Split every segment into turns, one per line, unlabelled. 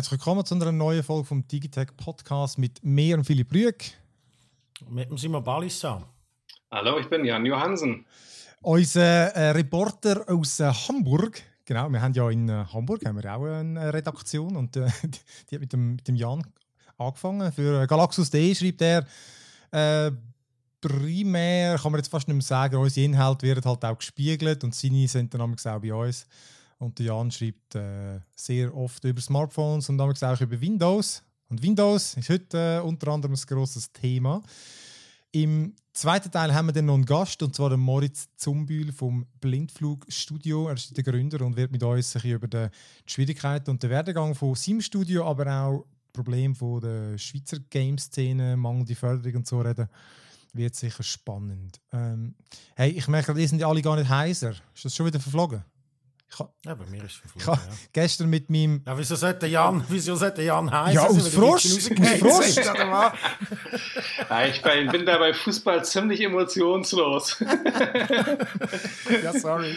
Herzlich willkommen zu einer neuen Folge vom Digitech Podcast mit mir und Philipp Rüeg.
Mit dem Simon Balissa.
Hallo, ich bin Jan Johansen.
Unser äh, Reporter aus äh, Hamburg. Genau, wir haben ja in äh, Hamburg haben wir auch eine Redaktion und äh, die, die, hat mit dem, mit dem Jan angefangen. Für Galaxus.de schreibt er, äh, primär kann man jetzt fast nicht mehr sagen, unsere Inhalte werden halt auch gespiegelt und seine sind dann auch bei uns. Und der Jan schreibt äh, sehr oft über Smartphones und damals auch über Windows. Und Windows ist heute äh, unter anderem ein grosses Thema. Im zweiten Teil haben wir dann noch einen Gast, und zwar den Moritz Zumbühl vom Blindflugstudio. Er ist der Gründer und wird mit uns ein über die Schwierigkeiten und den Werdegang von seinem Studio, aber auch Problem von der Schweizer Game-Szene, mangelnde Förderung und so reden. Wird sicher spannend. Ähm, hey, ich merke, die sind alle gar nicht heiser. Ist das schon wieder verflogen?
Ja, bei mir ist es
ich ja. gestern mit meinem...
Ja, wieso sollte Jan, wieso sollte Jan heißen?
Ja, aus Frost. Aus Frost.
ja, ich bin da bei Fußball ziemlich emotionslos.
ja, sorry.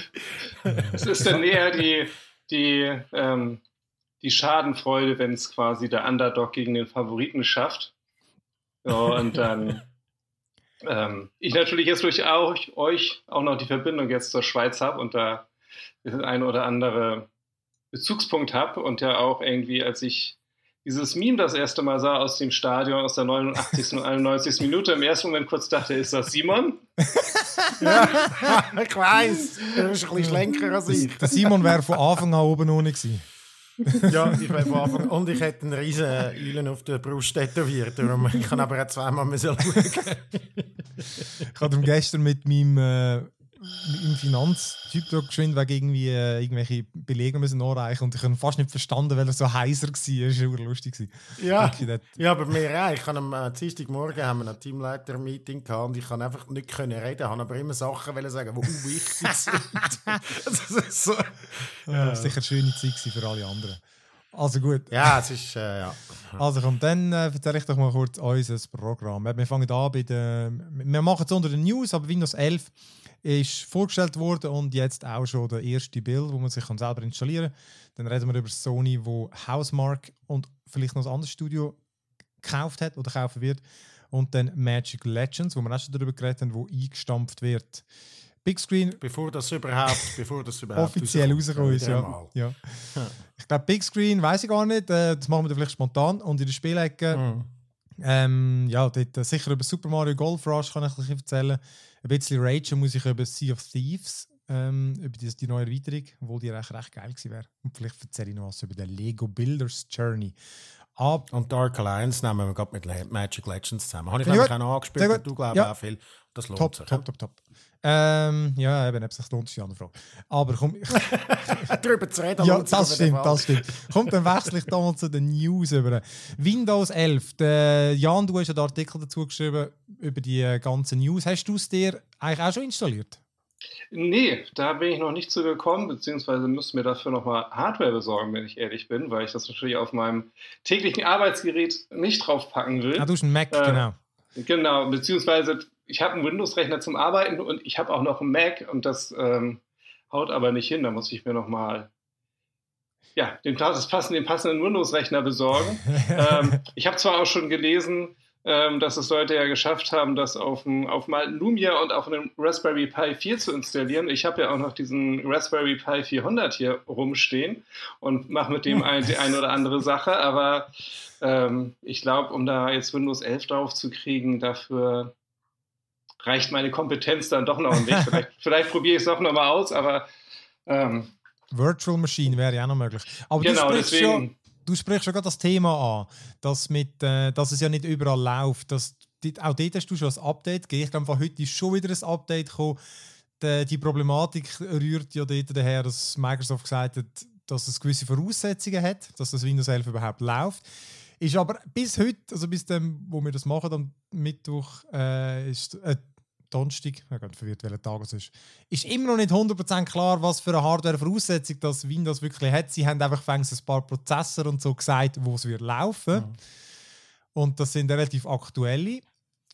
Es ist dann eher die, die, ähm, die Schadenfreude, wenn es quasi der Underdog gegen den Favoriten schafft. So, und dann... Ähm, ich natürlich jetzt durch auch, euch auch noch die Verbindung jetzt zur Schweiz habe und da ein oder andere Bezugspunkt habe und ja auch irgendwie, als ich dieses Meme das erste Mal sah aus dem Stadion aus der 89. und 91. Minute, im ersten Moment kurz dachte, ist das Simon?
ja, ich weiß. Er ist ein bisschen schlenker als ich.
Der Simon wäre von Anfang an oben ohne gewesen.
ja, ich wäre von Anfang Und ich hätte einen riesen Eulen auf der Brust tätowiert. Ich kann aber auch zweimal schauen.
ich hatte gestern mit meinem äh, im Finanztyp da geschwind wegen irgendwie äh, irgendwelche Belege müssen nachreichen und ich habe fast nicht verstanden, weil er so heiser war. Das war lustig.
Ja, ja, aber mir auch. Ich habe am äh, Dienstagmorgen haben wir ein Teamleiter-Meeting gehabt und ich kann einfach nicht können reden, habe aber immer Sachen sagen, die wichtig sind.
das ist so. Ja, war sicher eine schöne Zeit für alle anderen. Also gut.
Ja, es ist, äh, ja.
Also komm, dann äh, erzähle ich doch mal kurz unser Programm. Wir fangen an bei den, wir machen es unter den News, aber Windows 11 ist vorgestellt worden und jetzt auch schon der erste Bild, wo man sich selber installieren kann. Dann reden wir über Sony, wo Housemark und vielleicht noch ein anderes Studio gekauft hat oder kaufen wird. Und dann Magic Legends, wo wir auch schon darüber geredet haben, wo eingestampft wird. Big Screen.
Bevor das überhaupt, bevor das überhaupt
offiziell rausgekommen ist. Ja. ja. Ich glaube, Big Screen weiß ich gar nicht. Äh, das machen wir vielleicht spontan. Und in der Spielecke, mm. ähm, ja, dort, äh, sicher über Super Mario Golf Rush kann ich ein bisschen erzählen ein bisschen ragen muss ich über Sea of Thieves, ähm, über die, die neue Erweiterung, obwohl die recht, recht geil gewesen wäre. Und vielleicht erzähle ich noch was über den Lego Builders Journey.
Ab und Dark Alliance nehmen wir gerade mit Magic Legends zusammen. Habe ich nämlich auch angespielt, du glaubst ja. auch viel. Das lohnt
top,
sich.
Top, top, top. Ähm, ja, eben, ob es sich lohnt, ist die andere Frage. Aber komm.
Darüber zu reden.
Ja, das stimmt, das stimmt. Kommt, dann wechsle ich damals zu den News über. Windows 11. Der Jan, du hast einen Artikel dazu geschrieben über die ganzen News. Hast du es dir eigentlich auch schon installiert?
Nee, da bin ich noch nicht zu gekommen, beziehungsweise müssen wir dafür nochmal Hardware besorgen, wenn ich ehrlich bin, weil ich das natürlich auf meinem täglichen Arbeitsgerät nicht draufpacken will.
Ah, du hast einen Mac, äh, genau.
Genau, beziehungsweise ich habe einen Windows-Rechner zum Arbeiten und ich habe auch noch einen Mac und das ähm, haut aber nicht hin. Da muss ich mir nochmal ja, den, das passende, den passenden Windows-Rechner besorgen. ähm, ich habe zwar auch schon gelesen, ähm, dass es Leute ja geschafft haben, das auf dem, auf dem alten Lumia und auf einem Raspberry Pi 4 zu installieren. Ich habe ja auch noch diesen Raspberry Pi 400 hier rumstehen und mache mit dem ein, die eine oder andere Sache, aber ähm, ich glaube, um da jetzt Windows 11 drauf zu kriegen, dafür reicht meine Kompetenz dann doch noch ein Weg. Vielleicht, vielleicht probiere ich es auch noch mal aus, aber ähm,
Virtual Machine wäre ja auch noch möglich. Aber
genau,
du
sprichst deswegen,
schon, du sprichst schon gerade das Thema an, dass, mit, äh, dass es ja nicht überall läuft. Dass, auch dort hast du schon ein Update gegeben. Ich glaube, heute ist schon wieder ein Update gekommen. Die, die Problematik rührt ja dort daher, dass Microsoft gesagt hat, dass es gewisse Voraussetzungen hat, dass das Windows 11 überhaupt läuft. Ist aber bis heute, also bis dem, wo wir das machen, am Mittwoch, äh, ist, äh, Donnerstag, ich bin verwirrt, welcher Tag es ist, ist immer noch nicht 100% klar, was für eine Hardware-Voraussetzung das Windows wirklich hat. Sie haben einfach ein paar Prozessor und so gesagt, wo es wird laufen. Mhm. Und das sind relativ aktuelle.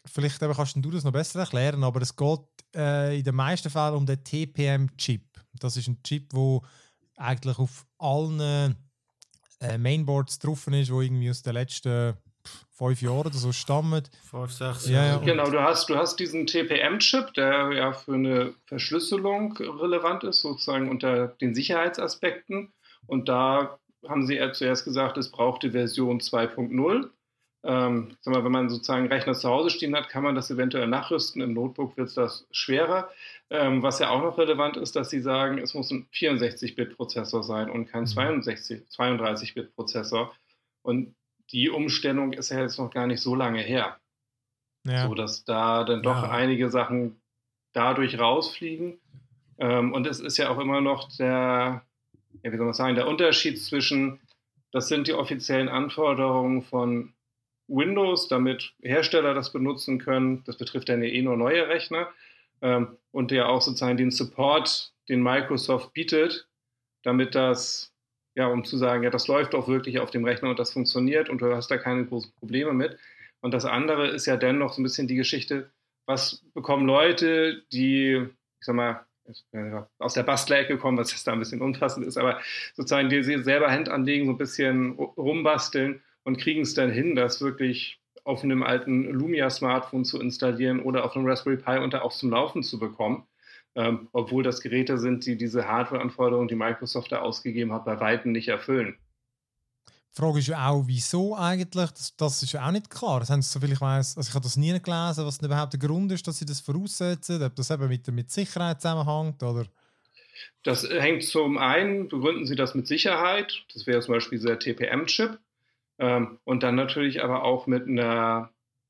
Vielleicht kannst du das noch besser erklären, aber es geht äh, in den meisten Fällen um den TPM-Chip. Das ist ein Chip, der eigentlich auf allen äh, Mainboards drauf ist, wo irgendwie aus den letzten fünf Jahren oder so stammen.
Fünf, sechs
Ja,
Jahre.
ja.
Genau, du hast, du hast diesen TPM-Chip, der ja für eine Verschlüsselung relevant ist, sozusagen unter den Sicherheitsaspekten. Und da haben sie ja zuerst gesagt, es brauchte Version 2.0. Ähm, sag mal, wenn man sozusagen einen Rechner zu Hause stehen hat, kann man das eventuell nachrüsten. Im Notebook wird das schwerer. Ähm, was ja auch noch relevant ist, dass sie sagen, es muss ein 64-Bit-Prozessor sein und kein
Mhm.
62, 32-Bit-Prozessor. Und die Umstellung ist ja jetzt noch gar nicht so lange her.
Ja.
So dass da dann doch
Ja.
einige Sachen dadurch rausfliegen. Ähm, und es ist ja auch immer noch der, ja, wie soll man sagen, der Unterschied zwischen, das sind die offiziellen Anforderungen von Windows, damit Hersteller das benutzen können. Das betrifft dann ja eh nur neue Rechner. Ähm, und ja auch sozusagen den Support, den Microsoft bietet, damit das, ja, um zu sagen, ja, das läuft auch wirklich auf dem Rechner und das funktioniert und du hast da keine großen Probleme mit. Und das andere ist ja dennoch so ein bisschen die Geschichte, was bekommen Leute, die, ich sag mal, aus der Bastelecke kommen, was jetzt da ein bisschen unpassend ist, aber sozusagen die sie selber Hand anlegen, so ein bisschen rumbasteln und kriegen es dann hin, das wirklich auf einem alten Lumia-Smartphone zu installieren oder auf einem Raspberry Pi da auch zum Laufen zu bekommen. Ähm, obwohl das Geräte sind, die diese Hardware-Anforderungen, die Microsoft da ausgegeben hat, bei Weitem nicht erfüllen.
Die Frage ist ja auch, wieso eigentlich? Das, das ist ja auch nicht klar. Das haben sie, soviel ich weiß, also ich habe das nie gelesen, was denn überhaupt der Grund ist, dass sie das voraussetzen, ob das eben mit, mit Sicherheit zusammenhängt oder.
Das hängt zum einen, begründen sie das mit Sicherheit, das wäre zum Beispiel dieser TPM-Chip, ähm, und dann natürlich aber auch mit einer,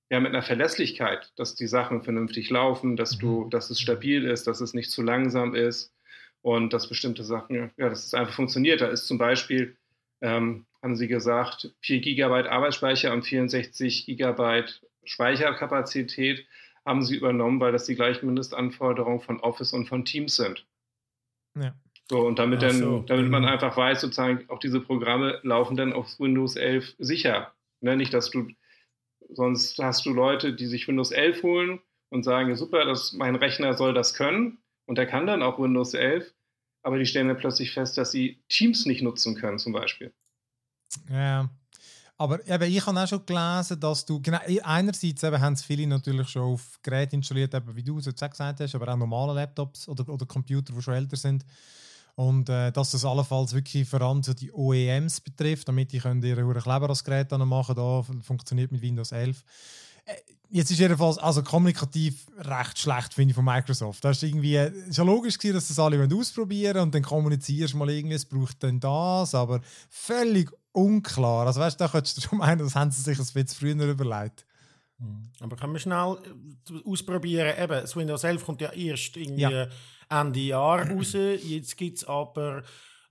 ja, mit einer Verlässlichkeit, dass die Sachen vernünftig laufen, dass du, dass es stabil ist, dass es nicht zu langsam ist und dass bestimmte Sachen, ja, dass es einfach funktioniert. Da ist zum Beispiel, ähm, haben sie gesagt, 4 GB Arbeitsspeicher und 64 GB Speicherkapazität haben sie übernommen, weil das die gleichen Mindestanforderungen von Office und von Teams sind.
Ja.
So, und damit, dann,
so.
damit man
Mhm.
einfach weiß, sozusagen, auch diese Programme laufen dann auf Windows 11 sicher. Ne? Nicht, dass du, sonst hast du Leute, die sich Windows 11 holen und sagen, super, das, mein Rechner soll das können und der kann dann auch Windows 11, aber die stellen dann plötzlich fest, dass sie Teams nicht nutzen können, zum Beispiel.
Ja. Aber eben, ich habe auch schon gelesen, dass du, genau, einerseits eben haben es viele natürlich schon auf Geräte installiert, eben wie du es jetzt gesagt hast, aber auch normale Laptops oder, oder Computer, die schon älter sind. Und äh, dass das allenfalls wirklich vor allem so die OEMs betrifft, damit die können ihre Uhr Kleber als Gerät dann machen, da funktioniert mit Windows 11. Äh, Jetzt ist jedenfalls also kommunikativ recht schlecht, finde ich, von Microsoft. Das ist irgendwie, äh, ist ja logisch gewesen, dass das alle wollen ausprobieren und dann kommunizierst du mal irgendwie, es braucht dann das, aber völlig unklar. Also weißt du, da könntest du schon meinen, das haben sie sich ein bisschen früher überlegt.
Aber können wir schnell äh, ausprobieren? Eben, das Windows 11 kommt ja erst irgendwie
Ja.
Ende Jahr raus. Jetzt gibt es aber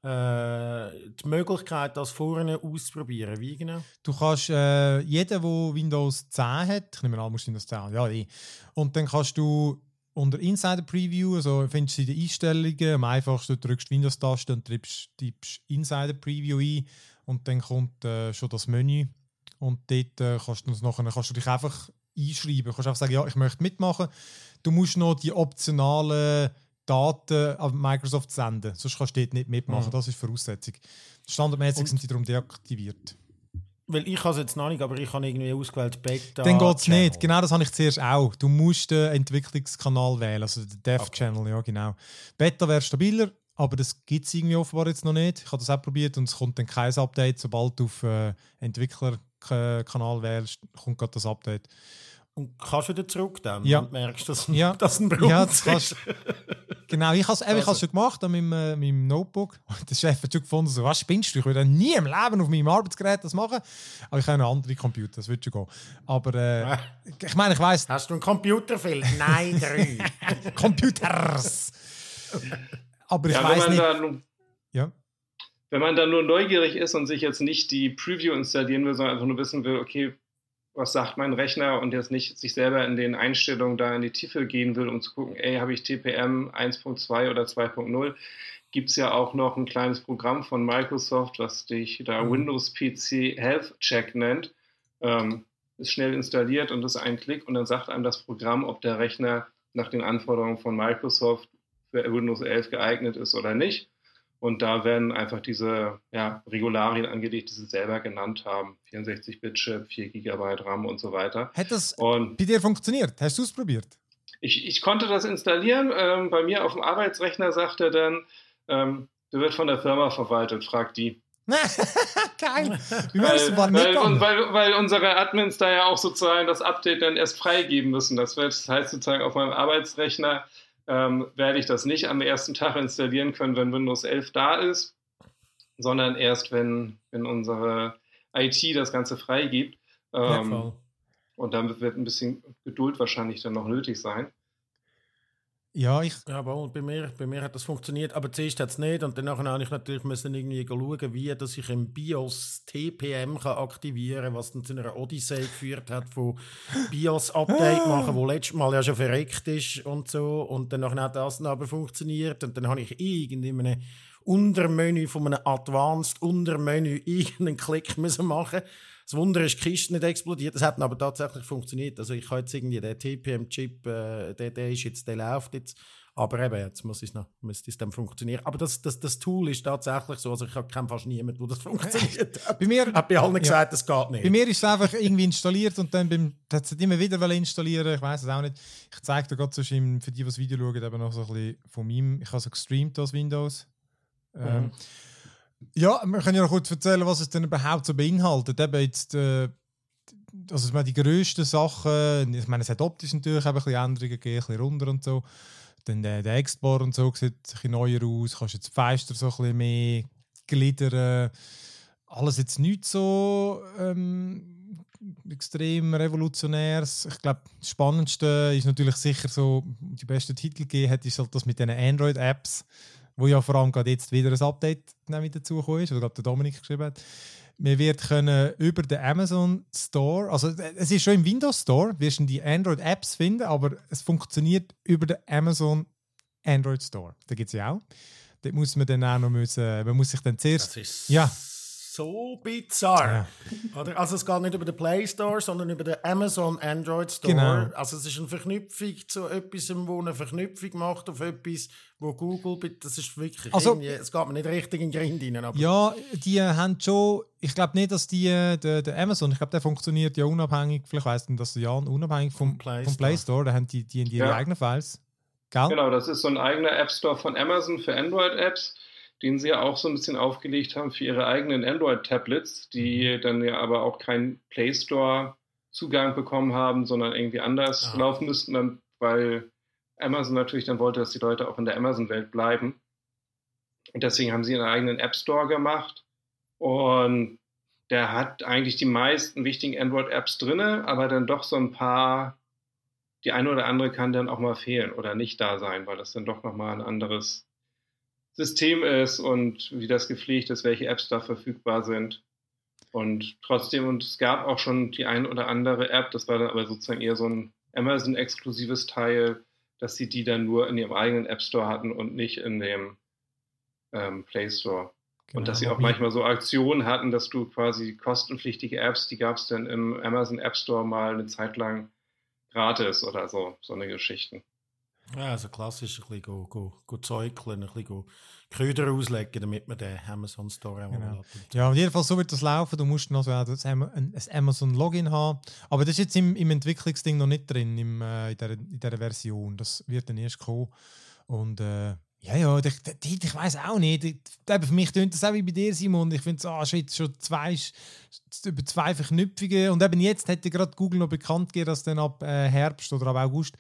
äh, die Möglichkeit, das vorne auszuprobieren. Wie genau?
Du kannst, äh, jeder, der Windows 10 hat, ich nehme an, Windows 10 haben, ja, eh. Und dann kannst du unter Insider Preview, also findest du in den Einstellungen, am einfachsten du drückst die Windows-Taste und tippst, tippst Insider Preview ein und dann kommt äh, schon das Menü und dort kannst, du nachher, kannst du dich einfach einschreiben. Du kannst einfach sagen, ja, ich möchte mitmachen. Du musst noch die optionalen Daten an Microsoft senden, sonst kannst du dort nicht mitmachen.
Mhm.
Das ist Voraussetzung. Standardmäßig sind die darum deaktiviert.
Weil ich habe es jetzt noch nicht, aber ich habe irgendwie ausgewählt Beta.
Dann geht es
Channel.
nicht. Genau das habe ich zuerst auch. Du musst den Entwicklungskanal wählen, also den Dev-Channel, ja genau. Beta wäre stabiler, aber das gibt es irgendwie offenbar jetzt noch nicht. Ich habe das auch probiert und es kommt dann kein Update. Sobald du auf äh, Entwicklerkanal wählst, kommt gerade das Update.
Und kannst du wieder zurück dann?
Ja.
Und merkst, dass,
Ja.
dass ein
Ja,
Brunz
das kannst, genau, ich habe es
Also.
schon gemacht an meinem, äh, meinem Notebook. Und der Chef hat schon gefunden, so, was spinnst du? Ich würde nie im Leben auf meinem Arbeitsgerät das machen. Aber ich habe einen anderen Computer, das wird schon gehen. Aber äh, ich meine, ich weiß
Hast du einen Computerfilm? Nein, drei.
Computers. Aber ich
Ja, wenn
weiß
man
nicht.
da nun
Ja.
wenn man dann nur neugierig ist und sich jetzt nicht die Preview installieren will, sondern einfach nur wissen will, okay, was sagt mein Rechner und jetzt nicht sich selber in den Einstellungen da in die Tiefe gehen will, um zu gucken, ey, habe ich TPM 1.2 oder 2.0, gibt es ja auch noch ein kleines Programm von Microsoft, was sich da
Mhm.
Windows PC Health Check nennt. Ähm, ist schnell installiert und ist ein Klick und dann sagt einem das Programm, ob der Rechner nach den Anforderungen von Microsoft für Windows 11 geeignet ist oder nicht. Und da werden einfach diese ja, Regularien angelegt, die Sie selber genannt haben. 64-Bit-Chip, 4 GB RAM und so weiter.
Das
Und
bei dir funktioniert? Hast du es probiert?
ich, ich konnte das installieren. Ähm, bei mir auf dem Arbeitsrechner sagt er dann, ähm, der wird von der Firma verwaltet, fragt die.
Geil. Wie du,
Weil, weil,
gegangen?
weil, weil unsere Admins da ja auch sozusagen das Update dann erst freigeben müssen. Das, wird, das heißt sozusagen auf meinem Arbeitsrechner ähm, werde ich das nicht am ersten Tag installieren können, wenn Windows 11 da ist, sondern erst, wenn, wenn unsere IT das Ganze freigibt. Ähm, und dann wird ein bisschen Geduld wahrscheinlich dann noch nötig sein.
Ja, ich.
Jawohl, bei mir, bei mir hat das funktioniert, aber zuerst hat es nicht und danach habe ich natürlich müssen irgendwie schauen, wie dass ich im BIOS TPM kann aktivieren kann, was dann zu einer Odyssee geführt hat von BIOS-Update machen, wo letztes Mal ja schon verreckt ist und so und dann hat das dann aber funktioniert und dann habe ich irgendwie in einem Untermenü von einem Advanced Untermenü irgendeinen Klick müssen machen das Wunder ist, die Kiste nicht explodiert. Das hat aber tatsächlich funktioniert. Also ich habe jetzt irgendwie den TPM-Chip, äh, der, der ist jetzt, der läuft jetzt. Aber eben, jetzt muss es noch, müsste es dann funktionieren. Aber das, das, das Tool ist tatsächlich so, also ich kenne fast niemanden, wo das funktioniert hat.
Bei mir,
habe bei allen gesagt, das geht nicht.
bei mir ist es einfach irgendwie installiert und dann beim, hat es immer wieder installieren. Ich weiß es auch nicht. Ich zeige dir gerade im, für die, die das Video schauen, eben noch so ein bisschen von meinem. Ich habe so gestreamt aus Windows. Ähm,
Mhm.
Ja, wir können ja noch kurz erzählen, was es denn überhaupt so beinhaltet. Eben jetzt, äh, also die grössten Sachen, ich meine, es hat optisch natürlich ein bisschen Änderungen gegeben, ein bisschen runter und so. Dann der, der Export und so sieht ein bisschen neuer aus. Kannst jetzt die Fenster so ein bisschen mehr gliedern. Alles jetzt nicht so ähm, extrem revolutionäres. Ich glaube, das Spannendste ist natürlich sicher so, die besten Titel gegeben hat, ist halt das mit den Android-Apps, wo ja vor allem gerade jetzt wieder ein Update dazugekommen ist, oder glaube der Dominik geschrieben hat. Man wird können über den Amazon Store, also äh, es ist schon im Windows Store, wirst du die Android-Apps finden, aber es funktioniert über den Amazon Android Store. Da gibt es ja auch. Dort muss man dann auch noch müssen, man muss sich dann zuerst
Das ist
Ja.
So bizarr. Oder? Also es geht nicht über den Play Store, sondern über den Amazon Android Store.
Genau.
Also es ist eine Verknüpfung zu etwas, wo eine Verknüpfung macht auf etwas, wo Google, das ist wirklich,
Also-
es geht mir nicht richtig in den Grind rein. Aber
Ja, die haben schon. Ich glaube nicht, dass die, der, der Amazon, ich glaube, der funktioniert ja unabhängig, vielleicht weiss denn das Jan, unabhängig vom,
Vom Play
vom Play Store. Da haben die, die, die ihre
Ja.
eigenen Files. Gell?
Genau, das ist so ein eigener App Store von Amazon für Android-Apps, den sie ja auch so ein bisschen aufgelegt haben für ihre eigenen Android-Tablets, die dann ja aber auch keinen Play Store-Zugang bekommen haben, sondern irgendwie anders
Ah.
laufen müssten, dann, weil Amazon natürlich dann wollte, dass die Leute auch in der Amazon-Welt bleiben. Und deswegen haben sie einen eigenen App Store gemacht. Und der hat eigentlich die meisten wichtigen Android-Apps drin, aber dann doch so ein paar die eine oder andere kann dann auch mal fehlen oder nicht da sein, weil das dann doch nochmal ein anderes System ist und wie das gepflegt ist, welche Apps da verfügbar sind. Und trotzdem, und es gab auch schon die ein oder andere App, das war dann aber sozusagen eher so ein Amazon-exklusives Teil, dass sie die dann nur in ihrem eigenen App Store hatten und nicht in dem ähm, Play Store.
Genau,
Und dass sie auch manchmal so Aktionen hatten, dass du quasi kostenpflichtige Apps, die gab es dann im Amazon App Store mal eine Zeit lang gratis oder so, so eine Geschichten.
Ja, also klassisch ein bisschen go, go, go zäukeln, ein bisschen go Köder auslegen, damit man den Amazon Store auch
Genau. Ja, auf jeden Fall so wird das laufen. Du musst noch so ein, ein Amazon-Login haben. Aber das ist jetzt im, im Entwicklungsding noch nicht drin, im, äh, in, der, in dieser Version. Das wird dann erst kommen. Und äh, ja, ja, ich, ich, ich weiß auch nicht. Ich, für mich tönt das auch wie bei dir, Simon. Ich finde, ah, schon, schon zwei, über zwei Verknüpfungen. Und eben jetzt hätte gerade Google noch bekannt gegeben, dass dann ab äh, Herbst oder ab August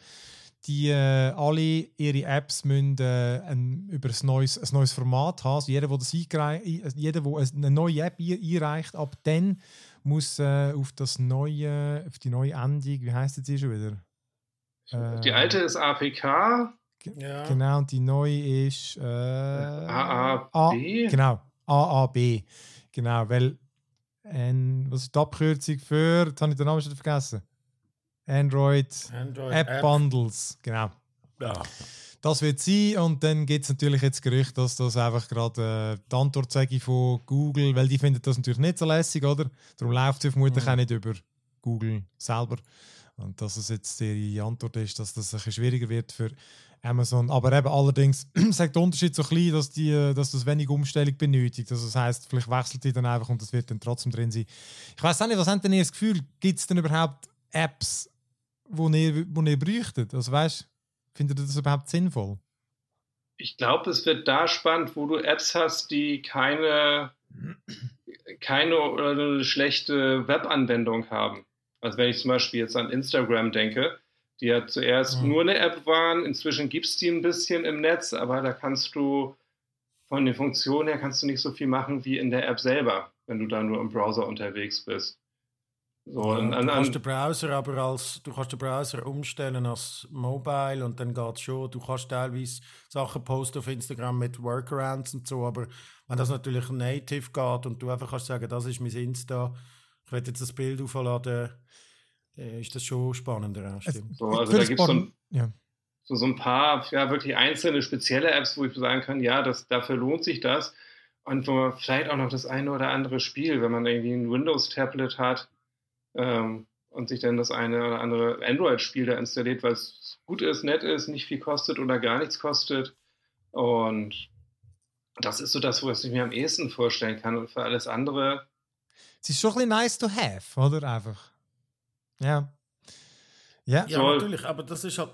die äh, alle ihre Apps müssen äh, ein, über ein neues, ein neues Format haben. Also jeder, der das ein- jeder, der eine neue App ein- einreicht, ab dann muss äh, auf das neue, auf die neue Endung, wie heißt jetzt schon wieder? Äh,
Die alte ist APK,
Ja.
Genau, und die neue ist äh,
AAB.
A, genau, AAB. Genau, weil ähm, was ist die Abkürzung für, jetzt habe ich den Namen schon vergessen. Android
Android
App Bundles, genau.
Ja.
Das wird sein und dann gibt es natürlich jetzt Gerüchte, dass das einfach gerade äh, die Antwort sage von Google, weil die finden das natürlich nicht so lässig, oder? Darum läuft es vermutlich
Mhm.
auch nicht über Google selber. Und dass es jetzt die Antwort ist, dass das ein bisschen schwieriger wird für Amazon. Aber eben allerdings sagt der Unterschied so klein, dass, die, dass das wenig Umstellung benötigt. Also das heißt, vielleicht wechselt die dann einfach und das wird dann trotzdem drin sein. Ich weiß auch nicht, was habt denn ihr das Gefühl? Gibt es denn überhaupt Apps, wo ihr, wo ihr bräuchtet? Also weißt, findet ihr das überhaupt sinnvoll?
Ich glaube, es wird da spannend, wo du Apps hast, die keine, keine oder eine schlechte Webanwendung haben. Also wenn ich zum Beispiel jetzt an Instagram denke, die ja zuerst mhm. nur eine App waren, inzwischen gibt es die ein bisschen im Netz, aber da kannst du von den Funktionen her kannst du nicht so viel machen wie in der App selber, wenn du da nur im Browser unterwegs bist.
So, ja, an, an, du kannst den Browser aber als du kannst den Browser umstellen als Mobile und dann geht schon. Du kannst teilweise Sachen posten auf Instagram mit Workarounds und so, aber wenn das natürlich native geht und du einfach kannst sagen, das ist mein Insta, ich werde jetzt das Bild aufladen, äh, ist das schon spannender. Ja,
so, also da gibt es so, ja. so, so, ein paar, ja, wirklich einzelne spezielle Apps, wo ich sagen kann, ja, das, dafür lohnt sich das. Und wo man vielleicht auch noch das eine oder andere Spiel, wenn man irgendwie ein Windows-Tablet hat ähm, und sich dann das eine oder andere Android-Spiel da installiert, weil es gut ist, nett ist, nicht viel kostet oder gar nichts kostet. Und das ist so das, was ich mir am ehesten vorstellen kann. Und für alles andere.
Es ist schon ein bisschen nice to have, oder? Einfach. Ja.
Ja, ja natürlich, aber das ist halt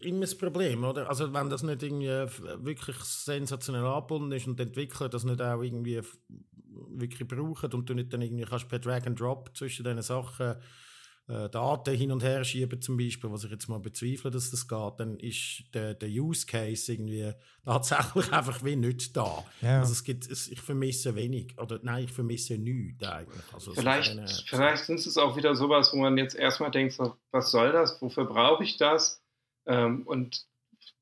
immer das Problem, oder? Also wenn das nicht irgendwie wirklich sensationell angebunden ist und die Entwickler das nicht auch irgendwie wirklich brauchen und du nicht dann irgendwie kannst per Drag and Drop zwischen diesen Sachen äh, Daten hin und her schieben zum Beispiel, was ich jetzt mal bezweifle, dass das geht, dann ist der, der Use Case irgendwie tatsächlich einfach wie nicht da. Ja. Also es gibt, es, ich vermisse wenig, oder nein, ich vermisse nichts eigentlich. Also
vielleicht so eine, vielleicht sind es auch wieder sowas, wo man jetzt erstmal denkt, so, was soll das, wofür brauche ich das? Ähm, und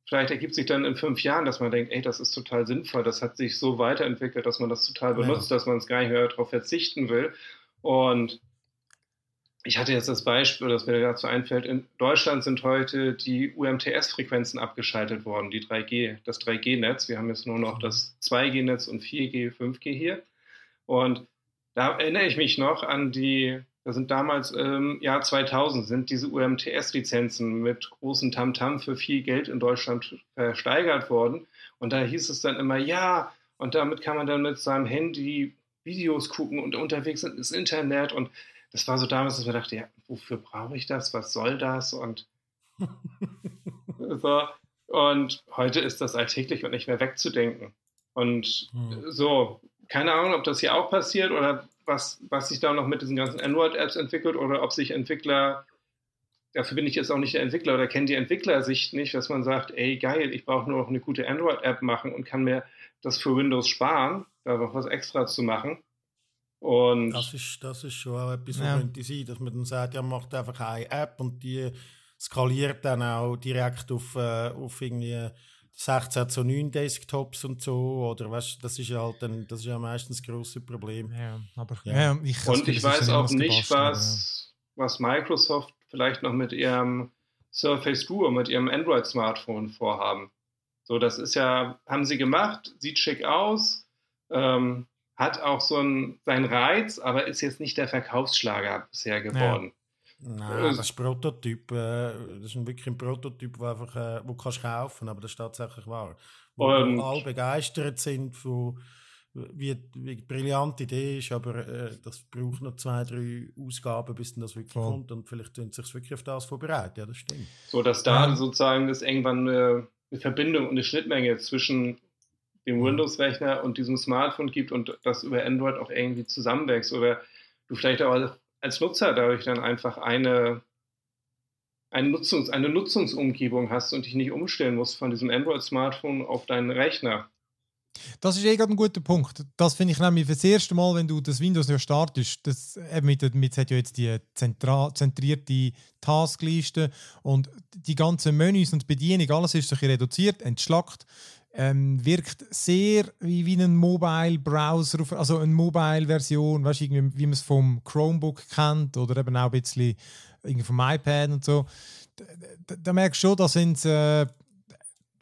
vielleicht ergibt sich dann in fünf Jahren, dass man denkt, ey, das ist total sinnvoll, das hat sich so weiterentwickelt, dass man das total benutzt, ja. dass man es gar nicht mehr darauf verzichten will. Und ich hatte jetzt das Beispiel, das mir dazu einfällt, in Deutschland sind heute die UMTS-Frequenzen abgeschaltet worden, die 3G, das 3G-Netz. Wir haben jetzt nur noch das 2G-Netz und 4G, 5G hier. Und da erinnere ich mich noch an die, da sind damals im Jahr 2000 sind diese UMTS-Lizenzen mit großen Tamtam -Tam für viel Geld in Deutschland versteigert worden. Und da hieß es dann immer, ja, und damit kann man dann mit seinem Handy Videos gucken und unterwegs ins Internet und das war so damals, dass man dachte, ja, wofür brauche ich das? Was soll das? Und so. Und heute ist das alltäglich und nicht mehr wegzudenken. Und hm. so, keine Ahnung, ob das hier auch passiert oder was, was sich da noch mit diesen ganzen Android-Apps entwickelt oder ob sich Entwickler, dafür bin ich jetzt auch nicht der Entwickler oder kenne die Entwicklersicht nicht, dass man sagt, ey geil, ich brauche nur noch eine gute Android-App machen und kann mir das für Windows sparen, da noch was extra zu machen. Und
das, ist, das ist schon auch etwas, was ja. könnte sein, dass man dann sagt, ja, macht einfach eine App und die skaliert dann auch direkt auf, äh, auf irgendwie 16 zu 9 Desktops und so, oder weißt, das ist ja halt dann, das ist ja meistens das grosse Problem.
Ja, aber
ja. ja ich und ich weiß auch nicht, was, was Microsoft vielleicht noch mit ihrem Surface Duo, mit ihrem Android-Smartphone vorhaben. So, das ist ja, haben sie gemacht, sieht schick aus, ähm, hat auch so einen, seinen Reiz, aber ist jetzt nicht der Verkaufsschlager bisher geworden.
Ja. Nein, das ist Prototyp. Äh, das ist wirklich ein Prototyp, wo einfach, äh, wo kannst kaufen, aber das ist tatsächlich wahr. Wo und, alle begeistert sind von wie, wie brillant die Idee ist, aber äh, das braucht noch zwei, drei Ausgaben, bis dann das wirklich Voll. kommt und vielleicht tun sich wirklich auf das vorbereitet. Ja, das stimmt.
So, dass da ja. sozusagen das irgendwann eine, eine Verbindung und eine Schnittmenge zwischen dem. Windows-Rechner und diesem Smartphone gibt und das über Android auch irgendwie zusammenwächst oder du vielleicht auch als Nutzer dadurch dann einfach eine, eine, Nutzungs-, eine Nutzungsumgebung hast und dich nicht umstellen musst von diesem Android-Smartphone auf deinen Rechner.
Das ist eh gerade ein guter Punkt. Das finde ich nämlich das erste Mal, wenn du das Windows ja startest, das, eben mit, mit hat ja jetzt die zentrierte Taskliste und die ganzen Menüs und Bedienung, alles ist sich reduziert, entschlackt ähm, wirkt sehr wie, wie ein Mobile-Browser, also eine Mobile-Version, weißt, wie man es vom Chromebook kennt oder eben auch ein bisschen vom iPad und so. Da, da, da merkst du schon, da sind äh,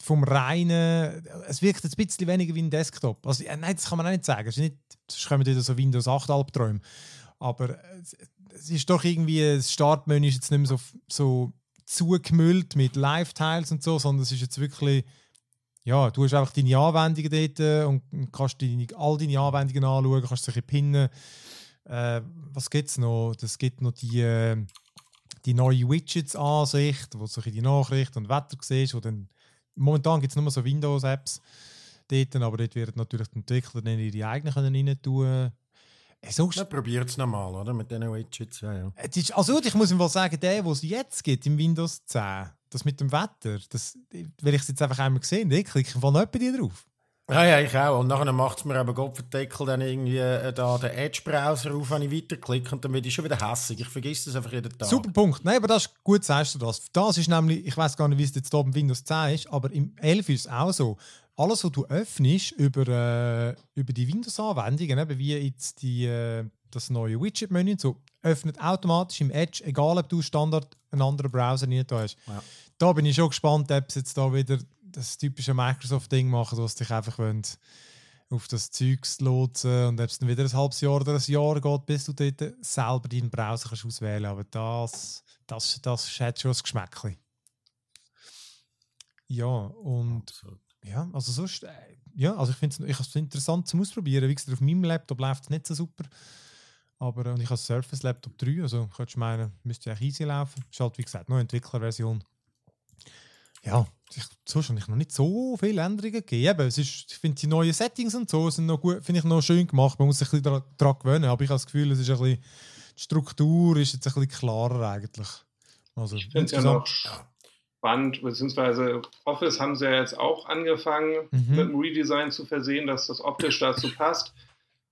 vom reinen, es wirkt ein bisschen weniger wie ein Desktop. Also, äh, nein, das kann man auch nicht sagen. Es ist nicht, sonst kommen wieder so Windows 8 Albträume. Aber es ist doch irgendwie, das Startmenü ist jetzt nicht mehr so, so zugemüllt mit Live-Tiles und so, sondern es ist jetzt wirklich, ja, du hast einfach deine Anwendungen dort und kannst deine, all deine Anwendungen anschauen, kannst dich pinnen. Äh, was gibt es noch? Es gibt noch die, äh, die neue Widgets-Ansicht, wo du die Nachrichten und Wetter siehst. Wo dann, momentan gibt es nur so Windows-Apps dort, aber dort werden natürlich die Entwickler dann ihre eigenen rein tun
Sonst... Ja, probiert es nochmal, oder? Mit diesen Widgets. Ja, ja.
Ist, also, ich muss mal sagen, der, was es jetzt gibt im Windows 10, das mit dem Wetter, das, wenn ich es jetzt einfach einmal gesehen ich klicke von jemand die drauf.
Ja, ja, ich auch. Und nachher macht es mir eben Kopfendeckel dann irgendwie äh, da den Edge-Browser auf, wenn ich weiterklicke und dann werde ich schon wieder hässlich. Ich vergesse das einfach jeden Tag.
Super Punkt. Nein, aber das ist gut, sagst du das. Das ist nämlich, ich weiß gar nicht, wie es jetzt hier im Windows 10 ist, aber im 11 ist es auch so alles, was du öffnest über, äh, über die Windows-Anwendungen, wie jetzt die, äh, das neue Widget-Menü, so, öffnet automatisch im Edge, egal ob du Standard einen anderen Browser nicht hast. Ja. Da bin ich schon gespannt, ob sie jetzt da wieder das typische Microsoft-Ding machen, dass dich einfach wollen, auf das Zeug lotsen und ob es dann wieder ein halbes Jahr oder ein Jahr geht, bis du dort selber deinen Browser kannst auswählen kannst. Aber das, das, das hat schon ein Geschmäckchen. Ja, und Absolut. Ja, also sonst, äh, ja, also ich finde es interessant zum Ausprobieren. Wie gesagt, auf meinem Laptop läuft es nicht so super. Aber und ich habe Surface Laptop 3, also könntest du meinen, müsste ja easy laufen. Ist halt, wie gesagt, nur Entwicklerversion. Ja, ich, sonst habe ich noch nicht so viele Änderungen gegeben. Es ist, ich finde, die neuen Settings und so sind noch gut, finde ich noch schön gemacht. Man muss sich ein bisschen daran gewöhnen, aber ich habe das Gefühl, es ist ein bisschen, die Struktur ist jetzt ein bisschen klarer eigentlich.
Also, ich finde es ja noch Band, beziehungsweise Office haben sie ja jetzt auch angefangen, mhm. mit einem Redesign zu versehen, dass das optisch dazu passt.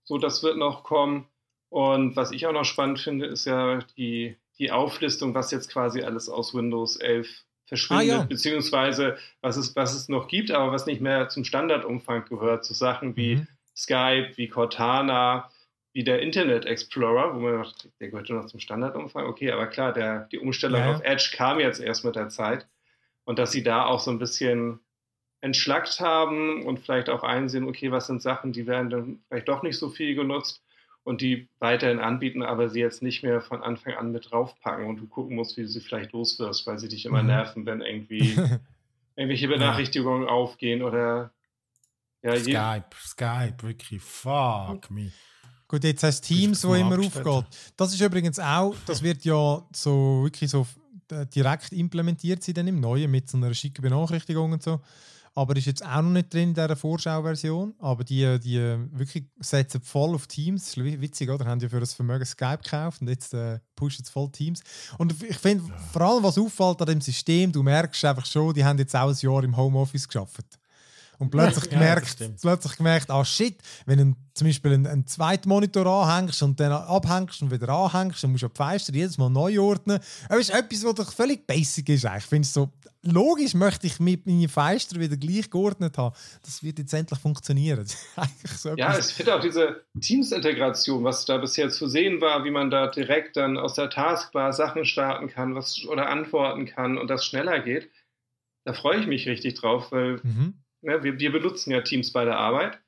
So, das wird noch kommen. Und was ich auch noch spannend finde, ist ja die, die Auflistung, was jetzt quasi alles aus Windows 11 verschwindet, ah, ja. beziehungsweise was es, was es noch gibt, aber was nicht mehr zum Standardumfang gehört, so Sachen wie mhm. Skype, wie Cortana, wie der Internet Explorer, wo man sagt, der gehört nur noch zum Standardumfang. Okay, aber klar, der, die Umstellung ja. auf Edge kam jetzt erst mit der Zeit und dass sie da auch so ein bisschen entschlackt haben und vielleicht auch einsehen, okay, was sind Sachen, die werden dann vielleicht doch nicht so viel genutzt und die weiterhin anbieten, aber sie jetzt nicht mehr von Anfang an mit draufpacken und du gucken musst, wie du sie vielleicht loswirst, weil sie dich immer mhm. nerven, wenn irgendwie irgendwelche Benachrichtigungen ja. aufgehen oder
ja, Skype, Skype, wirklich, fuck me.
Gut, jetzt heißt Teams, wo immer aufgeht. Das ist übrigens auch, das wird ja so wirklich so äh, direkt implementiert sie dann im Neuen mit so einer schicken Benachrichtigung und so. Aber ist jetzt auch noch nicht drin in dieser Vorschauversion. Aber die, die wirklich setzen voll auf Teams. Das ist witzig, oder? Haben die für das Vermögen Skype gekauft und jetzt äh, pushen es voll Teams. Und ich finde, ja. vor allem was auffällt an dem System, du merkst einfach schon, die haben jetzt auch ein Jahr im Homeoffice geschafft. Und plötzlich ja, gemerkt, plötzlich gemerkt, ah shit, wenn du zum Beispiel einen, einen, zweiten Monitor anhängst und dann abhängst und wieder anhängst, dann musst du die Fenster jedes Mal neu ordnen. Das ist etwas, was doch völlig basic ist. Ich finde es so, logisch möchte ich mit meinen Fenster wieder gleich geordnet haben. Das wird jetzt endlich funktionieren.
so ja, ich finde auch diese Teams-Integration, was da bisher zu sehen war, wie man da direkt dann aus der Taskbar Sachen starten kann was, oder antworten kann und das schneller geht. Da freue ich mich richtig drauf, weil mhm Ne, wir, wir, benutzen ja Teams bei der Arbeit.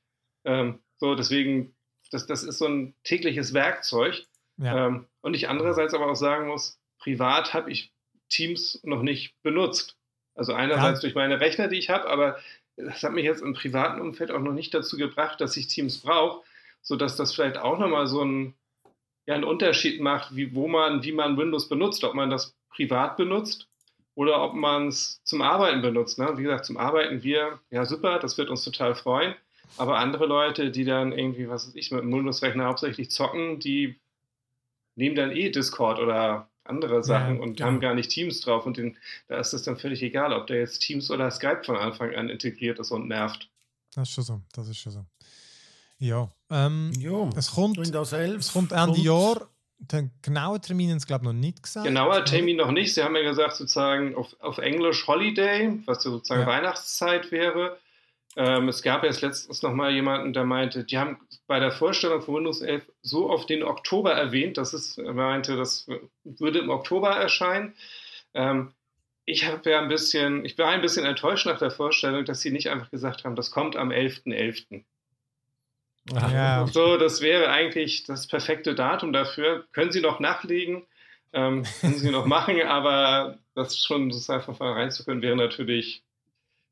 Ähm, so, deswegen, das, das ist so ein tägliches Werkzeug. Ja. Ähm, und ich andererseits aber auch sagen muss, privat habe ich Teams noch nicht benutzt. Also einerseits ja. durch meine Rechner, die ich habe, aber das hat mich jetzt im privaten Umfeld auch noch nicht dazu gebracht, dass ich Teams brauche, sodass das vielleicht auch nochmal so ein, ja, einen Unterschied macht, wie, wo man, wie man Windows benutzt, ob man das privat benutzt oder ob man es zum Arbeiten benutzt. Ne? Wie gesagt, zum Arbeiten wir, ja super, das wird uns total freuen. Aber andere Leute, die dann irgendwie, was weiß ich, mit dem Windows-Rechner hauptsächlich zocken, die nehmen dann eh Discord oder andere Sachen ja, und ja. haben gar nicht Teams drauf. Und den, da ist es dann völlig egal, ob der jetzt Teams oder Skype von Anfang an integriert ist und nervt.
Das ist schon so, das ist schon so. Ja, ähm,
jo,
es kommt, es kommt Ende Jahr den genauen Termin haben sie, glaube ich, noch nicht gesagt.
Genauer Termin noch nicht. Sie haben ja gesagt, sozusagen auf, auf Englisch Holiday, was sozusagen ja. Weihnachtszeit wäre. Ähm, es gab erst letztens noch mal jemanden, der meinte, die haben bei der Vorstellung von Windows 11 so auf den Oktober erwähnt, dass es er meinte, das würde im Oktober erscheinen. Ähm, ich habe ja ein bisschen, ich war ein bisschen enttäuscht nach der Vorstellung, dass sie nicht einfach gesagt haben, das kommt am 11.11. .11.
Ja.
So, das wäre eigentlich das perfekte Datum dafür. Können Sie noch nachlegen, ähm, können Sie noch machen, aber das schon das einfach reinzukönnen, wäre natürlich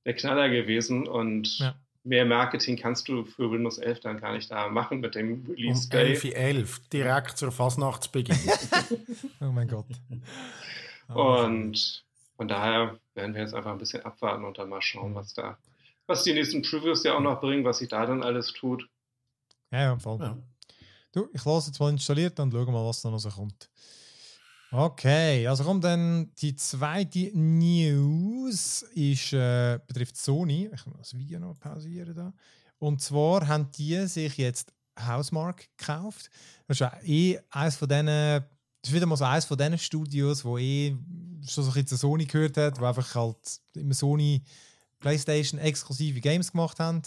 der Knaller gewesen und
Ja.
Mehr Marketing kannst du für Windows 11 dann gar nicht da machen mit dem
Um
Release Day.
11.11 11, direkt zur Fasnachtsbeginn.
Oh mein Gott.
Und von daher werden wir jetzt einfach ein bisschen abwarten und dann mal schauen, was da, was die nächsten Previews ja auch noch bringen, was sich da dann alles tut.
Ja, ja, voll.
ja.
Du, ich lasse jetzt mal installiert und schauen mal, was da noch so kommt. Okay, also kommt dann die zweite News, ist, äh, betrifft Sony. Ich muss das Video noch pausieren da. Und zwar haben die sich jetzt Housemark gekauft. Das ist ja eh eines von diesen, das ist wieder mal so eines von diesen Studios, wo eh schon so ein bisschen zu Sony gehört hat, wo einfach halt immer Sony PlayStation exklusive Games gemacht haben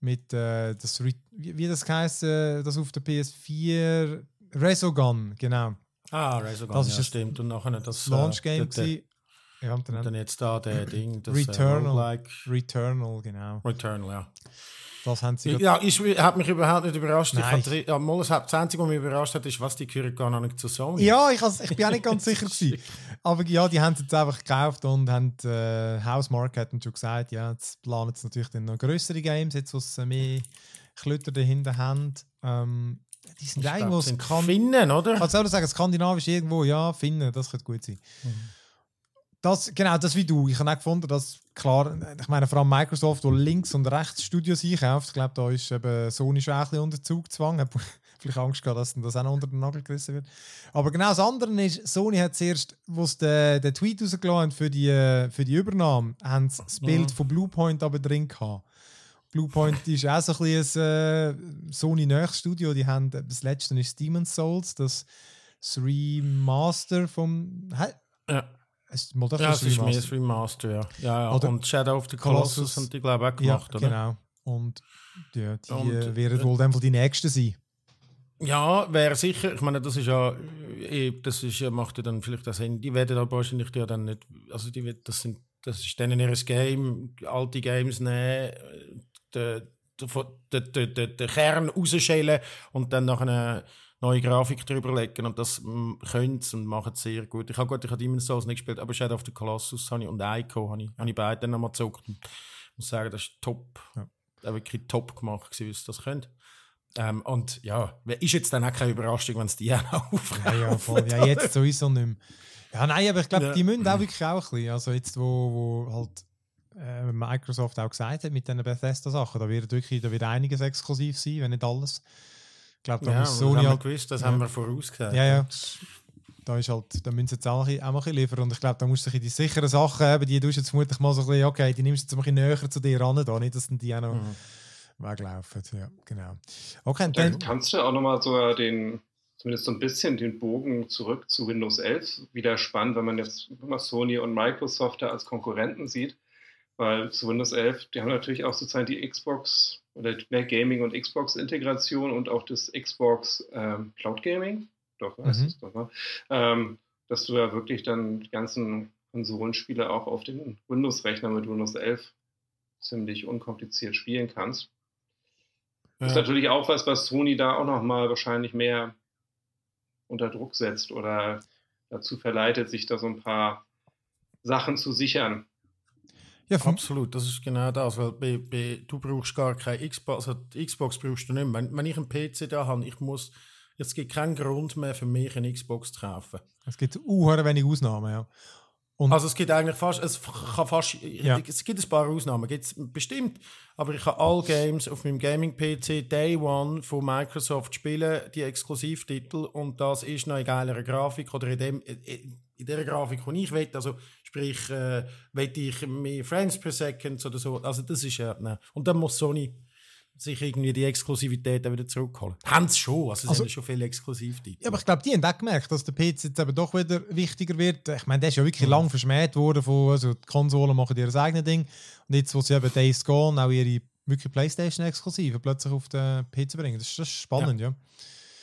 mit äh, das wie, wie das heißt äh, das auf der PS4 Resogun genau
Ah, Resogun,
Das ist
ja, stimmt. Und nachher das
Launch Game
der- der-
gsi. ja, und
Und
dann
dann jetzt da der Ding, das
Returnal.
Äh.
Returnal genau
Returnal, ja.
das haben sie
Ja, ich hat mich überhaupt nicht überrascht. Ich
Nein.
hatte, ja, mal, das, Einzige, was mich überrascht hat, ist, was die gehören gar noch nicht zu Sony.
ja ich, has, ich bin auch nicht ganz sicher gewesen. aber ja die haben es jetzt einfach gekauft und haben äh, Housemark hat schon gesagt ja jetzt planen sie natürlich dann noch größere Games jetzt was äh, mehr Klötter dahinter haben ähm, die sind
Ich
irgendwo
sind Finnen, oder?
Kannst du auch sagen, skandinavisch irgendwo, ja, Finnen, das könnte gut sein. Das, genau, das wie du. Ich habe auch gefunden, dass klar, ich meine, vor allem Microsoft, wo links und rechts Studios einkauft, ich glaube, da ist eben Sony schon ein bisschen unter Zugzwang. Hab vielleicht Angst gehabt, dass das auch noch unter den Nagel gerissen wird. Aber genau das andere ist, Sony hat zuerst, wo sie den, den Tweet rausgelassen haben für die, äh, für die Übernahme, haben sie das Bild von Bluepoint aber drin gehabt. Bluepoint ist auch so ein bisschen ein äh, Sony-nächstes Studio. Die haben, das letzte ist Demon's Souls, das das Remaster vom... Hä?
Ja,
Es, mal, das
ja
ist
es ist mehr
Remaster.
ja. ja, ja.
Oder
Und Shadow of the Colossus,
Colossus.
haben die, glaube ich, auch
Ja,
gemacht, oder?
genau. Und ja, die
Und,
äh, werden
äh,
wohl dann die nächsten sein.
Ja, wäre sicher. Ich meine, das ist ja, das ist ja, macht ja dann vielleicht das Sinn. Die werden aber wahrscheinlich ja dann nicht, also die wird, das sind, das ist denen ihr Game, alte Games nehmen, den, den, den, den, Kern rausschälen und dann noch eine neue Grafik drüber legen und das mm, können sie und machen sie sehr gut. Ich habe gut, ich habe Demon's Souls nicht gespielt, aber Shadow of the Colossus habe ich, und Ico habe ich, habe ich beide dann nochmal gezockt und muss sagen, das ist top.
Ja.
Ja. wirklich top gemacht, gewesen, wie sie das können. Ähm, und ja, ist jetzt dann auch keine Überraschung, wenn es die auch noch aufkaufen.
Ja, ja, voll. ja, jetzt sowieso nicht mehr. Ja, nein, aber ich glaube,
Ja.
die müssen auch wirklich auch ein bisschen. Also jetzt, wo, wo halt äh, Microsoft auch gesagt hat mit diesen Bethesda-Sachen, da wird wirklich da wird einiges exklusiv sein, wenn nicht alles. Ich glaube, da
Ja,
muss
das
Sony
haben wir
halt
gewusst, das
ja.
haben wir vorausgesagt.
Ja, ja. Da, ist halt, da müssen sie jetzt auch, ein bisschen- auch mal ein bisschen liefern. Und ich glaube, da musst du die sicheren Sachen haben, die du jetzt vermutlich mal so ein bisschen, okay, die nimmst du jetzt ein bisschen näher zu dir ran, da, nicht, dass dann die auch noch
Mhm.
weglaufen. Ja, genau. Okay, und
Dann
dann,
kannst du auch nochmal so den, zumindest so ein bisschen den Bogen zurück zu Windows 11 wieder spannen, wenn man jetzt immer Sony und Microsoft da als Konkurrenten sieht. Weil zu Windows 11, die haben natürlich auch sozusagen die Xbox oder mehr Gaming und Xbox-Integration und auch das Xbox ähm, Cloud Gaming. Doch, heißt
Mhm.
es doch, ne? ähm, dass du ja wirklich dann die ganzen Konsolenspiele auch auf den Windows-Rechner mit Windows 11 ziemlich unkompliziert spielen kannst. Ist
Ja.
natürlich auch was, was Sony da auch nochmal wahrscheinlich mehr unter Druck setzt oder dazu verleitet, sich da so ein paar Sachen zu sichern.
Ja,
Absolut, das ist genau das, weil bei, bei, du brauchst gar keine Xbox, also die Xbox brauchst du nicht mehr. Wenn, wenn ich einen PC da habe, ich muss, es gibt keinen Grund mehr für mich, eine Xbox zu kaufen.
es gibt uh, wenig Ausnahmen, ja. Und
Also es gibt eigentlich fast, es kann fast,
Ja.
es gibt ein paar Ausnahmen, gibt's bestimmt, aber ich kann alle Games auf meinem Gaming-PC Day One von Microsoft spielen, die Exklusivtitel und das ist noch in geiler Grafik oder in dem, in der Grafik, die ich will, also sprich, äh, will ich mehr Frames per Second oder so, also das ist ja, ne. und dann muss Sony sich irgendwie die Exklusivität wieder zurückholen. Haben sie schon, also,
Also-
sind schon viele Exklusivtitel.
Ja, aber ich glaube, die haben auch gemerkt, dass der PC jetzt eben doch wieder wichtiger wird. Ich meine, der ist ja wirklich
Mhm.
lang verschmäht worden von, also die Konsolen machen ihr eigenes Ding. Und jetzt, wo sie eben Days Gone auch ihre wirklich Playstation-Exklusive plötzlich auf den PC bringen. Das ist, das ist spannend, ja.
Ja,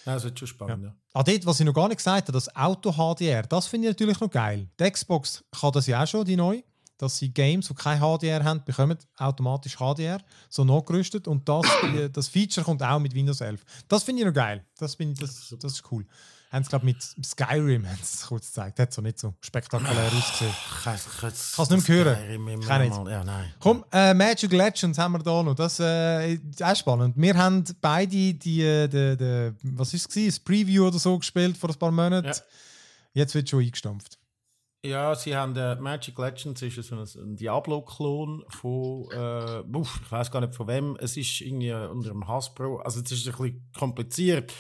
das wird schon spannend, ja.
Ah, dort, was ich noch gar nicht gesagt habe, das Auto-HDR, das finde ich natürlich noch geil. Die Xbox kann das ja auch schon, die neu. Dass sie Games, die kein HDR haben, bekommen automatisch HDR, so nachgerüstet. Und das, äh, das Feature kommt auch mit Windows 11. Das finde ich noch geil. Das, ich, das, das ist cool. Haben sie, glaube mit Skyrim kurz gezeigt. Hat so nicht so spektakulär ausgesehen.
Ich kann
es nicht mehr hören. Kann nicht.
Ja, nein.
Komm, äh, Magic Legends haben wir da noch. Das äh, ist auch spannend. Wir haben beide die, die, die, die was ist es, das Preview oder so gespielt vor ein paar Monaten. Ja. Jetzt wird schon eingestampft.
Ja, sie haben äh, Magic Legends ist so ein, Diablo-Klon von, äh, uff, ich weiß gar nicht von wem. Es ist irgendwie unter dem Hasbro. Also es ist ein bisschen kompliziert.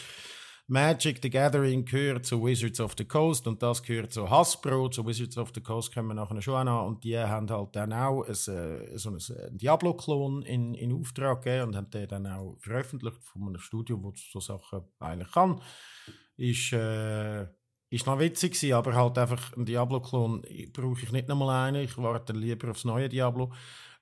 Magic the Gathering gehört zu Wizards of the Coast und das gehört zu Hasbro. Zu Wizards of the Coast kommen wir nachher schon an und die haben halt dann auch ein, äh, so einen Diablo-Klon in, in Auftrag gegeben und haben den dann auch veröffentlicht von einem Studio, das so Sachen eigentlich kann. Ist, äh, ist noch witzig gewesen, aber halt einfach ein Diablo-Klon brauche ich nicht nochmal einen. Ich warte lieber aufs neue Diablo.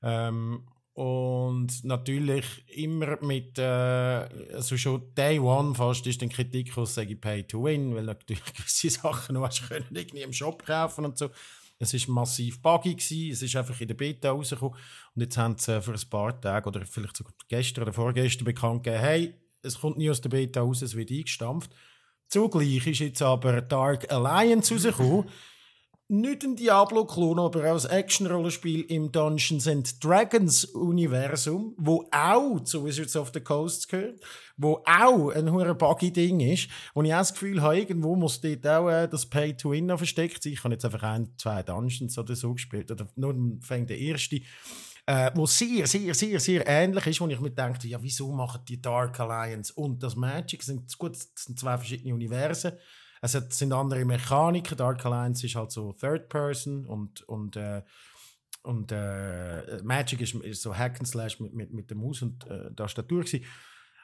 Ähm, und natürlich immer mit, äh, also schon Day One fast ist dann Kritik, was sage ich Pay to Win, weil natürlich gewisse Sachen noch hast können irgendwie im Shop kaufen und so. Es ist massiv buggy gewesen, es ist einfach in der Beta rausgekommen und jetzt haben sie für ein paar Tage oder vielleicht sogar gestern oder vorgestern bekannt gegeben, hey, es kommt nie aus der Beta raus, es wird eingestampft. Zugleich ist jetzt aber Dark Alliance rausgekommen nicht ein Diablo-Klon, aber ein Action-Rollenspiel im Dungeons and Dragons-Universum, wo auch zu Wizards of the Coast gehört, wo auch ein hoher Buggy-Ding ist, wo ich auch das Gefühl habe, irgendwo muss dort auch äh, das Pay-to-Win versteckt sein. Ich habe jetzt einfach ein, zwei Dungeons oder so gespielt, oder nur fängt der erste äh, wo sehr, sehr, sehr, sehr ähnlich ist, wo ich mir denke, ja, wieso machen die Dark Alliance und das Magic, sind, gut, das sind zwei verschiedene Universen, es hat, sind andere Mechaniken. Dark Alliance ist halt so Third Person und, und, äh, und äh, Magic ist, ist, so Hack and Slash mit, mit, mit der Maus und äh, Tastatur gewesen.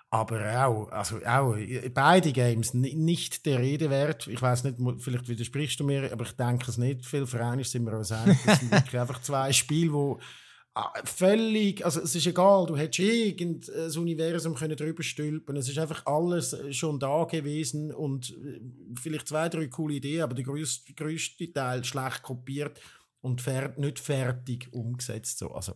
Aber auch, also auch beide Games nicht der Rede wert. Ich weiß nicht, vielleicht widersprichst du mir, aber ich denke es nicht. Viel Vereine sind wir uns einig. Das sind wirklich einfach zwei Spiele, die völlig, also es ist egal, du hättest irgendein Universum können drüber stülpen, es ist einfach alles schon da gewesen und äh, vielleicht zwei, drei coole Ideen, aber der größte, größte Teil schlecht kopiert und fer nicht fertig umgesetzt. So. Also,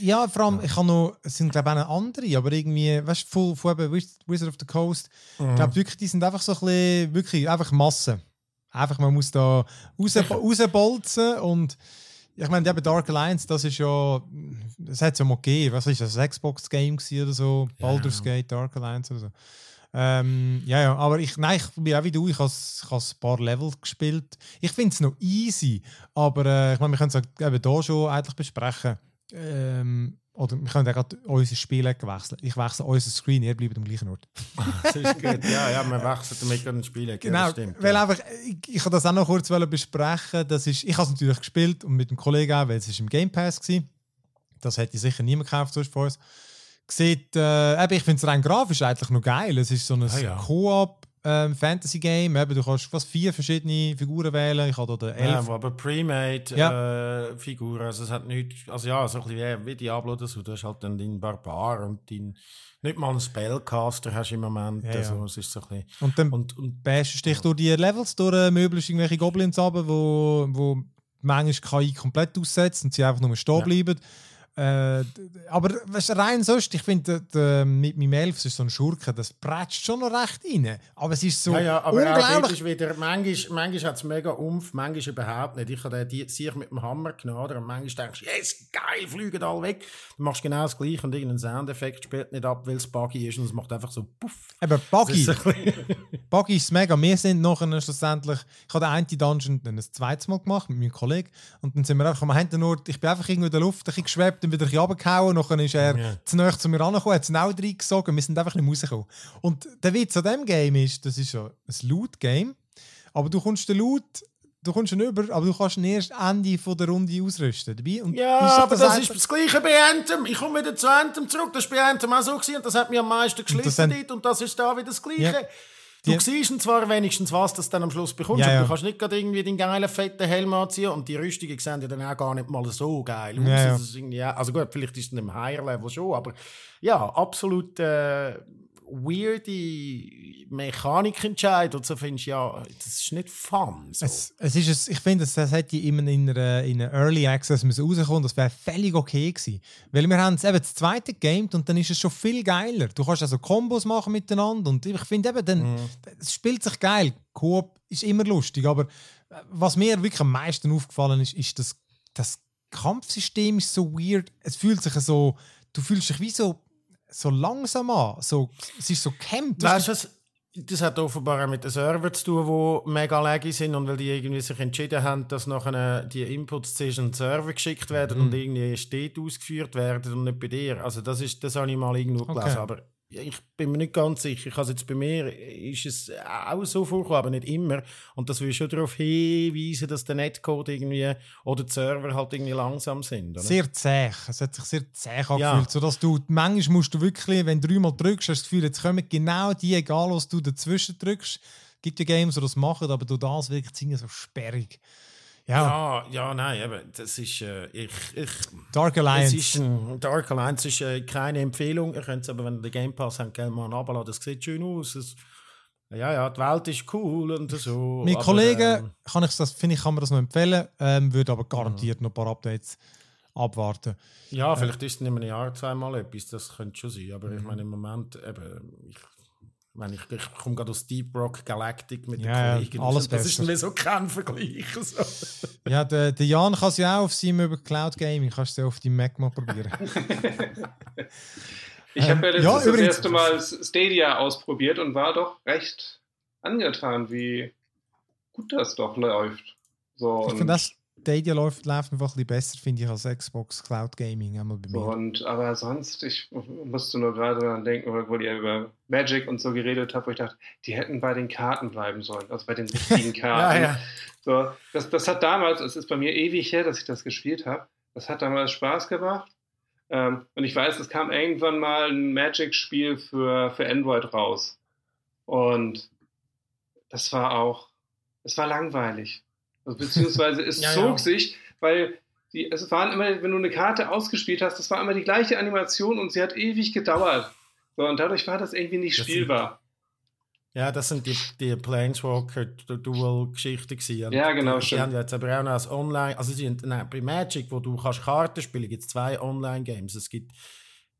ja, vor allem, ich habe noch, es sind glaube ich auch andere, aber irgendwie, weißt du, von, von eben Wizard of the Coast, mhm. ich glaube wirklich, die sind einfach so ein bisschen, wirklich einfach Masse. Einfach, man muss da raus, rausbolzen und ich meine, eben Dark Alliance, das ist ja, das hat es ja mal gegeben. Was ist das? Ein Xbox-Game oder so? Baldur's Gate, Dark Alliance oder so. Ähm, ja, ja, aber ich, nein, ich bin auch wie du, ich habe ein paar Level gespielt. Ich finde es noch easy, aber äh, ich meine, wir können es eben hier schon eigentlich besprechen. Ähm, oder wir können gerade unsere Spiele wechseln. Ich wechsle unser Screen, ihr bleibt am gleichen Ort.
das ist gut. Ja, ja, wir wechseln damit gerade Spiele.
Genau,
stimmt,
weil ja. einfach, ich, ich das auch noch kurz besprechen. Das ist, ich habe es natürlich gespielt und mit dem Kollegen auch, weil es im Game Pass war. Das hätte sicher niemand gekauft sonst von uns. Sieht, äh, ich finde es rein grafisch eigentlich noch geil. Es ist so ein ah, ja. Koop ähm, Fantasy-Game. du kannst fast vier verschiedene Figuren wählen. Ich habe da elf.
Ja, aber pre-made ja. äh, Figuren. Also es hat nicht, also ja, so ein bisschen wie Diablo oder so. Du hast halt dann deinen Barbar und deinen nicht mal einen Spellcaster hast im Moment. Ja, also, es ist so ein bisschen,
und dann und, und bäschst dich durch die Levels, durch äh, möglichst irgendwelche Goblins runter, wo, wo manchmal KI komplett aussetzt und sie einfach nur stehen bleiben. Äh, aber weißt, rein sonst, ich finde, mit meinem Elf ist so ein Schurke, das prätscht schon noch recht rein. Aber es ist so
ja, ja, aber unglaublich. Ist wieder, manchmal, manchmal hat es mega Umf, manchmal überhaupt nicht. Ich habe den sich mit dem Hammer genommen und manchmal denkst du, yes, geil, fliegen alle weg. Du machst genau das Gleiche und irgendein Soundeffekt spielt nicht ab, weil es buggy ist und es macht einfach so puff.
Aber buggy, buggy ist mega. Wir sind nachher schlussendlich, ich habe den einen Dungeon dann ein zweites Mal gemacht mit meinem Kollegen und dann sind wir einfach, wir haben nur, ich bin einfach irgendwo in der Luft ein bisschen geschwebt dann wieder ein runtergehauen, dann ist er yeah. zu nahe zu mir angekommen, hat es auch reingesogen, wir sind einfach nicht rausgekommen. Und der Witz an diesem Game ist, das ist ja ein Loot-Game, aber du kommst den Loot du kommst schon über, aber du kannst ihn erst Ende von der Runde ausrüsten. Dabei. Und
ja, aber das, das ist das Gleiche bei Anthem. Ich komme wieder zu Anthem zurück. Das war bei Anthem auch so gewesen, und das hat mir am meisten geschliffen und das, und das ist da wieder das Gleiche. Ja. Du siehst zwar wenigstens, was du dann am Schluss bekommst, ja, ja. aber du kannst nicht gerade irgendwie den geilen, fetten Helm anziehen und die Rüstungen sehen ja dann auch gar nicht mal so geil aus. Ja, also gut, vielleicht ist es in einem Higher-Level schon, aber ja, absolut äh, weirde Mechanikentscheid und so findest du, ja, das ist nicht fun. So.
Es, es ist es, ich finde, es, es hätte immer in einer, in einer Early Access müssen rauskommen das wäre völlig okay gewesen. Weil wir haben es eben das zweite gegamed und dann ist es schon viel geiler. Du kannst also Kombos machen miteinander und ich finde eben, dann, mhm. es spielt sich geil. Coop ist immer lustig, aber äh, was mir wirklich am meisten aufgefallen ist, ist, dass das Kampfsystem ist so weird. Es fühlt sich so, du fühlst dich wie so so langsam an. So, es ist so gehemmt.
Weißt du, das hat offenbar auch mit den Servern zu tun, die mega laggy sind und weil die irgendwie sich entschieden haben, dass nachher die Inputs zwischen den Server geschickt werden mhm. und irgendwie dort ausgeführt werden und nicht bei dir. Also das ist, das habe ich mal irgendwo gelesen, okay. aber ich bin mir nicht ganz sicher. Ich jetzt bei mir ist es auch so vorgekommen, aber nicht immer. Und das will schon darauf hinweisen, dass der Netcode irgendwie oder die Server halt irgendwie langsam sind. Oder?
Sehr zäh. Es hat sich sehr zäh angefühlt, ja. sodass du manchmal musst du wirklich, wenn du dreimal drückst, hast du das Gefühl, jetzt kommen genau die, egal was du dazwischen drückst. Es gibt ja Games, die das machen, aber du das wirklich so sperrig.
Ja. ja, ja, nein, eben, das ist, äh, ich, ich,
Dark Alliance.
Ist ein, Dark Alliance ist äh, keine Empfehlung. Ihr könnt es aber, wenn ihr den Game Pass habt, gerne mal runterladen. Das sieht schön aus. Es, ja, ja, die Welt ist cool und so.
Mein Kollege, äh, kann ich das, finde ich, kann man das noch empfehlen, ähm, würde aber garantiert mhm. noch ein paar Updates abwarten.
Ja, vielleicht äh, ist es in einem Jahr zweimal etwas, das könnte schon sein. Aber ich mhm. meine, im Moment, eben, ich wenn ich, ich komme gerade aus Deep Rock Galactic mit
ja,
den Kollegen.
Alles
das
besser.
ist wie so kein Vergleich. So.
Ja, der, der Jan kann es ja auch auf seinem über Cloud Gaming, kannst du auf deinem Mac mal probieren.
ich habe ja, ähm, ja das erste Mal Stadia ausprobiert und war doch recht angetan, wie gut das doch läuft. So,
ich finde das Stadia läuft, läuft einfach ein bisschen besser, finde ich, als Xbox Cloud Gaming. Einmal bei mir.
Und, aber sonst, ich musste nur gerade daran denken, wo ihr über Magic und so geredet habt, wo ich dachte, die hätten bei den Karten bleiben sollen, also bei den richtigen Karten. ja, ja. So, das, das hat damals, es ist bei mir ewig her, dass ich das gespielt habe, das hat damals Spaß gemacht. Ähm, und ich weiß, es kam irgendwann mal ein Magic-Spiel für, für Android raus. Und das war auch, es war langweilig. Beziehungsweise es ja, zog ja. sich, weil die, es waren immer, wenn du eine Karte ausgespielt hast, das war immer die gleiche Animation und sie hat ewig gedauert. So, und dadurch war das irgendwie nicht das spielbar.
Sind, ja, das sind die, die Planeswalker-Dual-Geschichten.
Ja, genau.
Die haben jetzt aber auch noch als Online, also sie nein, bei Magic, wo du kannst Karten spielen, gibt es zwei Online-Games. Es gibt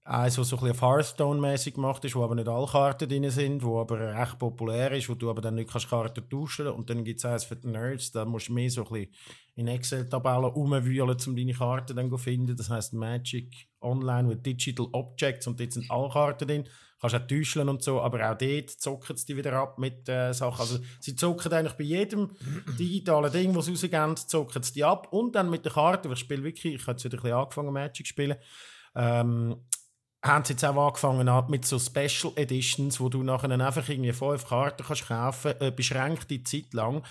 eins, was so ein bisschen Hearthstone-mäßig gemacht ist, wo aber nicht alle Karten drin sind, wo aber recht populär ist, wo du aber dann nicht kannst Karten tauschen Und dann gibt es eins für die Nerds, da musst du mehr so ein bisschen in Excel-Tabellen rumwühlen, um deine Karten dann zu finden. Das heißt Magic Online with Digital Objects und dort sind alle Karten drin. Du kannst auch täuschen und so, aber auch dort zocken sie die wieder ab mit äh, Sachen. Also sie zocken eigentlich bei jedem digitalen Ding, was sie rausgeben, zocken sie die ab. Und dann mit den Karten, ich spiele wirklich, ich habe jetzt wieder ein bisschen angefangen Magic zu spielen, ähm, haben sie jetzt auch angefangen mit so Special Editions, wo du nachher einfach irgendwie fünf Karten kannst kaufen, äh, beschränkte Zeit lang,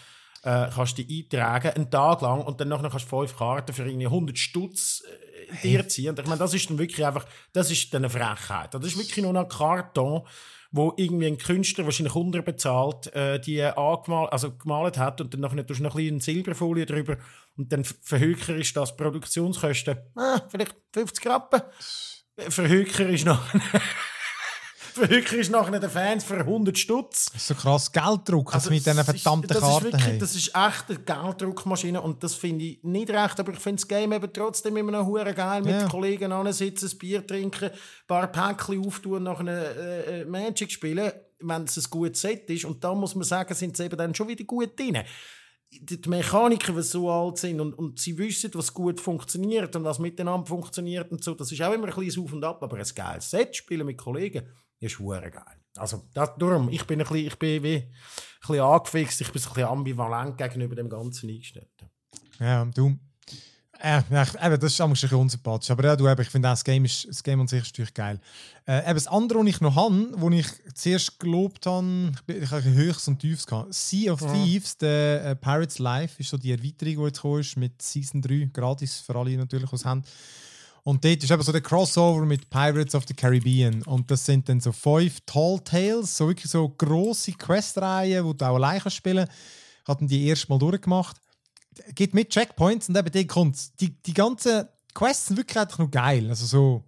äh, kannst die eintragen, einen Tag lang und dann nachher kannst du fünf Karten für irgendwie 100 Stutz äh, dir ziehen. Und ich meine, das ist dann wirklich einfach, das ist dann eine Frechheit. Das ist wirklich nur ein Karton, wo irgendwie ein Künstler wahrscheinlich unterbezahlt äh, die angemalt, also gemalt hat und dann nachher tust du noch ein bisschen Silberfolie drüber und dann verhöker ist das Produktionskosten äh, vielleicht 50 Rappen. Für Hücker ist noch. für Hücker ist nachher den Fans für 100 Stutz.
Das ist so krass Gelddruck, also mit diesen verdammten
ist,
Karten.
Ist wirklich, das ist echt eine Gelddruckmaschine und das finde ich nicht recht, aber ich finde das Game eben trotzdem immer noch hure geil, mit ja. Kollegen sitzen, ein Bier trinken, ein paar Päckchen auftun und nachher äh, äh, Magic spielen, wenn es ein gutes Set ist. Und da muss man sagen, sind sie eben dann schon wieder gut drin die Mechaniker, die so alt sind und, und sie wissen, was gut funktioniert und was miteinander funktioniert und so, das ist auch immer ein bisschen auf und ab, aber ein geiles Set spielen mit Kollegen ist hure geil. Also das, darum, ich bin ein bisschen, ich bin wie ein bisschen angefixt, ich bin ein bisschen ambivalent gegenüber dem Ganzen eingestellt.
Ja, du, äh, ja, eben, das ist ein bisschen unsympathisch. Aber ja, du, eben, ich finde das Game, ist, das Game an sich ist natürlich geil. Äh, eben das andere, was ich noch habe, wo ich zuerst gelobt habe, ich, ich habe höchst und tiefs gehabt. Sea of ja. Thieves, der äh, Pirates Life, ist so die Erweiterung, die jetzt gekommen ist, mit Season 3, gratis für alle natürlich, die es haben. Und dort ist eben so der Crossover mit Pirates of the Caribbean. Und das sind dann so fünf Tall Tales, so wirklich so grosse Questreihen, die du auch alleine spielen kannst. Hatten die erst mal durchgemacht geht mit Checkpoints und eben die kommt die, die ganzen Quests sind wirklich einfach nur geil. Also so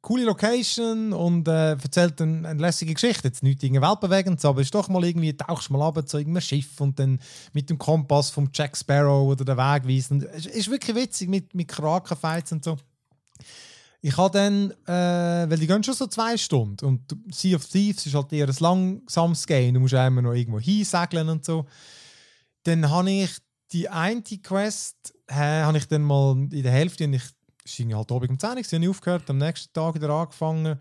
coole Location und äh, erzählt eine, eine lässige Geschichte. Jetzt nicht irgendwie weltbewegend, aber ist doch mal irgendwie, tauchst mal ab zu irgendeinem Schiff und dann mit dem Kompass vom Jack Sparrow oder den Weg weisen. Es ist wirklich witzig mit, mit Krakenfights und so. Ich habe dann, äh, weil die gehen schon so zwei Stunden und Sea of Thieves ist halt eher ein langsames Game, du musst immer noch irgendwo hinsegeln und so. Dann habe ich die eine Quest, äh, habe ich dann mal in der Hälfte, und ich war halt oben um 10 Uhr, habe aufgehört, am nächsten Tag wieder angefangen.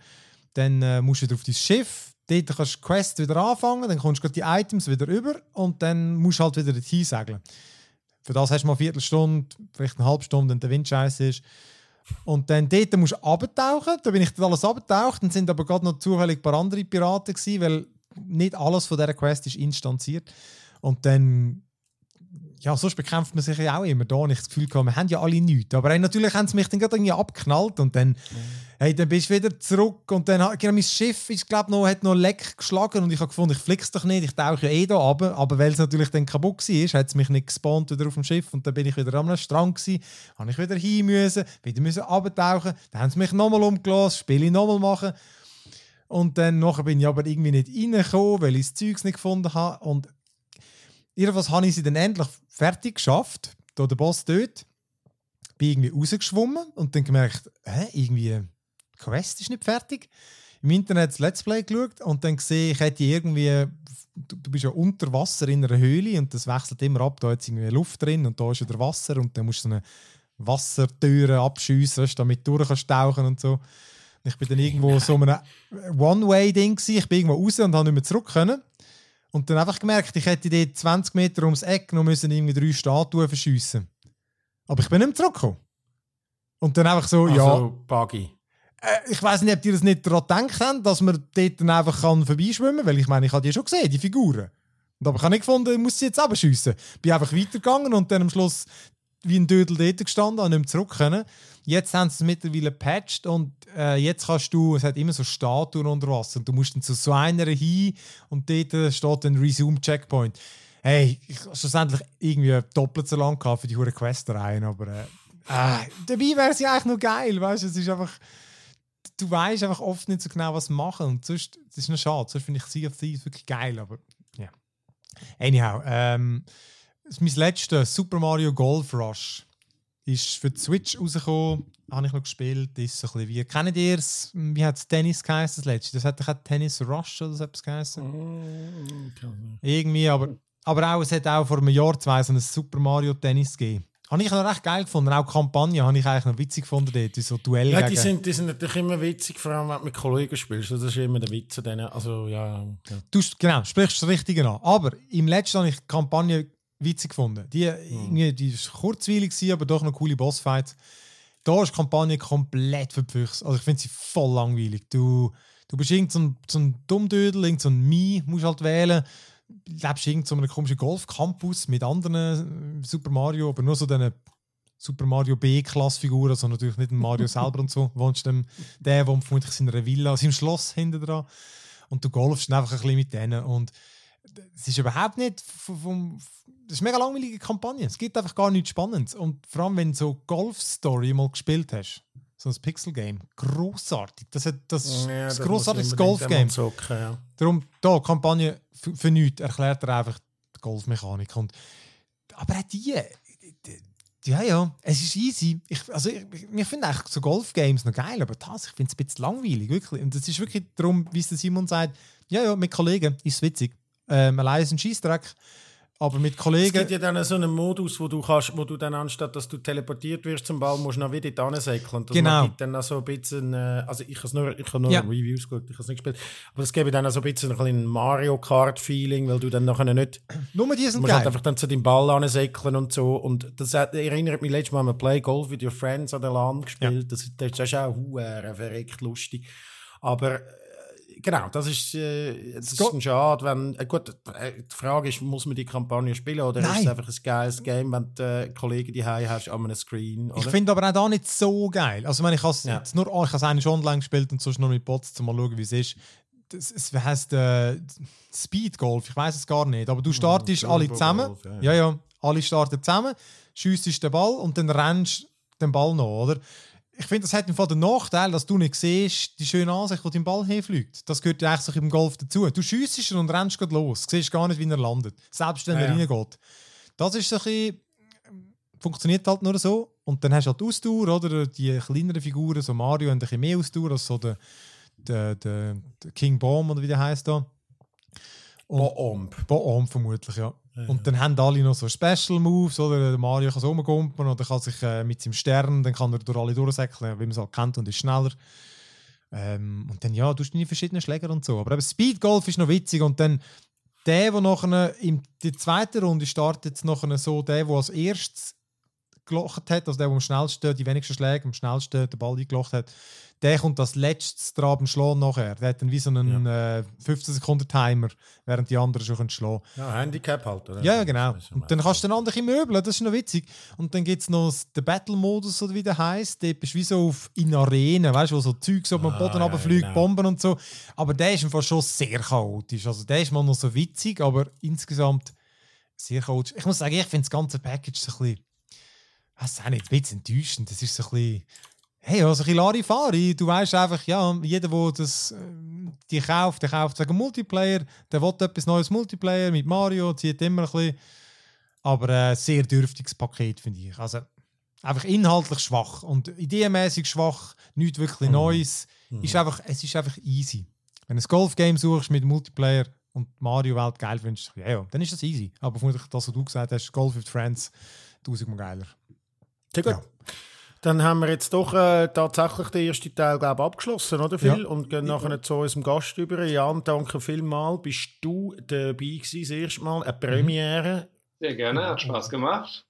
Dann äh, musst du wieder auf dein Schiff, dort kannst du die Quest wieder anfangen, dann kommst du die Items wieder über und dann musst du halt wieder dorthin segeln. Für das hast du mal eine Viertelstunde, vielleicht eine halbe Stunde, wenn der Wind scheiße ist. Und dann dort musst du abtauchen. Da bin ich dann alles abgetaucht. Dann sind aber gerade noch zufällig ein paar andere Piraten gewesen, weil nicht alles von dieser Quest ist instanziert. Und dann ja, sonst bekämpft man sich ja auch immer da. Ich das Gefühl gehabt, wir haben ja alle nichts. Aber hey, natürlich haben sie mich dann gerade irgendwie abgeknallt und dann, mhm. hey, dann bist du wieder zurück und dann, genau, mein Schiff ist, glaube noch, hat noch Leck geschlagen und ich habe gefunden, ich flieg's doch nicht, ich tauche ja eh da runter. Aber weil es natürlich dann kaputt war, hat es mich nicht gespawnt wieder auf dem Schiff und dann bin ich wieder am Strand gewesen, habe ich wieder hin müssen, wieder müssen abtauchen, dann haben sie mich nochmal umgelassen, Spiele nochmal machen. Und dann nachher bin ich aber irgendwie nicht reingekommen, weil ich das Zeugs nicht gefunden habe. Und Jedenfalls habe ich sie dann endlich fertig geschafft. Da der Boss dort. Bin irgendwie rausgeschwommen und dann gemerkt, hä, irgendwie, die Quest ist nicht fertig. Im Internet das Let's Play geschaut und dann gesehen, ich hätte irgendwie, du, du bist ja unter Wasser in einer Höhle und das wechselt immer ab. Da ist irgendwie Luft drin und da ist wieder Wasser und dann musst du so eine Wassertüre abschiessen, damit du durch kannst tauchen und so. Ich bin dann irgendwo so einem One-Way-Ding Ich bin irgendwo raus und habe nicht mehr zurück können. Und dann einfach gemerkt, ich hätte dort 20 Meter ums Eck noch müssen irgendwie drei Statuen verschiessen. Aber ich bin nicht mehr zurückgekommen. Und dann einfach so, also, ja.
Buggy.
Äh, ich weiß nicht, ob ihr das nicht daran gedacht habt, dass man dort dann einfach kann vorbeischwimmen kann, weil ich meine, ich habe die schon gesehen, die Figuren. Und aber ich habe nicht gefunden, ich muss sie jetzt abschiessen. Bin einfach weitergegangen und dann am Schluss wie ein Dödel dort gestanden und nicht mehr zurück können. Jetzt haben sie es mittlerweile gepatcht und äh, jetzt kannst du, es hat immer so Statuen unter Wasser und du musst dann zu so einer hin und dort steht ein Resume Checkpoint. Hey, ich schlussendlich irgendwie doppelt so lang für die hure Quest rein, aber äh, äh, dabei wäre es ja eigentlich nur geil, weißt du, es ist einfach du weißt einfach oft nicht so genau, was machen und sonst, das ist noch schade, sonst finde ich Sea of Thieves wirklich geil, aber ja. Yeah. Anyhow, ähm, mein letztes Super Mario Golf Rush ist für die Switch rausgekommen, habe ich noch gespielt. Ist so ein bisschen wie, kennt ihr es? Wie hat es Tennis geheißen, das letzte? Das hat doch Tennis Rush oder so etwas geheißen. Mm, Irgendwie, aber, aber auch, es hat auch vor einem Jahr, zwei so ein Super Mario Tennis gegeben. Habe ich noch recht geil gefunden. Auch die Kampagne habe ich eigentlich noch witzig gefunden dort. So Duell
ja, die sind, die sind natürlich immer witzig, vor allem wenn du mit Kollegen spielst. Das ist immer der Witz an denen. Also, ja, ja.
Du genau, sprichst das Richtige an. Aber im letzten habe ich die Kampagne witzig gefunden. Die, mhm. die ist kurzweilig, aber doch noch coole Bossfights. Da ist die Kampagne komplett verpfüchst. Also ich finde sie voll langweilig. Du, du bist irgend so ein, so ein Dummdödel, irgend so ein Mii, musst halt wählen. Du lebst in so einem komischen Golfcampus mit anderen äh, Super Mario, aber nur so diesen Super Mario B-Klasse-Figuren, also natürlich nicht ein Mario selber und so. Wohnst dem, der wohnt vermutlich in einer Villa, seinem Schloss hinten dran. Und du golfst einfach ein bisschen mit denen. Und es ist überhaupt nicht vom, das ist eine mega langweilige Kampagne. Es gibt einfach gar nichts Spannendes. Und vor allem, wenn du so Golf-Story mal gespielt hast, so ein Pixel-Game, großartig. Das, hat, das ist ja, ein großartiges Golf-Game. Ja. Darum, da, Kampagne für, für nichts, erklärt er einfach die Golfmechanik. Und, aber auch die, die, ja, ja, es ist easy. Ich, also, ich, ich finde eigentlich so Golf-Games noch geil, aber das, ich finde es ein bisschen langweilig, wirklich. Und das ist wirklich darum, wie es Simon sagt, ja, ja, mit Kollegen ist es witzig. Ähm, allein ist ein Scheißdreck. Aber mit Kollegen.
Es gibt ja dann so einen Modus, wo du kannst, wo du dann anstatt dass du teleportiert wirst zum Ball, musst du noch wieder da säckeln. Das
genau.
gibt dann so ein bisschen, äh, also ich habe nur, ich habe nur ja. Reviews geguckt, ich habe es nicht gespielt, aber es gibt dann so ein bisschen ein Mario Kart Feeling, weil du dann nachher nicht.
Nur die sind
musst halt einfach dann zu deinem Ball säckeln und so. Und das erinnert mich letztes Mal an Play Golf with Your Friends an der LAN gespielt. Ja. Das, das ist auch uh, verreckt lustig. Aber genau, das ist, äh, das ist ein Schade, wenn, äh, gut, äh, die Frage ist, muss man die Kampagne spielen oder Nein. ist es einfach ein geiles Game, wenn du äh, Kollegen die hast an einem Screen, oder?
Ich finde aber auch da nicht so geil. Also, wenn ich has, ja. jetzt nur, oh, ich habe eigentlich online gespielt und sonst nur mit Bots, um mal schauen, wie es ist. Das, es heißt äh, Speed Golf, ich weiß es gar nicht, aber du startest oh, alle zusammen. Golf, ja, ja. ja, ja, alle starten zusammen, schiessest den Ball und dann rennst den Ball noch, oder? Ich finde, das hat im Fall den Nachteil, dass du nicht siehst, die schöne Ansicht, wo dein Ball hinfliegt. Das gehört ja eigentlich im Golf dazu. Du schiessest ihn und rennst gerade los. Du siehst gar nicht, wie er landet. Selbst wenn
Ja,
er
ja.
reingeht. Das ist so ein bisschen, funktioniert halt nur so. Und dann hast du halt Ausdauer, oder? Die kleineren Figuren, so Mario, haben ein bisschen mehr Ausdauer als so der, der, der, der King Bomb, oder wie der heißt da. Und-
Boomp.
Boom vermutlich, ja. Und dann haben alle noch so Special Moves, oder? Der Mario kann so rumgumpen und dann kann sich äh, mit seinem Stern, dann kann er durch alle durchsäckeln, wie man es halt kennt, und ist schneller. Ähm, und dann, ja, du hast deine verschiedenen Schläger und so. Aber eben Speed Golf ist noch witzig und dann der, der nachher in die zweite Runde startet, nachher so der, der als erstes gelocht hat, also der, der am schnellsten, die wenigsten Schläge, am schnellsten den Ball eingelocht hat, der kommt als letztes dran beim Schlagen nachher. Der hat dann wie so einen äh, 15-Sekunden-Timer, während die anderen schon können schlagen
Ja, Handicap halt, oder?
ja, ja, genau. Und dann kannst du den anderen möbeln, das ist noch witzig. Und dann gibt es noch den Battle-Modus, oder wie der heisst. Dort bist du wie so auf, in Arenen, weißt du, wo so auf dem
Ah,
Boden
ja,
runterfliegt,
genau.
Bomben und so. Aber der ist einfach schon sehr chaotisch. Also der ist mal noch so witzig, aber insgesamt sehr chaotisch. Ich muss sagen, ich finde das ganze Package so ein bisschen, weiß auch nicht, ein bisschen enttäuschend. Das ist so ein bisschen, hey, also ein bisschen Larifari. Du weißt einfach, ja, jeder, der das, ähm, die kauft, der kauft wegen Multiplayer, der will etwas Neues Multiplayer mit Mario, zieht immer ein bisschen. Aber ein sehr dürftiges Paket, finde ich. Also einfach inhaltlich schwach und ideenmäßig schwach, nichts wirklich Neues. Ist einfach, es ist einfach easy. Wenn du ein Golf-Game suchst mit Multiplayer und Mario-Welt geil findest, ja, ja, dann ist das easy. Aber vermutlich das, was du gesagt hast, Golf with Friends, tausendmal geiler.
Sehr gut.
Ja.
Dann haben wir jetzt doch äh, tatsächlich den ersten Teil glaub, abgeschlossen, oder Phil?
Ja.
Und gehen nachher zu unserem Gast über. Jan, danke vielmals. Bist du dabei gewesen, das erste Mal? Eine Premiere?
Sehr gerne, hat Spaß gemacht.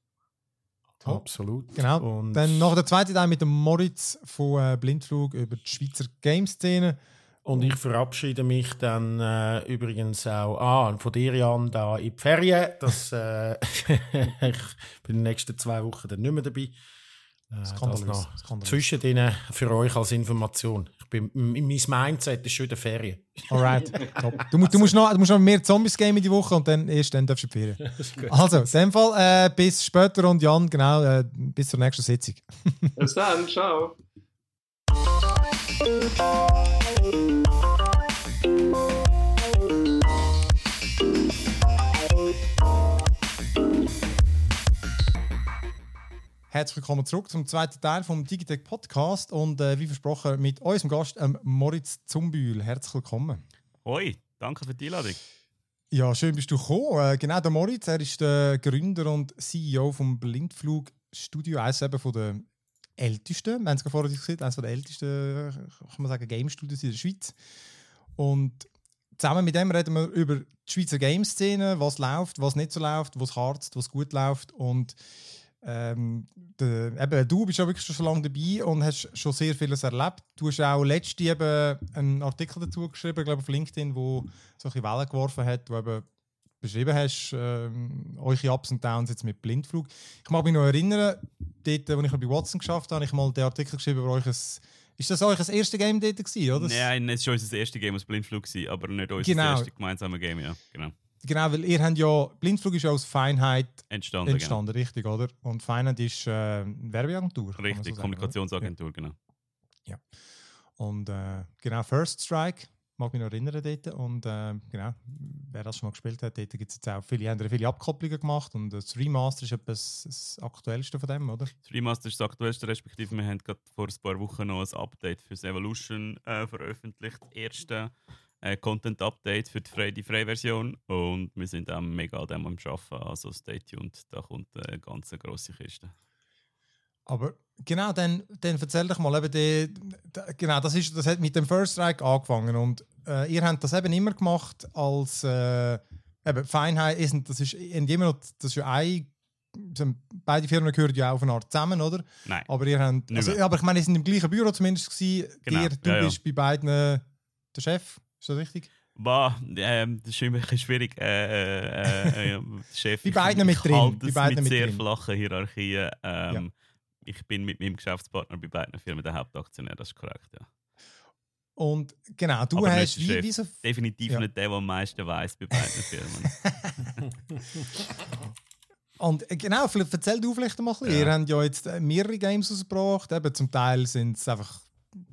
Absolut.
Genau.
Und
Dann noch der zweite Teil mit dem Moritz von äh, Blindflug über die Schweizer Game-Szene.
Und ich verabschiede mich dann äh, übrigens auch ah, von dir, Jan, da in die Ferien. Das, äh, ich bin in den nächsten zwei Wochen dann nicht mehr dabei. Äh, das
Skandalös.
noch
Skandalös.
zwischen denen für euch als Information. Ich bin, mein Mindset ist schon in der Ferien.
Alright. Top. Du, musst- du, musst noch, du musst noch mehr Zombies game in die Woche und dann erst dann darfst du Ferien. Also, in dem Fall äh, bis später und Jan, genau, äh, bis zur nächsten Sitzung.
Bis dann, ciao.
Herzlich willkommen zurück zum zweiten Teil vom Digitech Podcast und äh, wie versprochen mit unserem Gast ähm, Moritz Zumbühl. Herzlich willkommen.
Hoi, danke für die Einladung.
Ja, schön bist du gekommen. Äh, genau, der Moritz, er ist der Gründer und CEO vom Blindflug Studio, eines eben von der ältesten, wir haben es gerade vorher gesagt, eines der ältesten, äh, kann man sagen, Game Studios in der Schweiz. Und zusammen mit dem reden wir über die Schweizer Game-Szene, was läuft, was nicht so läuft, was hart, was gut läuft und ähm, der, eben, du bist ja wirklich schon so lange dabei und hast schon sehr vieles erlebt. Du hast auch letzte eben einen Artikel dazu geschrieben, glaube auf LinkedIn, wo so ein bisschen Wellen geworfen hat, wo eben beschrieben hast, ähm, eure Ups und Downs jetzt mit Blindflug. Ich mag mich noch erinnern, dort, als ich bei Watson geschafft habe, habe ich mal den Artikel geschrieben über euch. Ist das euch das erste Game dort gewesen, oder?
Nein, es war unser erstes Game aus Blindflug, gewesen, aber nicht unser
Genau.
erstes gemeinsames Game, ja. Genau.
Genau, weil ihr habt ja, Blindflug ist ja aus Feinheit
Entstanden.
entstanden, richtig, oder? Und Feinheit ist äh, eine Werbeagentur.
Genau.
so
Richtig,
sagen,
Kommunikationsagentur, genau.
oder? Und äh, genau, First Strike, mag mich noch erinnern dort. Und äh, genau, wer das schon mal gespielt hat, dort gibt es jetzt auch viele, haben viele Abkopplungen gemacht und das Remaster ist etwas das aktuellste von dem, oder?
Das Remaster ist das aktuellste, respektive wir haben gerade vor ein paar Wochen noch ein Update für das Evolution äh, veröffentlicht. Das erste äh, Content-Update für die freie, die freie Version. Und wir sind auch mega an dem am Arbeiten, also stay tuned, da kommt eine ganz grosse Kiste.
Aber genau, dann, dann erzähl doch mal, eben die, die, genau, das, ist, das hat mit dem First Strike angefangen und äh, ihr habt das eben immer gemacht als äh, eben Feinheit, ist, das ist in immer noch, das ist ja ein, beide Firmen gehören ja auf eine Art zusammen, oder?
Nein.
Aber ihr habt, also, aber ich meine, ihr sind im gleichen Büro zumindest gewesen.
Genau,
Ihr, du
ja, ja.
bist bei beiden der Chef, ist das richtig?
Bah, ähm, das ist immer ein bisschen schwierig. Äh, äh, äh, ja, Chef, ich-
beiden mit drin,
es
beiden
mit
mit
sehr
drin.
flachen Hierarchien. Ähm,
Ja.
Ich bin mit meinem Geschäftspartner bei beiden Firmen der Hauptaktionär, das ist korrekt. Ja.
Und genau, du
Aber
hast wie, wie so
Definitiv
Ja.
nicht der, der am meisten weiß bei beiden Firmen.
Und äh, genau, vielleicht erzähl du vielleicht mal ein bisschen.
Ja.
Ihr habt ja jetzt äh, mehrere Games ausgebracht. Eben, zum Teil sind es einfach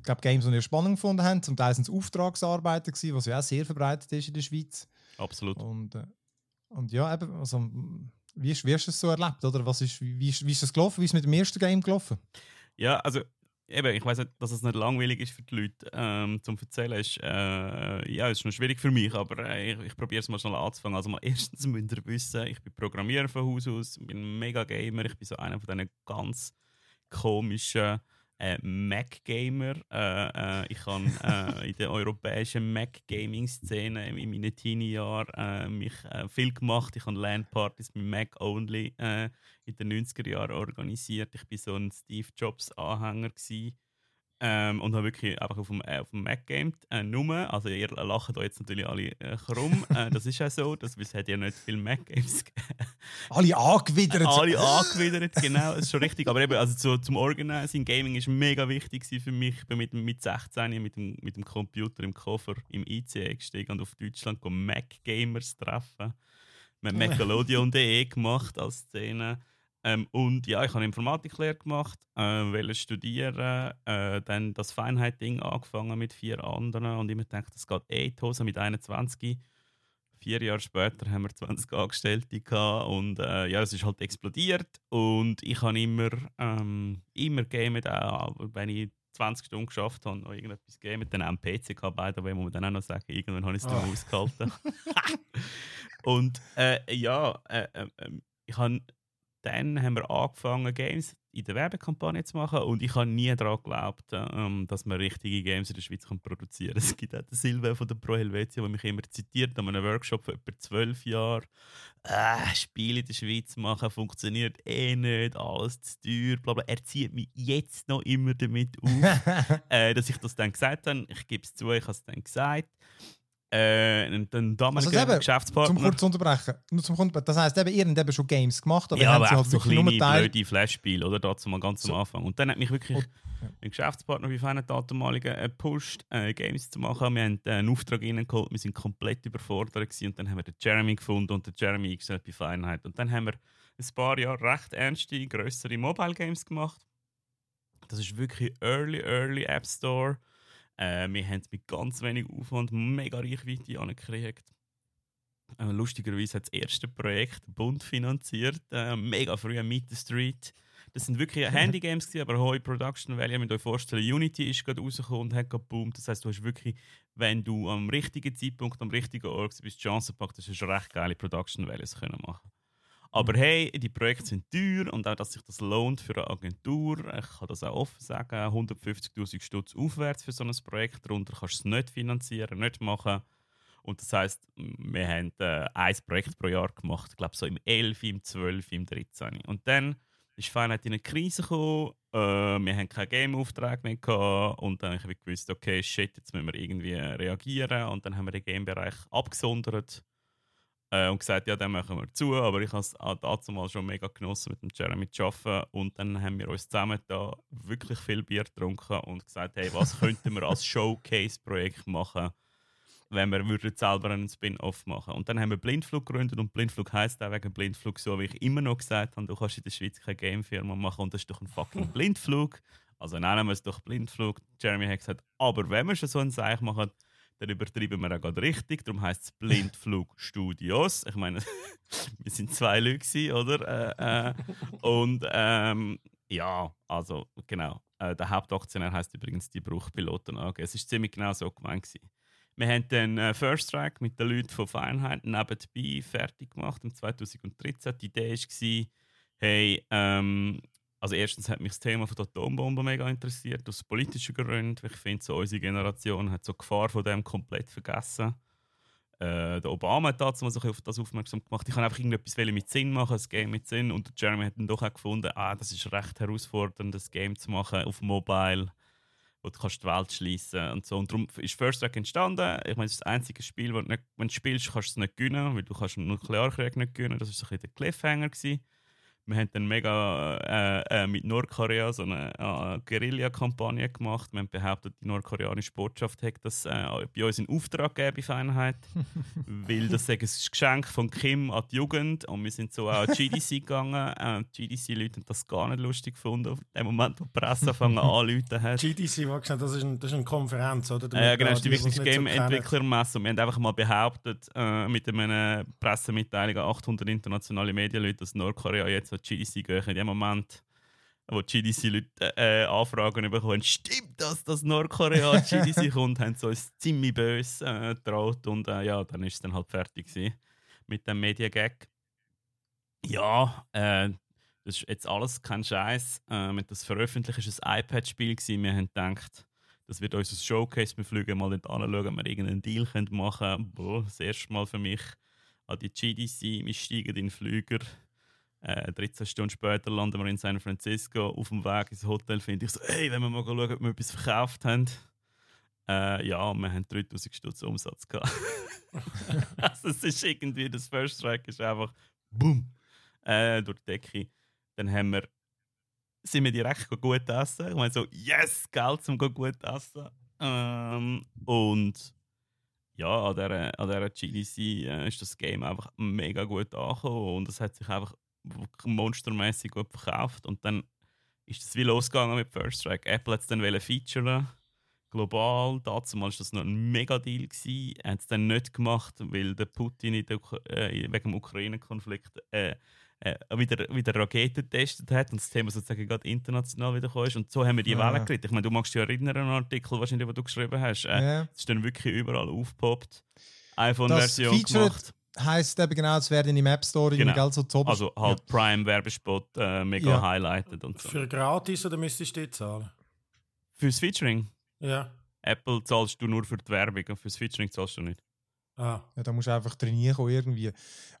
glaube, Games, die ihr spannend gefunden habt. Zum Teil sind es Auftragsarbeiten, gewesen, was ja auch sehr verbreitet ist in der Schweiz.
Absolut.
Und, äh, und ja, eben, also, wie, hast- wie hast du es so erlebt? Oder was ist, wie, ist- wie ist es gelaufen? Wie ist es mit dem ersten Game gelaufen?
Ja, also eben, ich weiß nicht, dass es nicht langweilig ist für die Leute ähm, zum Erzählen. Ist, äh, ja, es ist noch schwierig für mich, aber äh, ich, ich probiere es mal schnell anzufangen. Also mal erstens müsst ihr wissen, ich bin Programmierer von Haus aus, bin ein mega Gamer, ich bin so einer von diesen ganz komischen äh, Mac-Gamer. Äh, äh, ich habe äh, in der europäischen Mac-Gaming-Szene in meinen Teenie-Jahren äh, mich äh, viel gemacht. Ich habe LAN-Partys mit Mac-Only äh, in den 90er Jahren organisiert. Ich war so ein Steve Jobs-Anhänger. gewesen. Ähm, und habe wirklich einfach auf dem, äh, auf dem Mac gamed. Äh, nur, also ihr lacht da jetzt natürlich alle äh, krumm. äh, das ist ja so, dass, es hat ja nicht viele Mac-Games gegeben.
Alle angewidert.
Alle angewidert, genau, das ist schon richtig. Aber eben, also so, zum Organizing, Gaming ist mega wichtig für mich. Ich bin mit, mit 16 mit dem, mit dem Computer im Koffer im ICE gestiegen und auf Deutschland Mac-Gamers treffen. Wir haben Macalodion.de gemacht als Szene. Ähm, und ja, ich habe Informatiklehre gemacht, äh, wollte studieren, äh, dann das Feinheit-Ding angefangen mit vier anderen und immer gedacht, das geht eh in die Hose mit 21. Vier Jahre später haben wir 20 Angestellte gehabt und äh, ja, es ist halt explodiert und ich habe immer, ähm, immer gamet, auch wenn ich 20 Stunden geschafft habe, noch irgendetwas gamet, dann auch am PC gehabt, by the way, muss man dann auch noch sagen, irgendwann habe ich es dann
Ah.
ausgehalten. und äh, ja, äh, äh, äh, ich habe dann haben wir angefangen, Games in der Werbekampagne zu machen und ich habe nie daran geglaubt, ähm, dass man richtige Games in der Schweiz kann produzieren kann. Es gibt auch den Silve von der Pro Helvetia, der mich immer zitiert an einem Workshop vor etwa zwölf Jahren. Äh, Spiele in der Schweiz machen funktioniert eh nicht, alles zu teuer, bla bla. Er zieht mich jetzt noch immer damit auf, äh, dass ich das dann gesagt habe. Ich gebe es zu, ich habe es dann gesagt. Äh, und dann damaliger
Also eben,
Geschäftspartner.
Zum kurz unterbrechen. Nur zum Kunden- Das heisst, eben, ihr habt eben schon Games gemacht, aber
ja, aber
halt
so kleine, blöde Flash-Spiele, oder? Dazu mal ganz
So.
am Anfang. Und dann hat mich wirklich
Und- ja.
ein Geschäftspartner wie Feinen damaligen äh, gepusht, äh, Games zu machen. Wir haben äh, einen Auftrag reingeholt, wir sind komplett überfordert gewesen. und dann haben wir den Jeremy gefunden und den Jeremy eingestellt bei Feinheit. Und dann haben wir ein paar Jahre recht ernste, größere Mobile-Games gemacht. Das ist wirklich Early, Early App Store. Äh, wir haben es mit ganz wenig Aufwand mega Reichweite angekriegt. Äh, lustigerweise hat das erste Projekt Bund finanziert, äh, mega früh mit der Street. Das sind wirklich Handygames, gewesen, aber hohe Production Value. Müsst euch vorstellen, Unity ist gerade rausgekommen und hat gerade boomt. Das heißt, du hast wirklich, wenn du am richtigen Zeitpunkt, am richtigen Ort bist, die Chance gepackt, dass du schon recht geile Production Values können machen aber hey, die Projekte sind teuer und auch, dass sich das lohnt für eine Agentur. Ich kann das auch offen sagen, 150'000 Stutz aufwärts für so ein Projekt. Darunter kannst du es nicht finanzieren, nicht machen. Und das heisst, wir haben äh, ein Projekt pro Jahr gemacht. Ich glaube so im 11, im 12, im 13. Und dann ist Feinheit in eine Krise gekommen. Äh, wir haben keinen Game-Auftrag mehr gehabt. Und dann habe ich gewusst, okay, shit, jetzt müssen wir irgendwie reagieren. Und dann haben wir den Game-Bereich abgesondert äh, und gesagt, ja, dann machen wir zu. Aber ich habe es auch dazu mal schon mega genossen, mit dem Jeremy zu arbeiten. Und dann haben wir uns zusammen da wirklich viel Bier getrunken und gesagt, hey, was könnten wir als Showcase-Projekt machen, wenn wir würden selber einen Spin-off machen. Und dann haben wir Blindflug gegründet und Blindflug heisst auch wegen Blindflug so, wie ich immer noch gesagt habe, du kannst in der Schweiz keine Game-Firma machen und das ist doch ein fucking Blindflug. Also nennen wir es doch Blindflug. Jeremy hat gesagt, aber wenn wir schon so einen Seich machen, dann übertreiben wir auch gerade richtig. Darum heisst es Blindflug Studios. Ich meine, wir sind zwei Leute, oder? Äh, äh, und ähm, ja, also genau. Äh, der Hauptaktionär heißt übrigens die Bruchpiloten AG. Es ist ziemlich genau so gemeint. Wir haben den äh, First Strike mit den Leuten von Feinheit nebenbei fertig gemacht im 2013. Die Idee war, hey, ähm, also erstens hat mich das Thema von der Atombombe mega interessiert, aus politischen Gründen. Ich finde, so unsere Generation hat so die Gefahr von dem komplett vergessen. Äh, der Obama hat dazu mal ein auf das aufmerksam gemacht. Ich kann einfach irgendetwas mit Sinn machen, ein Game mit Sinn. Und Jeremy hat dann doch auch gefunden, ah, das ist recht herausfordernd, das Game zu machen auf Mobile, wo du kannst die Welt schließen und so. Und darum ist First Strike entstanden. Ich meine, es ist das einzige Spiel, wo du nicht, wenn du spielst, kannst du es nicht gewinnen, weil du kannst einen Nuklearkrieg nicht gewinnen. Das war so ein bisschen der Cliffhanger gewesen. Wir haben dann mega äh, äh, mit Nordkorea so eine äh, Guerilla-Kampagne gemacht. Wir haben behauptet, die nordkoreanische Botschaft hätte das äh, bei uns in Auftrag gegeben, Feinheit. weil das ein Geschenk von Kim an die Jugend. Und wir sind so auch an die GDC gegangen. Äh, die GDC-Leute haben das gar nicht lustig gefunden. In dem Moment, wo die Presse anfangen anzuleiten hat.
GDC, das ist, ein, das ist eine Konferenz, oder?
Ja, äh, genau, das ist die wichtigste Game-Entwicklermesse. wir haben einfach mal behauptet, äh, mit einer Pressemitteilung an 800 internationale Medienleute, dass Nordkorea jetzt an GDC gehen. In dem Moment, wo GDC-Leute äh, Anfragen bekommen, stimmt das, dass Nordkorea GDC kommt, haben sie uns ziemlich böse äh, getraut. Und äh, ja, dann ist es dann halt fertig gewesen mit dem Mediagag. Ja, äh, das ist jetzt alles kein Scheiß. Äh, mit das veröffentlicht ist ein iPad-Spiel Wir haben gedacht, das wird unser Showcase. Wir fliegen mal dort anschauen, ob wir irgendeinen Deal machen können. Boah, das erste Mal für mich an die GDC. Wir steigen in den Flüger. Äh, 13 Stunden später landen wir in San Francisco. Auf dem Weg ins Hotel finde ich so, hey, wenn wir mal schauen, ob wir etwas verkauft haben. Äh, ja, wir haben 3000 Stutz Umsatz gehabt. also es ist irgendwie, das First Strike ist einfach boom, äh, durch die Decke. Dann haben wir, sind wir direkt gut essen. Ich meine so, yes, Geld zum gut essen. Ähm, und ja, an dieser, an dieser GDC äh, ist das Game einfach mega gut angekommen und es hat sich einfach monstermäßig gut verkauft. Und dann ist das wie losgegangen mit First Strike. Apple hat es dann featuren global. Dazu war das noch ein Mega-Deal. Hat es dann nicht gemacht, weil der Putin der, äh, wegen dem Ukraine-Konflikt äh, äh, wieder, wieder Raketen getestet hat und das Thema sozusagen gerade international wieder ist. Und so haben wir die ja. Welle gekriegt. Ich meine, du magst dich erinnern an einen Artikel, wahrscheinlich, den du geschrieben hast. Äh, ja. ist dann wirklich überall aufgepoppt. iPhone-Version gemacht.
Heißt eben genau, es werden im App Store genau. Geld so top.
Also halt ja. Prime-Werbespot äh, mega ja. highlighted und so.
Für gratis oder müsstest du die zahlen?
Fürs Featuring?
Ja.
Apple zahlst du nur für die Werbung und fürs Featuring zahlst du nicht.
Ah. Ja, da musst du einfach trainieren irgendwie.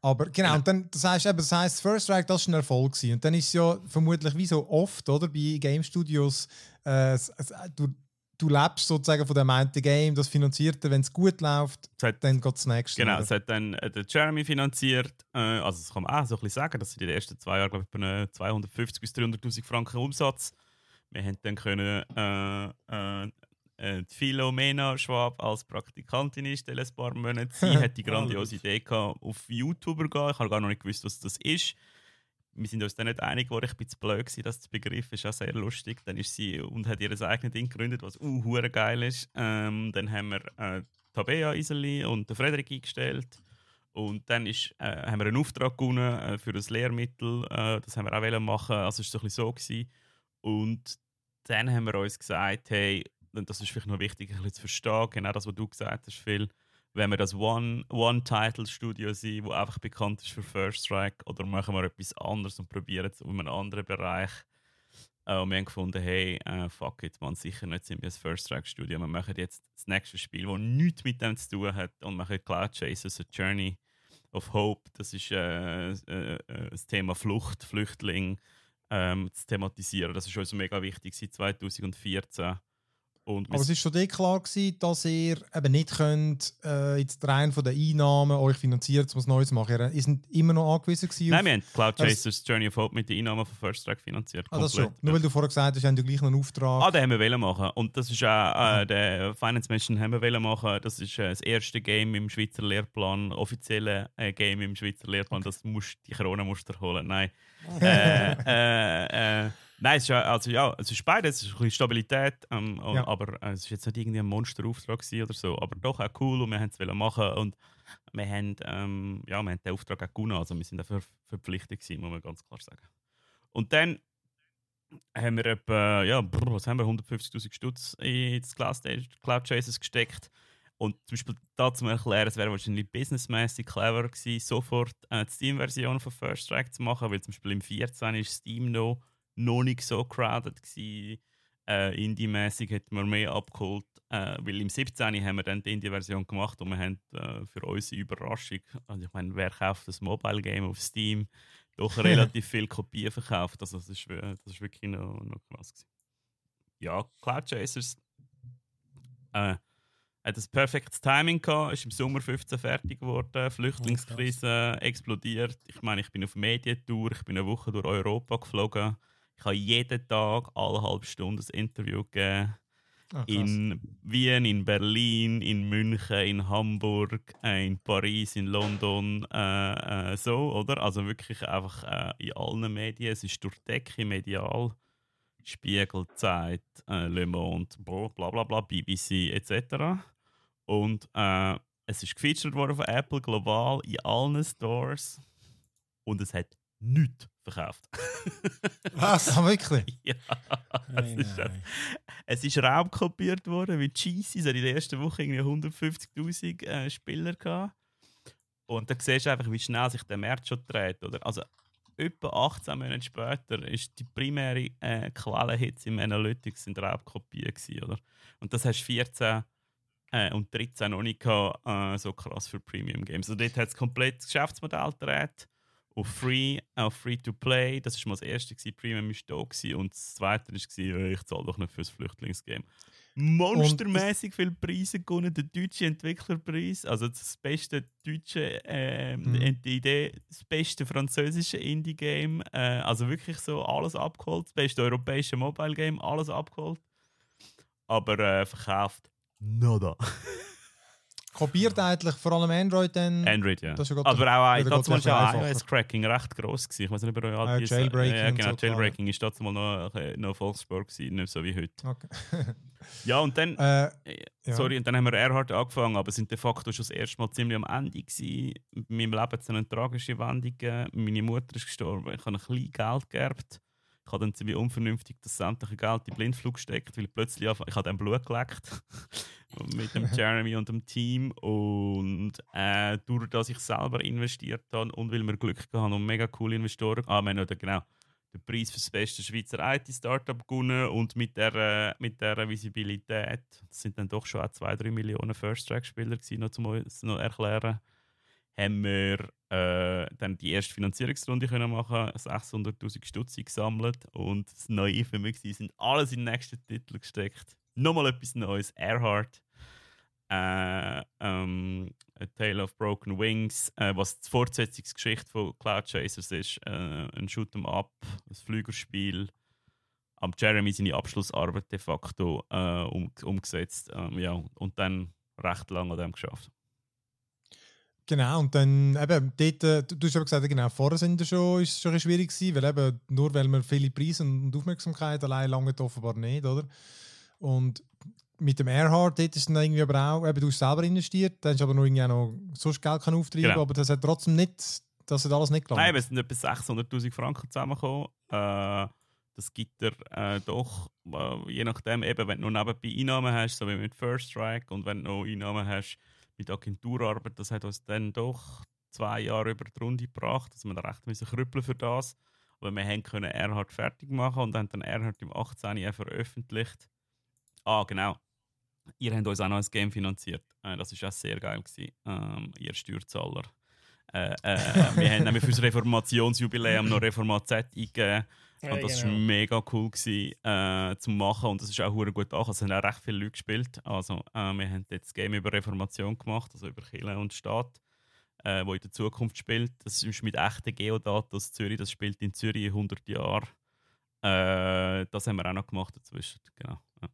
Aber genau, ja. und dann, das heißt eben, das heißt, First Strike, das war ein Erfolg gewesen. Und dann ist es ja vermutlich wie so oft, oder, bei Game Studios, äh, du, du lebst sozusagen von dem einen Game, das Finanzierte, wenn es gut läuft, hat, dann geht es nächste.
Genau, es hat dann äh, der Jeremy finanziert, äh, also das kann man auch so ein bisschen sagen, dass sie in den ersten zwei Jahren, glaube ich, 250 bis 300'000 Franken Umsatz. Wir haben dann können äh, äh, äh, die Philomena Schwab als Praktikantin ist, ein paar Monate. Sie hat die grandiose Idee gehabt, auf YouTuber gehen. Ich habe gar noch nicht gewusst, was das ist. Wir sind uns dann nicht einig geworden. Ich bin zu blöd gewesen, dass der Begriff ist auch sehr lustig. Dann ist sie und hat ihr eigenes Ding gegründet, was uh, geil ist. Ähm, dann haben wir äh, Tabea Iseli und den Frederik eingestellt. Und dann ist, äh, haben wir einen Auftrag gewonnen äh, für ein Lehrmittel. Äh, das haben wir auch machen. Also es war so ein so. Gewesen. Und dann haben wir uns gesagt, hey, das ist vielleicht noch wichtig, ein bisschen zu verstehen, genau das, was du gesagt hast, Phil, wenn wir das One-Title-Studio One sind, das einfach bekannt ist für First Strike, oder machen wir etwas anderes und probieren es in einem anderen Bereich. Äh, und wir haben gefunden, hey, uh, fuck it, man, sicher nicht sind wir ein First Strike Studio. Wir machen jetzt das nächste Spiel, das nichts mit dem zu tun hat und machen Cloud Chasers, A Journey of Hope. Das ist äh, äh, äh das Thema Flucht, Flüchtling ähm, zu thematisieren. Das ist uns mega wichtig seit 2014.
Und Aber es war schon dir klar, gewesen, dass ihr eben nicht könnt, äh, jetzt rein von den Einnahmen euch finanzieren, um was Neues zu machen. Ihr seid immer noch angewiesen gewesen
Nein, wir haben Cloud Chasers Journey of Hope mit den Einnahmen von First Track finanziert.
Ah, das schon. Nur weil du vorher gesagt hast, haben du gleich noch einen Auftrag.
Ah, den haben wir machen. Und das ist auch, äh, der Finance Mission haben wir machen. Das ist äh, das erste Game im Schweizer Lehrplan, offizielle äh, Game im Schweizer Lehrplan. Okay. Das musst, die Corona musst du holen. Nein. äh, äh, äh Nein, es ist, also, ja, es ist beides, es ist ein bisschen Stabilität, ähm, ja. aber äh, es war jetzt nicht irgendwie ein Monsterauftrag oder so, aber doch auch cool und wir haben es machen und wir haben, ähm, ja, wir haben den Auftrag auch gewonnen, also wir sind dafür verpflichtet gewesen, muss man ganz klar sagen. Und dann haben wir etwa, ja, brr, was haben wir, 150'000 Stutz ins Cloud Chasers gesteckt und zum Beispiel da zu erklären, es wäre wahrscheinlich businessmäßig clever gewesen, sofort äh, die Steam-Version von First Strike zu machen, weil zum Beispiel im 14 ist Steam noch noch nicht so crowded gewesen. Äh, Indie-mäßig hätten wir mehr abgeholt, äh, weil im 17. haben wir dann die Indie-Version gemacht und wir haben äh, für unsere Überraschung, also ich meine, wer kauft das Mobile-Game auf Steam, doch relativ viel Kopien verkauft. Also das ist, das ist wirklich noch, noch krass gewesen. Ja, Cloud Chasers äh, hat ein perfektes Timing gehabt, ist im Sommer 15 fertig geworden, Flüchtlingskrise explodiert. Ich meine, ich bin auf Medientour, ich bin eine Woche durch Europa geflogen. Ich habe jeden Tag alle halbe Stunde ein Interview gegeben.
Ah,
in Wien, in Berlin, in München, in Hamburg, äh, in Paris, in London, äh, äh, so, oder? Also wirklich einfach äh, in allen Medien. Es ist durch Decke medial. Spiegel, Zeit, äh, Le Monde, bla bla bla, bla BBC etc. Und äh, es ist gefeatured worden von Apple global in allen Stores und es hat nichts verkauft.
Was? Ah, wirklich?
ja,
Nein,
es ist,
nein.
es ist raubkopiert worden wie Cheesy. Es hat in der ersten Woche irgendwie 150.000 äh, Spieler gehabt. Und da siehst du einfach, wie schnell sich der Markt schon dreht. Oder? Also, etwa 18 Monate später ist die primäre äh, Quellenhits im Analytics sind Raubkopien gewesen, oder? Und das hast du 14 äh, und 13 noch nicht gehabt, äh, so krass für Premium Games. Also dort hat es komplett das Geschäftsmodell gedreht auf Free, auf Free to Play. Das war mal das erste, gewesen. Premium war da gewesen. und das zweite war, äh, ich zahle doch nicht fürs Flüchtlingsgame. Monstermäßig viele Preise gewonnen, der deutsche Entwicklerpreis, also das beste deutsche, äh,
Mhm.
die Idee, das beste französische Indie-Game, äh, also wirklich so alles abgeholt, das beste europäische Mobile-Game, alles abgeholt, aber äh, verkauft nada.
Kopiert eigentlich vor allem Android dann.
Android, ja.
Das ist ja
aber auch, dazu
gerade
war ja iOS-Cracking recht gross. Gewesen. Ich weiß nicht, ob ihr euch
Ah, Jailbreaking
Ja, genau,
so.
Jailbreaking ist dazu mal noch, äh, noch Volkssport gewesen, nicht so wie heute.
Okay.
Ja, und dann,
äh,
äh,
ja.
sorry, und dann haben wir Erhard angefangen, aber sind de facto schon das erste Mal ziemlich am Ende gewesen. In meinem Leben hat es eine tragische Wendung gegeben. Meine Mutter ist gestorben. Ich habe ein bisschen Geld geerbt. Ich habe dann ziemlich unvernünftig das sämtliche Geld in den Blindflug gesteckt, weil ich plötzlich ich habe dann Blut geleckt mit dem Jeremy und dem Team. Und äh, durch dass ich selber investiert habe und weil wir Glück gehabt und mega coole Investoren, ah, wir haben genau den Preis für das beste Schweizer IT-Startup gewonnen und mit der, äh, mit der Visibilität, das sind dann doch schon auch 2-3 Millionen First-Track-Spieler gewesen, noch zum noch erklären, haben wir äh, dann die erste Finanzierungsrunde können machen, 600'000 Stutz gesammelt und das Neue für mich war, sind alles in den nächsten Titel gesteckt. Nochmal etwas Neues, Earhart, äh, ähm, A Tale of Broken Wings, äh, was die Fortsetzungsgeschichte von Cloud Chasers ist, äh, ein Shoot'em Up, ein Flügerspiel, am Jeremy seine Abschlussarbeit de facto äh, um, umgesetzt, ähm, ja, und dann recht lange an dem geschafft.
Genau, und dann eben, dort, äh, du, du hast aber gesagt, genau, vorher sind schon, ist es schon schwierig gewesen, weil eben, nur weil wir viele Preise und Aufmerksamkeit allein lange offenbar nicht, oder? Und mit dem Airhard, dort ist dann irgendwie aber auch, eben, du hast selber investiert, dann hast du aber noch irgendwie auch noch sonst Geld auftreiben,
Genau.
aber das hat trotzdem nicht, das hat alles nicht gelangt.
Nein, es sind etwa 600'000 Franken zusammengekommen. Äh, das gibt dir äh, doch, äh, je nachdem, eben, wenn du noch nebenbei Einnahmen hast, so wie mit First Strike, und wenn du noch Einnahmen hast mit Agenturarbeit, das hat uns dann doch zwei Jahre über die Runde gebracht, dass wir da recht müssen krüppeln für das. Aber wir haben können Erhard fertig machen und haben dann Erhard im 18. Jahr veröffentlicht. Ah, genau. Ihr habt uns auch noch ein Game finanziert. Äh, das war auch sehr geil, gewesen, ähm, ihr Steuerzahler. Äh, äh, wir haben nämlich für das Reformationsjubiläum noch Reformat Z eingegeben.
Ja,
und das war
genau.
mega cool gewesen, äh, zu machen und das ist auch gut angekommen. Es haben auch recht viele Leute gespielt. Also, äh, wir haben jetzt das Game über Reformation gemacht, also über Kirche und Staat, äh, wo in der Zukunft spielt. Das ist mit echten Geodaten aus Zürich. Das spielt in Zürich in 100 Jahren. Äh, das haben wir auch noch gemacht dazwischen. Genau. Ja.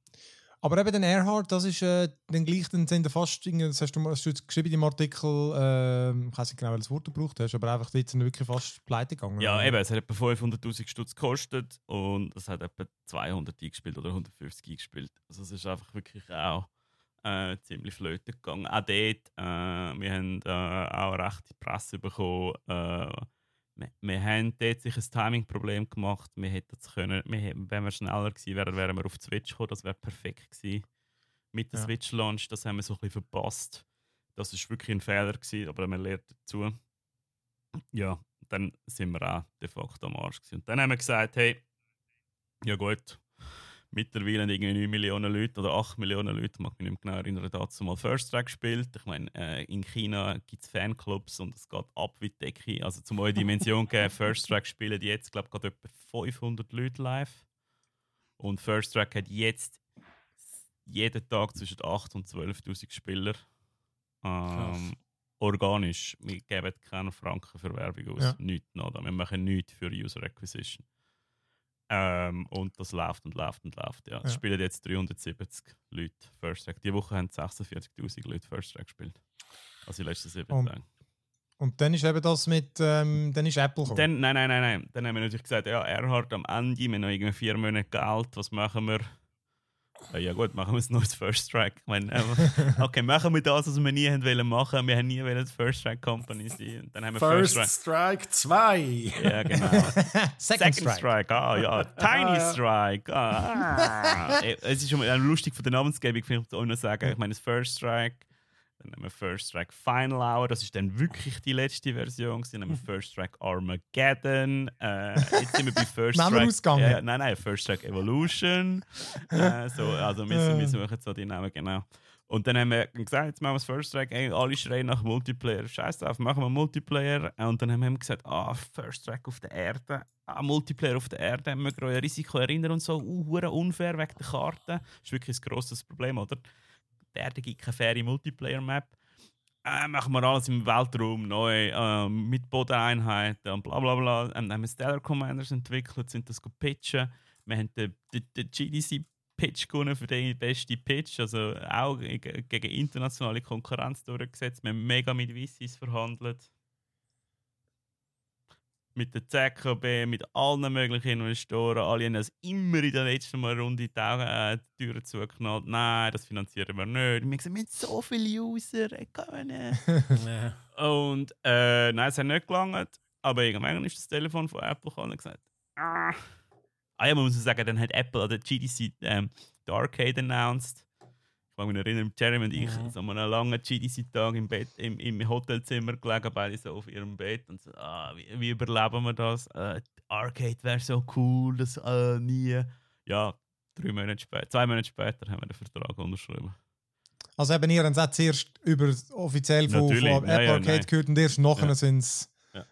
Aber eben den Airhard, das ist äh, dann gleich, dann sind fast, das hast du, hast du jetzt geschrieben im Artikel, äh, ich weiß nicht genau, welches Wort du gebraucht hast, aber einfach dort sind wir wirklich fast pleite gegangen.
Ja, eben, es hat etwa 500'000 Stutz gekostet und es hat etwa 200 eingespielt oder 150 eingespielt. Also es ist einfach wirklich auch äh, ziemlich flöten gegangen. Auch dort, äh, wir haben äh, auch recht die Presse bekommen. Wir, wir haben dort sich ein Timing-Problem gemacht. Wir hätten es können, wir, wenn wir schneller gewesen wären, wären wir auf die Switch gekommen. Das wäre perfekt gewesen. Mit der
Ja.
Switch-Launch, das haben wir so ein bisschen verpasst. Das ist wirklich ein Fehler gewesen, aber man lernt dazu. Ja, dann sind wir auch de facto am Arsch. Gewesen. Und dann haben wir gesagt, hey, ja gut, mittlerweile irgendwie 9 Millionen Leute oder 8 Millionen Leute, mag mich nicht mehr genau erinnern, dazu mal First Track gespielt. Ich meine, äh, in China gibt es Fanclubs und es geht ab wie die Decke. Also zum euch Dimension geben, First Track spielen jetzt, glaube ich, gerade etwa 500 Leute live. Und First Track hat jetzt jeden Tag zwischen 8.000 und 12.000 Spieler. Ähm, organisch. Wir geben keinen Franken für Werbung aus.
Ja.
Nichts nada. Wir machen nichts für User Acquisition. Ähm, und das läuft und läuft und läuft. Ja. Es
Ja.
spielen jetzt 370 Leute First Track. Die Woche haben 46.000 Leute First Track gespielt. Also die letzten sieben
Und-
Tage.
Und dann ist eben das mit, ähm, dann ist Apple gekommen.
Dann, nein, nein, nein, nein. Dann haben wir natürlich gesagt, ja, Erhard am Ende, wir haben noch irgendwie vier Monate Geld, was machen wir? Ja, ja gut, machen wir ein neues First Track. Ich meine, äh, okay, machen wir das, was wir nie haben wollen machen. Wir haben nie wollen First Track Company sein. Dann haben wir First,
First. Strike 2.
Ja, genau.
Second,
Second
Strike.
Strike. ah ja. Tiny
Ah, ja.
Strike. Ah. Eh, es ist schon mal äh, lustig von der Namensgebung, finde ich auch noch sagen. Ich meine, das First Strike, dann haben wir First Strike Final Hour, das ist dann wirklich die letzte Version. Dann haben wir First Strike Armageddon. Äh, jetzt sind wir bei First
ausgegangen.
Ja, nein, nein, First Strike Evolution. äh, so, also wir, wir suchen so die Namen genau. Und dann haben wir gesagt, jetzt machen wir das First Strike, ey, alle schreien nach Multiplayer. Scheiß drauf, machen wir Multiplayer. Und dann haben wir gesagt, ah, First Strike auf der Erde. Ah, Multiplayer auf der Erde, haben wir euer Risiko erinnern und so. Uh, unfair wegen der Karte. Das ist wirklich ein grosses Problem, oder? Die Erde gibt keine faire Multiplayer-Map. Äh, machen wir alles im Weltraum neu, äh, mit Bodeneinheiten und bla bla bla. Ähm, dann haben wir Stellar Commanders entwickelt, sind das pitchen. Wir haben den, den, den GDC-Pitch für den besten Pitch, also auch ge- gegen internationale Konkurrenz durchgesetzt. Wir haben mega mit VCs verhandelt. Mit der ZKB, mit allen möglichen Investoren. Alle haben uns immer in der letzten Mal Runde die, Augen, äh, die Türen zugeknallt. Nein, das finanzieren wir nicht. Wir haben gesagt, wir haben so viele User, können. Und äh, nein, es hat nicht gelangt. Aber irgendwann ist das Telefon von Apple gekommen und gesagt, ah. Ah ja, man muss sagen, dann hat Apple an der GDC ähm, die Arcade announced. Ich kann mich erinnern, Jeremy und ich
Mhm.
so an einem langen GDC-Tag im Bett, im, im Hotelzimmer gelegen, beide so auf ihrem Bett und so, ah, wie, wie überleben wir das? Äh, Arcade wäre so cool, das äh, nie. Ja, drei Monate später, zwei Monate später haben wir den Vertrag unterschrieben.
Also eben ihr habt es zuerst über offiziell von, von Apple
ja, ja,
Arcade
nein.
gehört und erst nachher
Ja.
sind sie
Ja.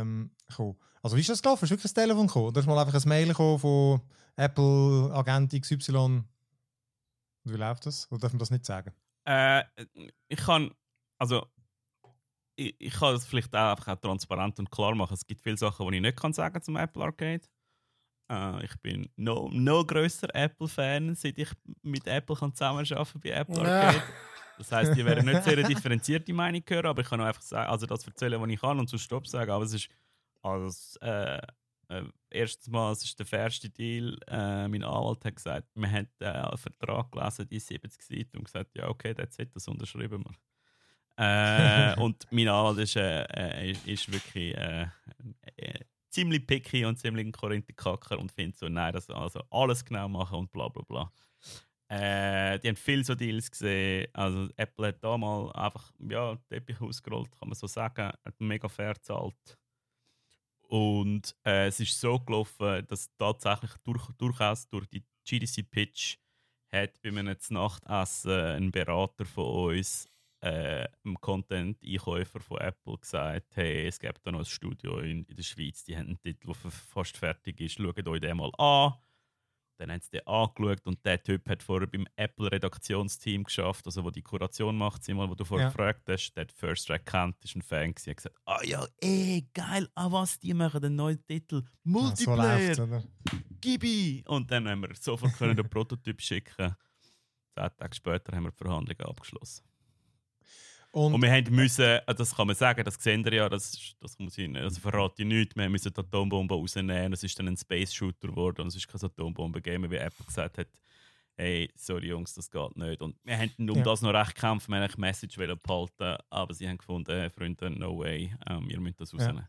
ähm, gekommen. Also wie ist das gelaufen? Ist wirklich ein Telefon gekommen? Oder ist mal einfach ein Mail gekommen von Apple Agent XY? Und wie läuft das? Oder darf man das nicht sagen?
Äh, ich kann, also, ich, ich kann das vielleicht auch einfach auch transparent und klar machen. Es gibt viele Sachen, die ich nicht kann sagen zum Apple Arcade. Äh, ich bin noch no grösser Apple-Fan, seit ich mit Apple kann zusammenarbeiten bei Apple
Ja.
Arcade. Das heisst, die werden nicht sehr eine differenzierte Meinung hören, aber ich kann auch einfach sagen, also das erzählen, was ich kann und zu Stopp sagen. Aber es ist als äh, erstes Mal, es ist der erste Deal. Äh, mein Anwalt hat gesagt, wir haben äh, einen Vertrag gelesen, die 70 Seiten und gesagt, ja okay, that's it, das unterschreiben wir. Äh, und mein Anwalt ist, äh, äh, ist, ist wirklich äh, äh, ziemlich picky und ziemlich ein Korinthenkacker und findet so, nein, das also alles genau machen und bla bla bla. Äh, die haben viele so Deals gesehen. Also Apple hat da mal einfach ja, den Teppich ausgerollt, kann man so sagen. Hat mega fair gezahlt. Und äh, es ist so gelaufen, dass tatsächlich durch, durchaus durch die GDC-Pitch hat bei einem Nachtessen ein Berater von uns, äh, einem Content-Einkäufer von Apple, gesagt: Hey, es gibt da noch ein Studio in, in der Schweiz, die haben einen Titel, der fast fertig ist. Schaut euch den mal an. Dann haben sie den angeschaut und der Typ hat vorher beim Apple-Redaktionsteam geschafft, also wo die Kuration macht, Simon, wo du vorher
Ja.
gefragt hast, der hat First Track kennt, ist ein Fan gewesen, hat gesagt, ah ja, ey, geil, ah was, die machen einen neuen Titel,
Ja, so
Multiplayer, gib ihn! Und dann haben wir sofort können den Prototyp schicken. Zehn Tage später haben wir die Verhandlungen abgeschlossen.
Und,
Und wir haben müssen, äh, das kann man sagen, das sehen ihr ja, das, das muss ich, also verrate ich nicht, wir müssen die Atombombe rausnehmen, es ist dann ein Space-Shooter geworden und es ist keine Atombombe gegeben, wie Apple gesagt hat, hey, sorry Jungs, das geht nicht. Und wir haben um
Ja.
das noch recht gekämpft, wir haben die Message behalten, aber sie haben gefunden, Freunde, no way, ähm, wir müssen das
Ja.
rausnehmen.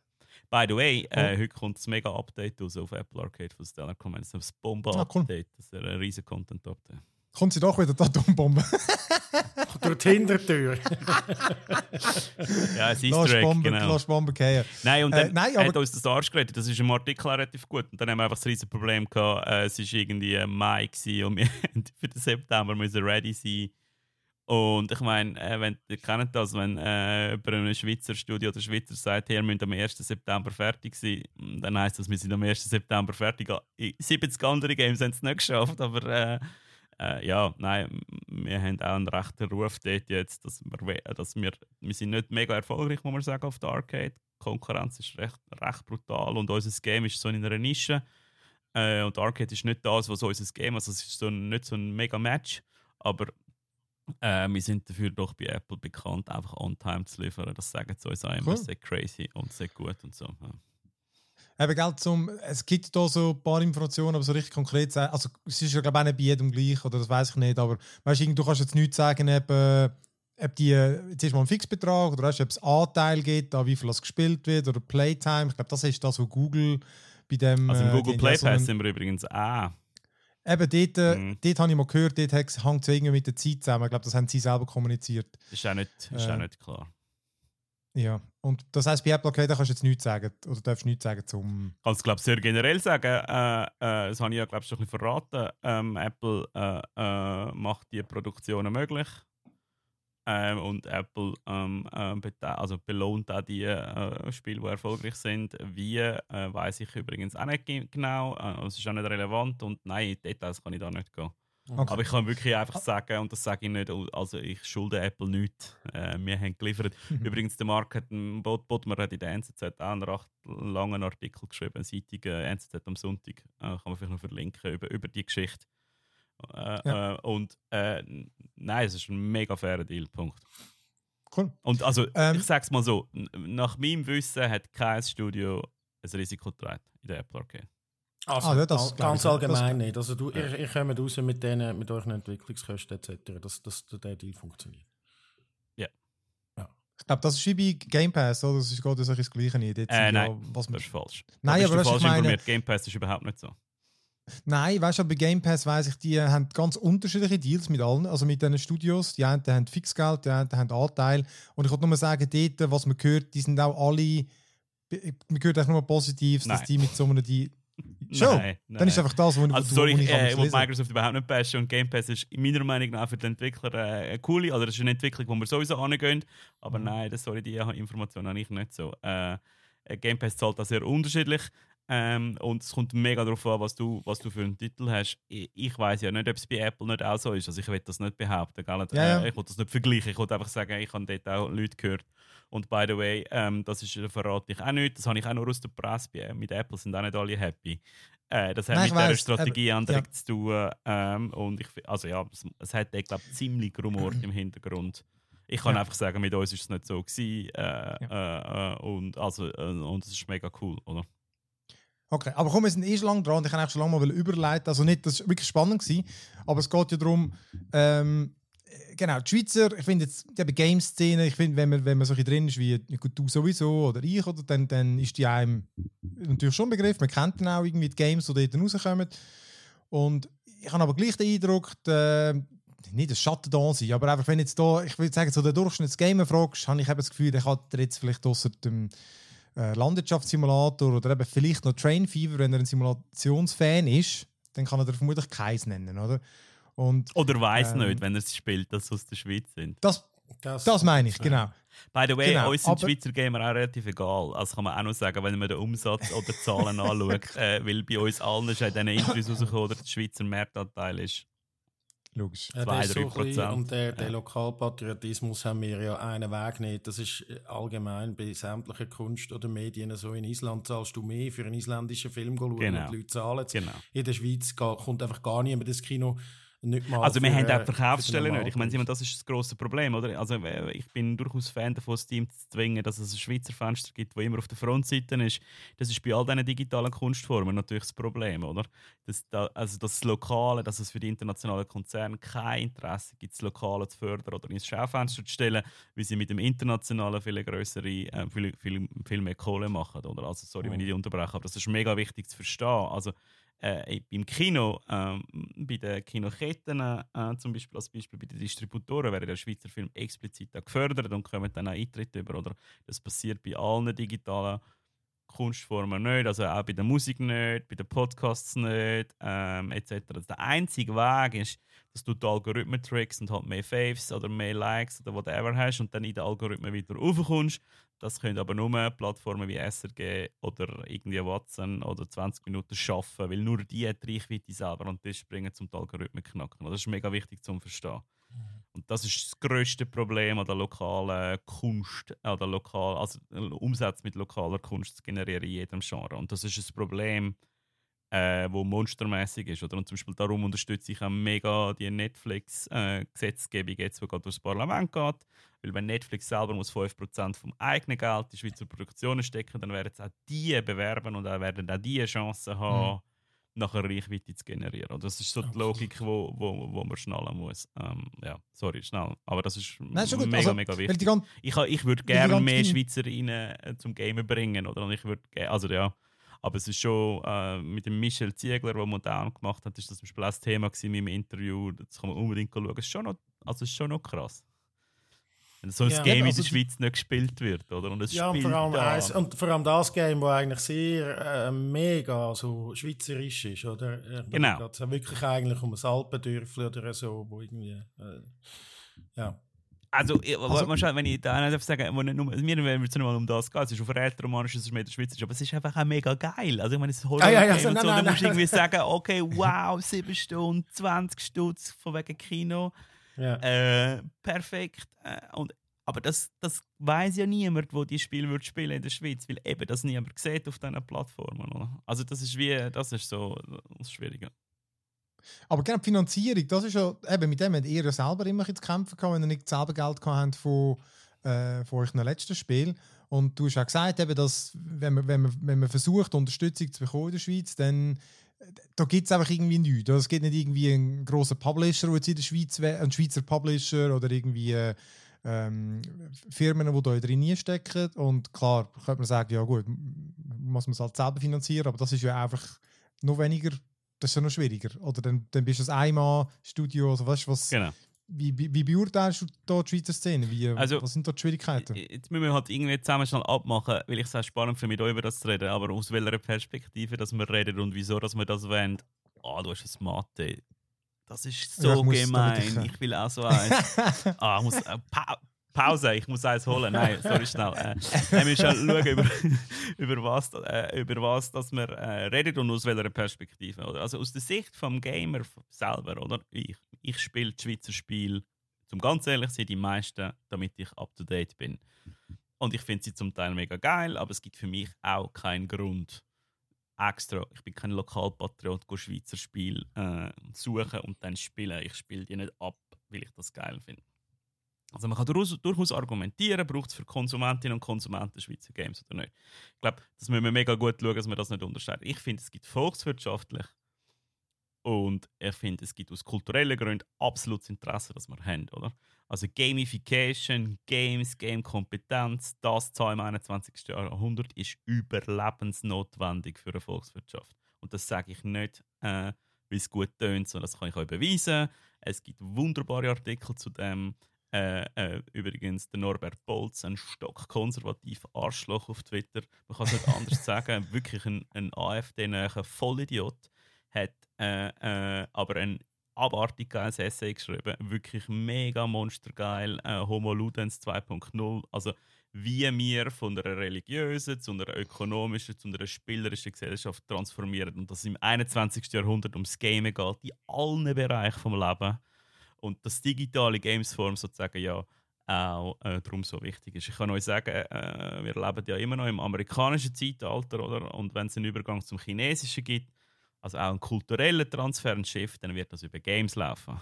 By the way, äh, heute kommt das mega Update raus auf Apple Arcade von Stellar Command. Das ist ein Bombe-Update. Das ist ein riesen Content-Update.
Kommt sie doch wieder die Atombombe.
Durch die Hintertür.
Ja, es ist
Lass Bombe,
genau.
lass Bombe fallen.
Nein, und
Äh,
dann
nein,
hat uns das Arsch geredet. Das ist im Artikel relativ gut. Und dann haben wir einfach das riesige Problem gehabt. Äh, es war irgendwie äh, Mai gewesen und wir für den September müssen ready sein. Und ich meine, äh, wenn, ihr kennt das, wenn äh, über ein Schweizer Studio oder Schweizer sagt, wir müssen am 1. September fertig sein, dann heisst das, wir sind am 1. September fertig. In 70 andere Games haben es nicht geschafft, aber äh, äh, ja, nein, wir haben auch einen rechten Ruf dort jetzt, dass wir, dass wir, wir sind nicht mega erfolgreich, muss man sagen, auf der Arcade. Die Konkurrenz ist recht, recht brutal und unser Game ist so in einer Nische. Äh, und Arcade ist nicht das, was unser Game ist. Also es ist so ein, nicht so ein mega Match, aber äh, wir sind dafür doch bei Apple bekannt, einfach on time zu liefern. Das sagen sie uns auch immer, cool. sehr crazy und sehr gut und so. Ja.
Eben, gell, zum, es gibt da so ein paar Informationen, aber so richtig konkret sagen, also es ist ja glaube ich auch nicht bei jedem gleich, oder das weiß ich nicht, aber weißt, du kannst jetzt nicht sagen, ob, äh, ob die, jetzt ist mal ein Fixbetrag oder weißt, ob es Anteil gibt, an wie viel das gespielt wird oder Playtime. Ich glaube, das ist das, was Google bei dem...
Also im
äh,
Google Play Pass sind wir übrigens auch.
Eben, dort, äh, mhm. dort habe ich mal gehört, dort hängt es irgendwie mit der Zeit zusammen. Ich glaube, das haben sie selber kommuniziert.
Ist auch nicht, ist äh, auch nicht klar.
Ja, und das heißt bei Apple da kannst du jetzt nichts sagen oder darfst nichts sagen zum.
Ich glaube sehr generell sagen. Äh, äh, das habe ich ja glaube ich schon ein bisschen verraten. Ähm, Apple äh, äh macht die Produktionen möglich ähm, und Apple ähm, äh, also belohnt auch die äh, Spiele, die erfolgreich sind. Wie weiß ich übrigens auch nicht genau. Es ist auch nicht relevant und nein, Details kann ich da nicht gehen. Okay. Aber ich kann wirklich einfach sagen, und das sage ich nicht, also ich schulde Apple nichts. Äh, wir haben geliefert. Übrigens, der Mark hat Bot, Botmer hat in der NZZ auch einen recht langen Artikel geschrieben, seitige NZZ am Sonntag. Äh, kann man vielleicht noch verlinken über, über die Geschichte. Äh, ja. Äh, und äh, nein, es ist ein mega fairer Deal, Punkt.
Cool.
Und also, ähm, ich sage es mal so, nach meinem Wissen hat kein Studio ein Risiko getragen in der Apple Arcade.
Also, ah, ja, das ganz allgemein nicht. Also du, ja. ihr, ihr kommt raus mit, denen, mit euren Entwicklungskosten etc., dass, dass der Deal funktioniert.
Ja.
ja. Ich glaube, das ist wie bei Game Pass, oder? Das ist gerade so das Gleiche nicht.
Jetzt äh, nein, ja, was das ist falsch.
Nein, aber das ist meine...
Game Pass ist überhaupt nicht so.
Nein, weißt du, bei Game Pass weiß ich, die haben ganz unterschiedliche Deals mit allen, also mit diesen Studios. Die einen haben Fixgeld, die anderen haben Anteil. Und ich wollte nur mal sagen, dort, was man hört, die sind auch alle, man hört auch nur Positives, dass die mit so einem, die, Schon? Nein, nein. Dann ist einfach das, was
also, sorry, ich, äh, ich Microsoft überhaupt nicht bashen und Game Pass ist meiner Meinung nach für den Entwickler äh, eine coole, oder das ist eine Entwicklung, wo wir sowieso angehen. Aber mhm. nein, das, sorry, die Information habe ich nicht so. Äh, Game Pass zahlt das sehr unterschiedlich. Ähm, und es kommt mega darauf an, was du, was du für einen Titel hast. Ich, ich weiß ja nicht, ob es bei Apple nicht auch so ist. Also ich will das nicht behaupten. Gell? Ja, ja. Äh, ich will das nicht vergleichen. Ich will einfach sagen, ich habe dort auch Leute gehört. Und by the way, ähm, das ist, verrate ich auch nicht. Das habe ich auch nur aus der Presse. Mit Apple sind auch nicht alle happy. Äh, das hat Nein, mit dieser Strategieänderung ja. zu tun. Ähm, und ich, also ja, es, es hat, ich glaube, ziemlich Rumor im Hintergrund. Ich kann ja. einfach sagen, mit uns ist es nicht so gewesen. Äh, ja. äh, und also äh, und es ist mega cool, oder?
Okay, aber komm, wir sind eh schon lange dran. Ich kann eigentlich schon lange mal überleiten. Also nicht, das war wirklich spannend gewesen, aber es geht ja darum, ähm, genau, die Schweizer, ich finde jetzt die Game-Szene, ich finde, wenn man, wenn man so ein drin ist, wie gut, du sowieso oder ich, oder, dann, dann ist die einem natürlich schon ein Begriff. Man kennt dann auch irgendwie die Games, die dort rauskommen. Und ich habe aber gleich den Eindruck, die, nicht das Schatten da sein, aber einfach, wenn jetzt da, ich würde sagen, so der Durchschnittsgamer fragst, habe ich eben das Gefühl, der hat jetzt vielleicht außer dem äh, Landwirtschaftssimulator oder eben vielleicht noch Train Fever, wenn er ein Simulationsfan ist, dann kann er vermutlich keins nennen, oder? Und,
oder weiß ähm, nicht, wenn er es spielt, dass sie aus der Schweiz sind.
Das, das, das meine ich, genau.
By the way, genau, uns sind Schweizer Gamer auch relativ egal. Also kann man auch noch sagen, wenn man den Umsatz oder die Zahlen anschaut, äh, weil bei uns allen ist in diesen Interviews rausgekommen, dass der Schweizer Marktanteil ist
Logisch.
Ja, 2, 3 Prozent. Und der, der ja. Lokalpatriotismus haben wir ja einen Weg nicht. Das ist äh, allgemein bei sämtlichen Kunst- oder Medien so. In Island zahlst du mehr für einen isländischen Film schauen genau. und die Leute zahlen genau. In der Schweiz kommt einfach gar niemand ins Kino
also wir für, haben auch Verkaufsstellen nicht. Ich meine, das ist das grosse Problem, oder? Also äh, ich bin durchaus Fan davon, Steam zu zwingen, dass es ein Schweizer Fenster gibt, wo immer auf der Frontseite ist. Das ist bei all diesen digitalen Kunstformen natürlich das Problem, oder? Das, da, also das Lokale, dass es für die internationalen Konzerne kein Interesse gibt, das Lokale zu fördern oder ins Schaufenster zu stellen, weil sie mit dem Internationalen viel größere, äh, viel, viel, viel mehr Kohle machen, oder? Also sorry, oh. wenn ich die unterbreche, aber das ist mega wichtig zu verstehen. Also äh, beim Kino, äh, bei den Kinoketten, äh, zum Beispiel als Beispiel bei den Distributoren, werden der Schweizer Film explizit gefördert und kommen dann auch Eintritt über. Oder das passiert bei allen digitalen Kunstformen nicht, also auch bei der Musik nicht, bei den Podcasts nicht, ähm, etc. Also der einzige Weg ist, dass du die Algorithmen trickst und halt mehr Faves oder mehr Likes oder whatever hast und dann in den Algorithmen wieder raufkommst. Das können aber nur Plattformen wie SRG oder irgendwie Watson oder 20 Minuten schaffen, weil nur die die Reichweite selber und das bringen zum Algorithmen knacken. Das ist mega wichtig zum Verstehen. Mhm. Und das ist das größte Problem an der lokalen Kunst, an der lokal, also Umsatz mit lokaler Kunst zu generieren in jedem Genre. Und das ist ein Problem, äh, wo monstermäßig ist. Oder? Und zum Beispiel darum unterstütze ich auch mega die Netflix-Gesetzgebung äh, jetzt, die gerade durchs Parlament geht. Weil wenn Netflix selber muss 5% vom eigenen Geld in Schweizer Produktionen stecken, dann werden es auch die bewerben und dann werden auch die Chancen haben, mhm. nachher Reichweite zu generieren. Und das ist so die Logik, wo, wo, wo man schnallen muss. Ähm, ja, sorry, schnell. Aber das ist Nein, ist mega, also, mega wichtig. Ich, ich würde gerne mehr Schweizerinnen äh, zum Gamen bringen. Oder? Und ich würde also ja aber es ist schon äh, mit dem Michel Ziegler, der Modern gemacht hat, ist das zum Beispiel auch das Thema in meinem Interview. Das kann man unbedingt schauen. Es ist schon noch, also ist schon noch krass. Wenn so ein ja, Game also in der Schweiz nicht gespielt wird, oder? Und es
ja, und vor, allem eins, und vor allem das Game, das eigentlich sehr äh, mega so schweizerisch ist, oder? Äh,
genau.
Es wirklich eigentlich um ein Alpendörfli oder so, wo irgendwie, äh, ja.
Also, also wenn ich da nicht sagen wo nicht nur, mir wenn es nur um das geht, es ist auf Rätoromanisch, es ist mehr der Schweizerisch, aber es ist einfach auch mega geil. Also ich meine, es ist Horror ah, ja, ja, so, nein, so, nein, da musst du irgendwie sagen, okay, wow, 7 Stunden, 20 Stutz von wegen Kino. Ja. Äh, perfekt. Äh, und, aber das, das weiß ja niemand, wo die Spiele wird spielen in der Schweiz, weil eben das niemand sieht auf diesen Plattformen. Oder? Also das ist wie, das ist so das Schwierige.
Aber genau, die Finanzierung, das ist ja, eben mit dem habt ihr ja selber immer zu kämpfen gehabt, wenn ihr nicht selber Geld gehabt habt von, äh, von euch letzten Spiel. Und du hast auch gesagt, eben, dass wenn man, wenn, man, wenn man versucht, Unterstützung zu bekommen in der Schweiz, dann da gibt es einfach irgendwie nichts. Es gibt nicht irgendwie einen grossen Publisher, der jetzt in der Schweiz wäre, ein Schweizer Publisher oder irgendwie äh, ähm, Firmen, die da drin stecken. Und klar, könnte man sagen, ja gut, muss man es halt selber finanzieren, aber das ist ja einfach noch weniger das ist ja noch schwieriger. Oder dann, dann bist du ein Einmal-Studio, also weißt du, was.
Genau.
Wie, wie, wie beurteilst du da die Schweizer Szene? Wie, also, was sind da die Schwierigkeiten?
Jetzt müssen wir halt irgendwie zusammen schnell abmachen, weil ich es auch spannend finde, mit euch über das zu reden, aber aus welcher Perspektive dass wir reden und wieso dass wir das wollen. Ah, oh, du hast ein Mathe. Das ist so ja, ich gemein. Ich, ich, will auch so eins. ah, ich muss, äh, Pause, ich muss eins holen. Nein, sorry, schnell. Äh, wir müssen schauen, über, über, was, äh, über was dass wir äh, reden und aus welcher Perspektive. Oder? Also aus der Sicht des Gamer selber, oder? Ich, ich spiele die Schweizer Spiele, zum ganz ehrlich sein, die meisten, damit ich up to date bin. Und ich finde sie zum Teil mega geil, aber es gibt für mich auch keinen Grund, extra, ich bin kein Lokalpatriot, Schweizer Spiel äh, suchen und dann spielen. Ich spiele die nicht ab, weil ich das geil finde. Also man kann durchaus, durchaus argumentieren, braucht es für Konsumentinnen und Konsumenten Schweizer Games oder nicht. Ich glaube, das müssen wir mega gut schauen, dass wir das nicht unterscheiden. Ich finde, es gibt volkswirtschaftlich und ich finde, es gibt aus kulturellen Gründen absolutes Interesse, das wir haben, oder? Also Gamification, Games, Game-Kompetenz, das Zahl im 21. Jahrhundert ist überlebensnotwendig für eine Volkswirtschaft. Und das sage ich nicht, äh, weil es gut tönt, sondern das kann ich euch beweisen. Es gibt wunderbare Artikel zu dem. Äh, äh, übrigens, der Norbert Bolz, ein stockkonservativer Arschloch auf Twitter, man kann es nicht anders sagen, wirklich ein, ein AfD-näher Vollidiot, hat äh, äh, aber ein abartig geiles Essay geschrieben, wirklich mega monstergeil, äh, Homo Ludens 2.0, also wie wir von einer religiösen zu einer ökonomischen, zu einer spielerischen Gesellschaft transformieren und dass es im 21. Jahrhundert ums Game geht, in allen Bereichen des Lebens und das digitale Gamesform sozusagen ja auch äh, darum so wichtig ist. Ich kann euch sagen, äh, wir leben ja immer noch im amerikanischen Zeitalter, oder? Und wenn es einen Übergang zum Chinesischen gibt, also auch einen kulturellen Transfer, einen Shift, dann wird das über Games laufen.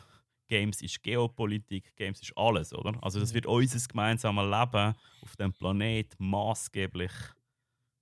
Games ist Geopolitik, Games ist alles, oder? Also das wird unser gemeinsames Leben auf dem Planet maßgeblich,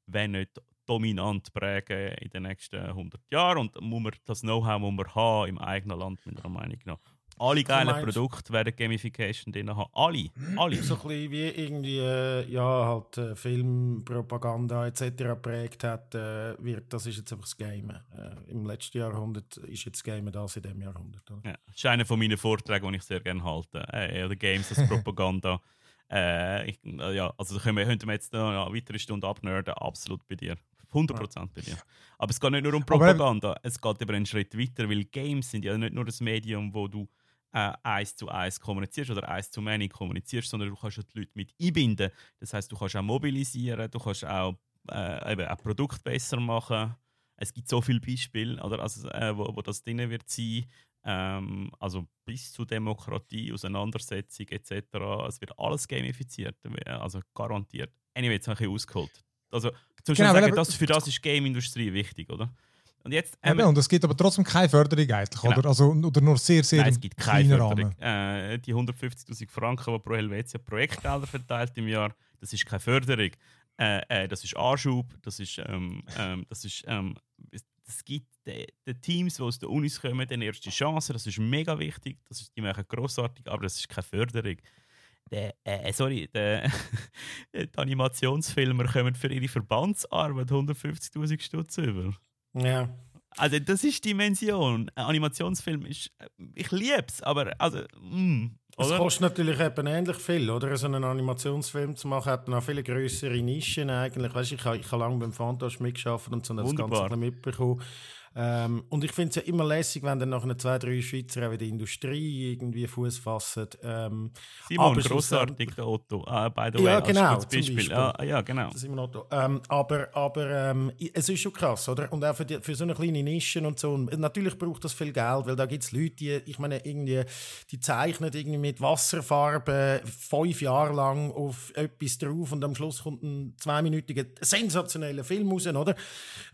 wenn nicht dominant prägen in den nächsten 100 Jahren. Und muss man das Know-how, das wir haben im eigenen Land, mit meiner Meinung nach, alle geilen Produkte werden Gamification drin haben. Alle. Alle.
So ein bisschen wie irgendwie äh, ja, halt, äh, Filmpropaganda etc. geprägt hat, äh, wird, das ist jetzt einfach das Game. Äh, Im letzten Jahrhundert ist jetzt das Game das in diesem Jahrhundert.
Ja, das ist einer von meinen Vorträgen, die ich sehr gerne halte. Äh, oder Games als Propaganda. Äh, ich, äh, ja, also können wir, könnten wir jetzt noch eine weitere Stunde abnörden, absolut bei dir. 100% bei dir. Aber es geht nicht nur um Propaganda, es geht über einen Schritt weiter, weil Games sind ja nicht nur das Medium, wo du äh, eins zu eins kommunizierst oder eins zu many kommunizierst, sondern du kannst die Leute mit einbinden. Das heißt, du kannst auch mobilisieren, du kannst auch äh, eben ein Produkt besser machen. Es gibt so viele Beispiele, oder, also, äh, wo, wo das drin wird sein. Ähm, also bis zu Demokratie, Auseinandersetzung etc. Es wird alles gamifiziert, also garantiert. Anyway, jetzt habe ich ausgeholt. Also zum genau, sagen, das, für das ist die Game-Industrie wichtig, oder?
Und jetzt Eben, und es gibt aber trotzdem keine Förderung eigentlich, genau. oder? Also, oder nur sehr, sehr
Nein, es gibt keine Förderung. Äh, die 150'000 Franken, die Pro Helvetia Projektgelder verteilt im Jahr, das ist keine Förderung. Äh, äh, das ist Anschub, das ist, ähm, ähm, das ist, ähm, es gibt den, den, Teams, die aus den Unis kommen, eine erste Chance, das ist mega wichtig, das ist, die machen grossartig, aber das ist keine Förderung. Der, äh, sorry, der, die Animationsfilmer kommen für ihre Verbandsarbeit 150.000 Stutz über.
Ja.
Also das ist Dimension. Ein Animationsfilm ist, äh, ich liebe es, aber also, mm,
es kostet natürlich eben ähnlich viel, oder? So einen Animationsfilm zu machen, hat noch viele größere Nischen eigentlich. Weißt, ich habe ich hab lange beim Fantasch mitgearbeitet und so das Ganze mitbekommen. Ähm, und ich finde es ja immer lässig, wenn dann nach zwei, drei Schweizer auch in der Industrie irgendwie Fuß fassen. Ähm,
Simon, grossartig, der Otto, uh, by the way,
ja, genau, als
Beispiel. Beispiel. Ja, ja, genau.
Simon Otto. Ähm, aber aber ähm, es ist schon krass, oder? Und auch für, die, für so eine kleine Nische und so. Und natürlich braucht das viel Geld, weil da gibt es Leute, die, ich meine, irgendwie, die zeichnen irgendwie mit Wasserfarbe fünf Jahre lang auf etwas drauf und am Schluss kommt ein zweiminütiger sensationeller Film raus, oder?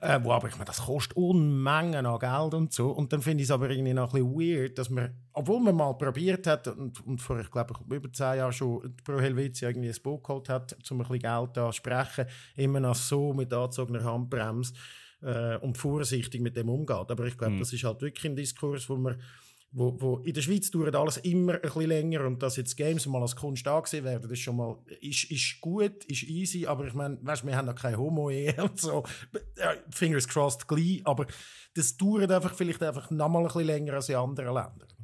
Äh, wo aber, ich meine, das kostet unmöglich Mengen an Geld und so. Und dann finde ich es aber irgendwie noch ein bisschen weird, dass man, obwohl man mal probiert hat und, und vor, ich glaube, über zehn Jahren schon Pro Helvetia irgendwie ein Boot geholt hat, um ein bisschen Geld zu sprechen, immer noch so mit angezogener Handbremse äh, und vorsichtig mit dem umgeht. Aber ich glaube, mhm. das ist halt wirklich ein Diskurs, wo man wo, wo in der Schweiz dauert alles immer ein bisschen länger und dass jetzt Games mal als Kunst angesehen werden, ist schon mal ist, ist gut, ist easy, aber ich meine, weißt, wir haben noch keine Homo-Ehe und so, fingers crossed gleich, aber das dauert einfach vielleicht einfach noch mal ein bisschen länger als in anderen Ländern.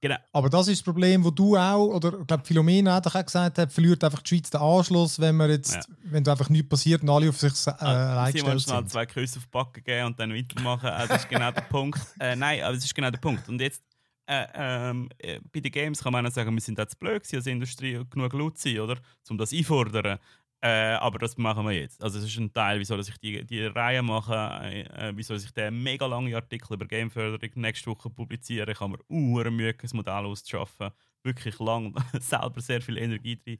Genau. Aber das ist das Problem, wo du auch, oder ich glaube, Philomena hat auch gesagt, hat, verliert einfach die Schweiz den Anschluss, wenn man jetzt, ja. wenn da einfach nichts passiert und alle auf sich äh,
ah, allein gestellt sind. schnell zwei Küsse auf die Backen geben und dann weitermachen. Äh, das ist genau der Punkt. Äh, nein, aber das ist genau der Punkt. Und jetzt, äh, ähm, äh, bei den Games kann man auch sagen, wir sind jetzt blöd als Industrie genug laut sein, oder? Um das einfordern. Äh, aber das machen wir jetzt. Also es ist ein Teil, wieso dass ich die, die Reihe mache, äh, wieso dass ich den mega langen Artikel über Gameförderung nächste Woche publiziere. Ich habe mir uh, Mühe, ein Modell auszuschaffen. Wirklich lang, selber sehr viel Energie drin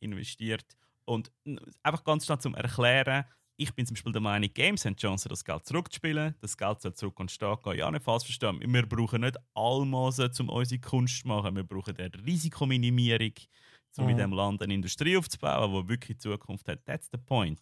investiert. Und einfach ganz schnell zum Erklären, ich bin zum Beispiel der Meinung, Games haben die Chance, das Geld zurückzuspielen. Das Geld soll zurück und stark gehen. Ja, nicht falsch verstehen. Wir brauchen nicht Almosen, um unsere Kunst zu machen. Wir brauchen eine Risikominimierung um mhm. in diesem Land eine Industrie aufzubauen, die wirklich Zukunft hat. That's the point.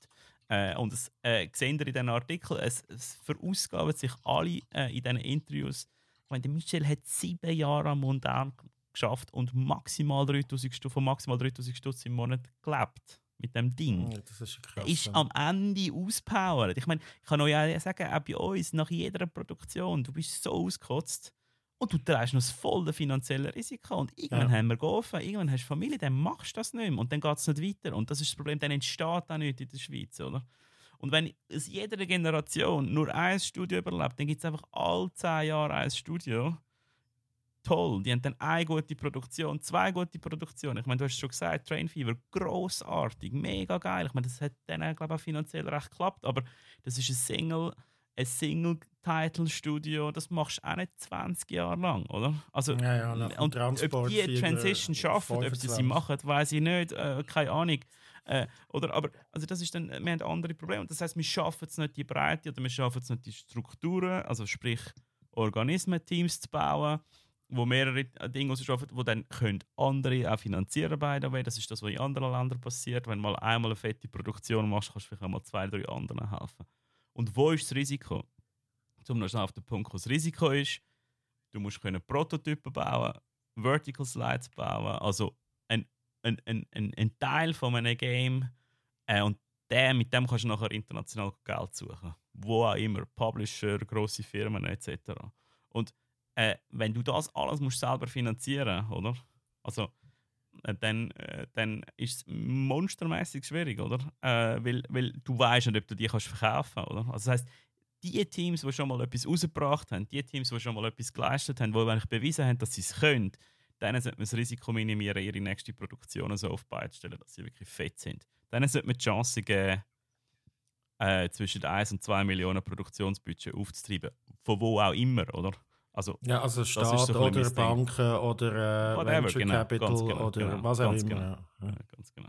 Äh, und das äh, sehen wir in diesen Artikeln, es, es verausgaben sich alle äh, in diesen Interviews. Ich meine, Michel hat sieben Jahre am Mundern geschafft und maximal 3000 Stutz, von maximal 3000 Stutz im Monat gelebt mit dem Ding.
Ja, das ist krass.
Ist am Ende auspowert. Ich meine, ich kann euch ja sagen, auch bei uns, nach jeder Produktion, du bist so ausgekotzt, und du trägst noch das volle finanzielle Risiko. Und irgendwann ja. haben wir geholfen, irgendwann hast du Familie, dann machst du das nicht mehr. Und dann geht es nicht weiter. Und das ist das Problem, dann entsteht auch nichts in der Schweiz, oder? Und wenn aus jeder Generation nur ein Studio überlebt, dann gibt es einfach alle zehn Jahre ein Studio. Toll, die haben dann eine gute Produktion, zwei gute Produktionen. Ich meine, du hast schon gesagt, Train Fever, großartig, mega geil. Ich meine, das hat dann, glaube ich, auch finanziell recht geklappt, aber das ist ein Single ein Single-Title-Studio, das machst du auch nicht 20 Jahre lang, oder? Also,
ja, ja,
und ob die Transition schaffen, ob sie sie machen, weiß ich nicht, äh, keine Ahnung. Äh, oder, aber also das ist dann, wir haben andere Probleme. Das heißt, wir schaffen es nicht die Breite oder wir schaffen es nicht die Strukturen, also sprich Organismen-Teams zu bauen, wo mehrere Dinge schaffen, wo dann können andere auch finanzieren by the way. Das ist das, was in anderen Ländern passiert. Wenn du mal einmal eine fette Produktion machst, kannst du vielleicht auch mal zwei, drei anderen helfen. Und wo ist das Risiko? Um noch auf den Punkt kommen. Das Risiko ist, du musst können Prototypen bauen, Vertical Slides bauen, also ein, ein, ein, ein, Teil von einem Game. Äh, und der, mit dem kannst du nachher international Geld suchen. Wo auch immer, Publisher, grosse Firmen etc. Und äh, wenn du das alles musst selber finanzieren oder? Also dann, äh, dann ist es monstermäßig schwierig, oder? Äh, weil, weil du weißt nicht, ob du die kannst verkaufen kannst, oder? Also das heißt, die Teams, die schon mal etwas rausgebracht haben, die Teams, die schon mal etwas geleistet haben, die eigentlich bewiesen haben, dass sie es können, denen sollte man das Risiko minimieren, ihre nächste Produktion so auf die stellen, dass sie wirklich fett sind. Denen sollte man die Chance geben, äh, zwischen 1 und 2 Millionen Produktionsbudget aufzutreiben. Von wo auch immer, oder? Also,
ja, also Staat so oder Banken oder äh,
Whatever,
Venture
genau,
Capital
genau,
oder
genau,
was auch immer.
Genau.
Ja.
Ja, ganz genau.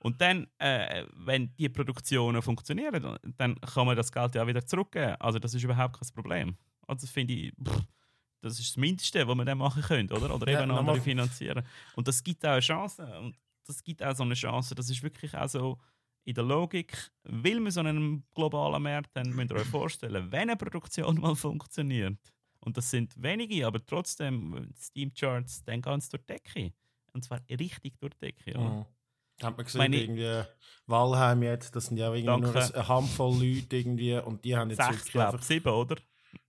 Und dann, äh, wenn die Produktionen funktionieren, dann kann man das Geld ja auch wieder zurückgeben. Also das ist überhaupt kein Problem. Also das finde ich, pff, das ist das Mindeste, was man dann machen könnte, oder? Oder
Ja,
eben
nochmal-
andere finanzieren. Und das gibt auch eine Chance. Und das gibt auch so eine Chance. Das ist wirklich auch so in der Logik, will man so einen globalen Markt, dann müsst ihr euch vorstellen, wenn eine Produktion mal funktioniert, und das sind wenige, aber trotzdem Steam-Charts, dann gehen sie durch die Decke. Und zwar richtig durch die Decke. Oder?
Mhm. Hat man gesehen,
Meine-
irgendwie Walheim jetzt, das sind ja irgendwie nur
Danke.
eine Handvoll Leute irgendwie und die haben jetzt
Sechs,
wirklich
glaube
einfach...
sieben, oder?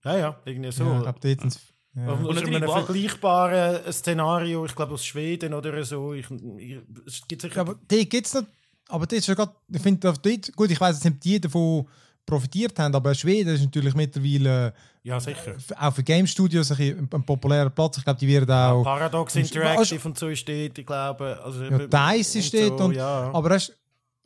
Ja, ja, irgendwie so.
Ja, ich glaube, dort sind's- ja.
Und
einem
natürlich Wal-
vergleichbaren Szenario, ich glaube aus Schweden oder so. Ich, ich, es gibt sicher...
Ja, aber die gibt's nicht. Aber das ist ja grad, ich finde, gut, ich weiß jetzt nicht, die davon profitiert haben, aber Schweden ist natürlich mittlerweile
ja, sicher.
f- auch für Game Studios ein, ein populärer Platz. Ich glaube, die werden auch.
Paradox
Und-
Interactive und so dort, ich glaube. Also,
Ja, DICE
und
dort und-
ja.
Aber das,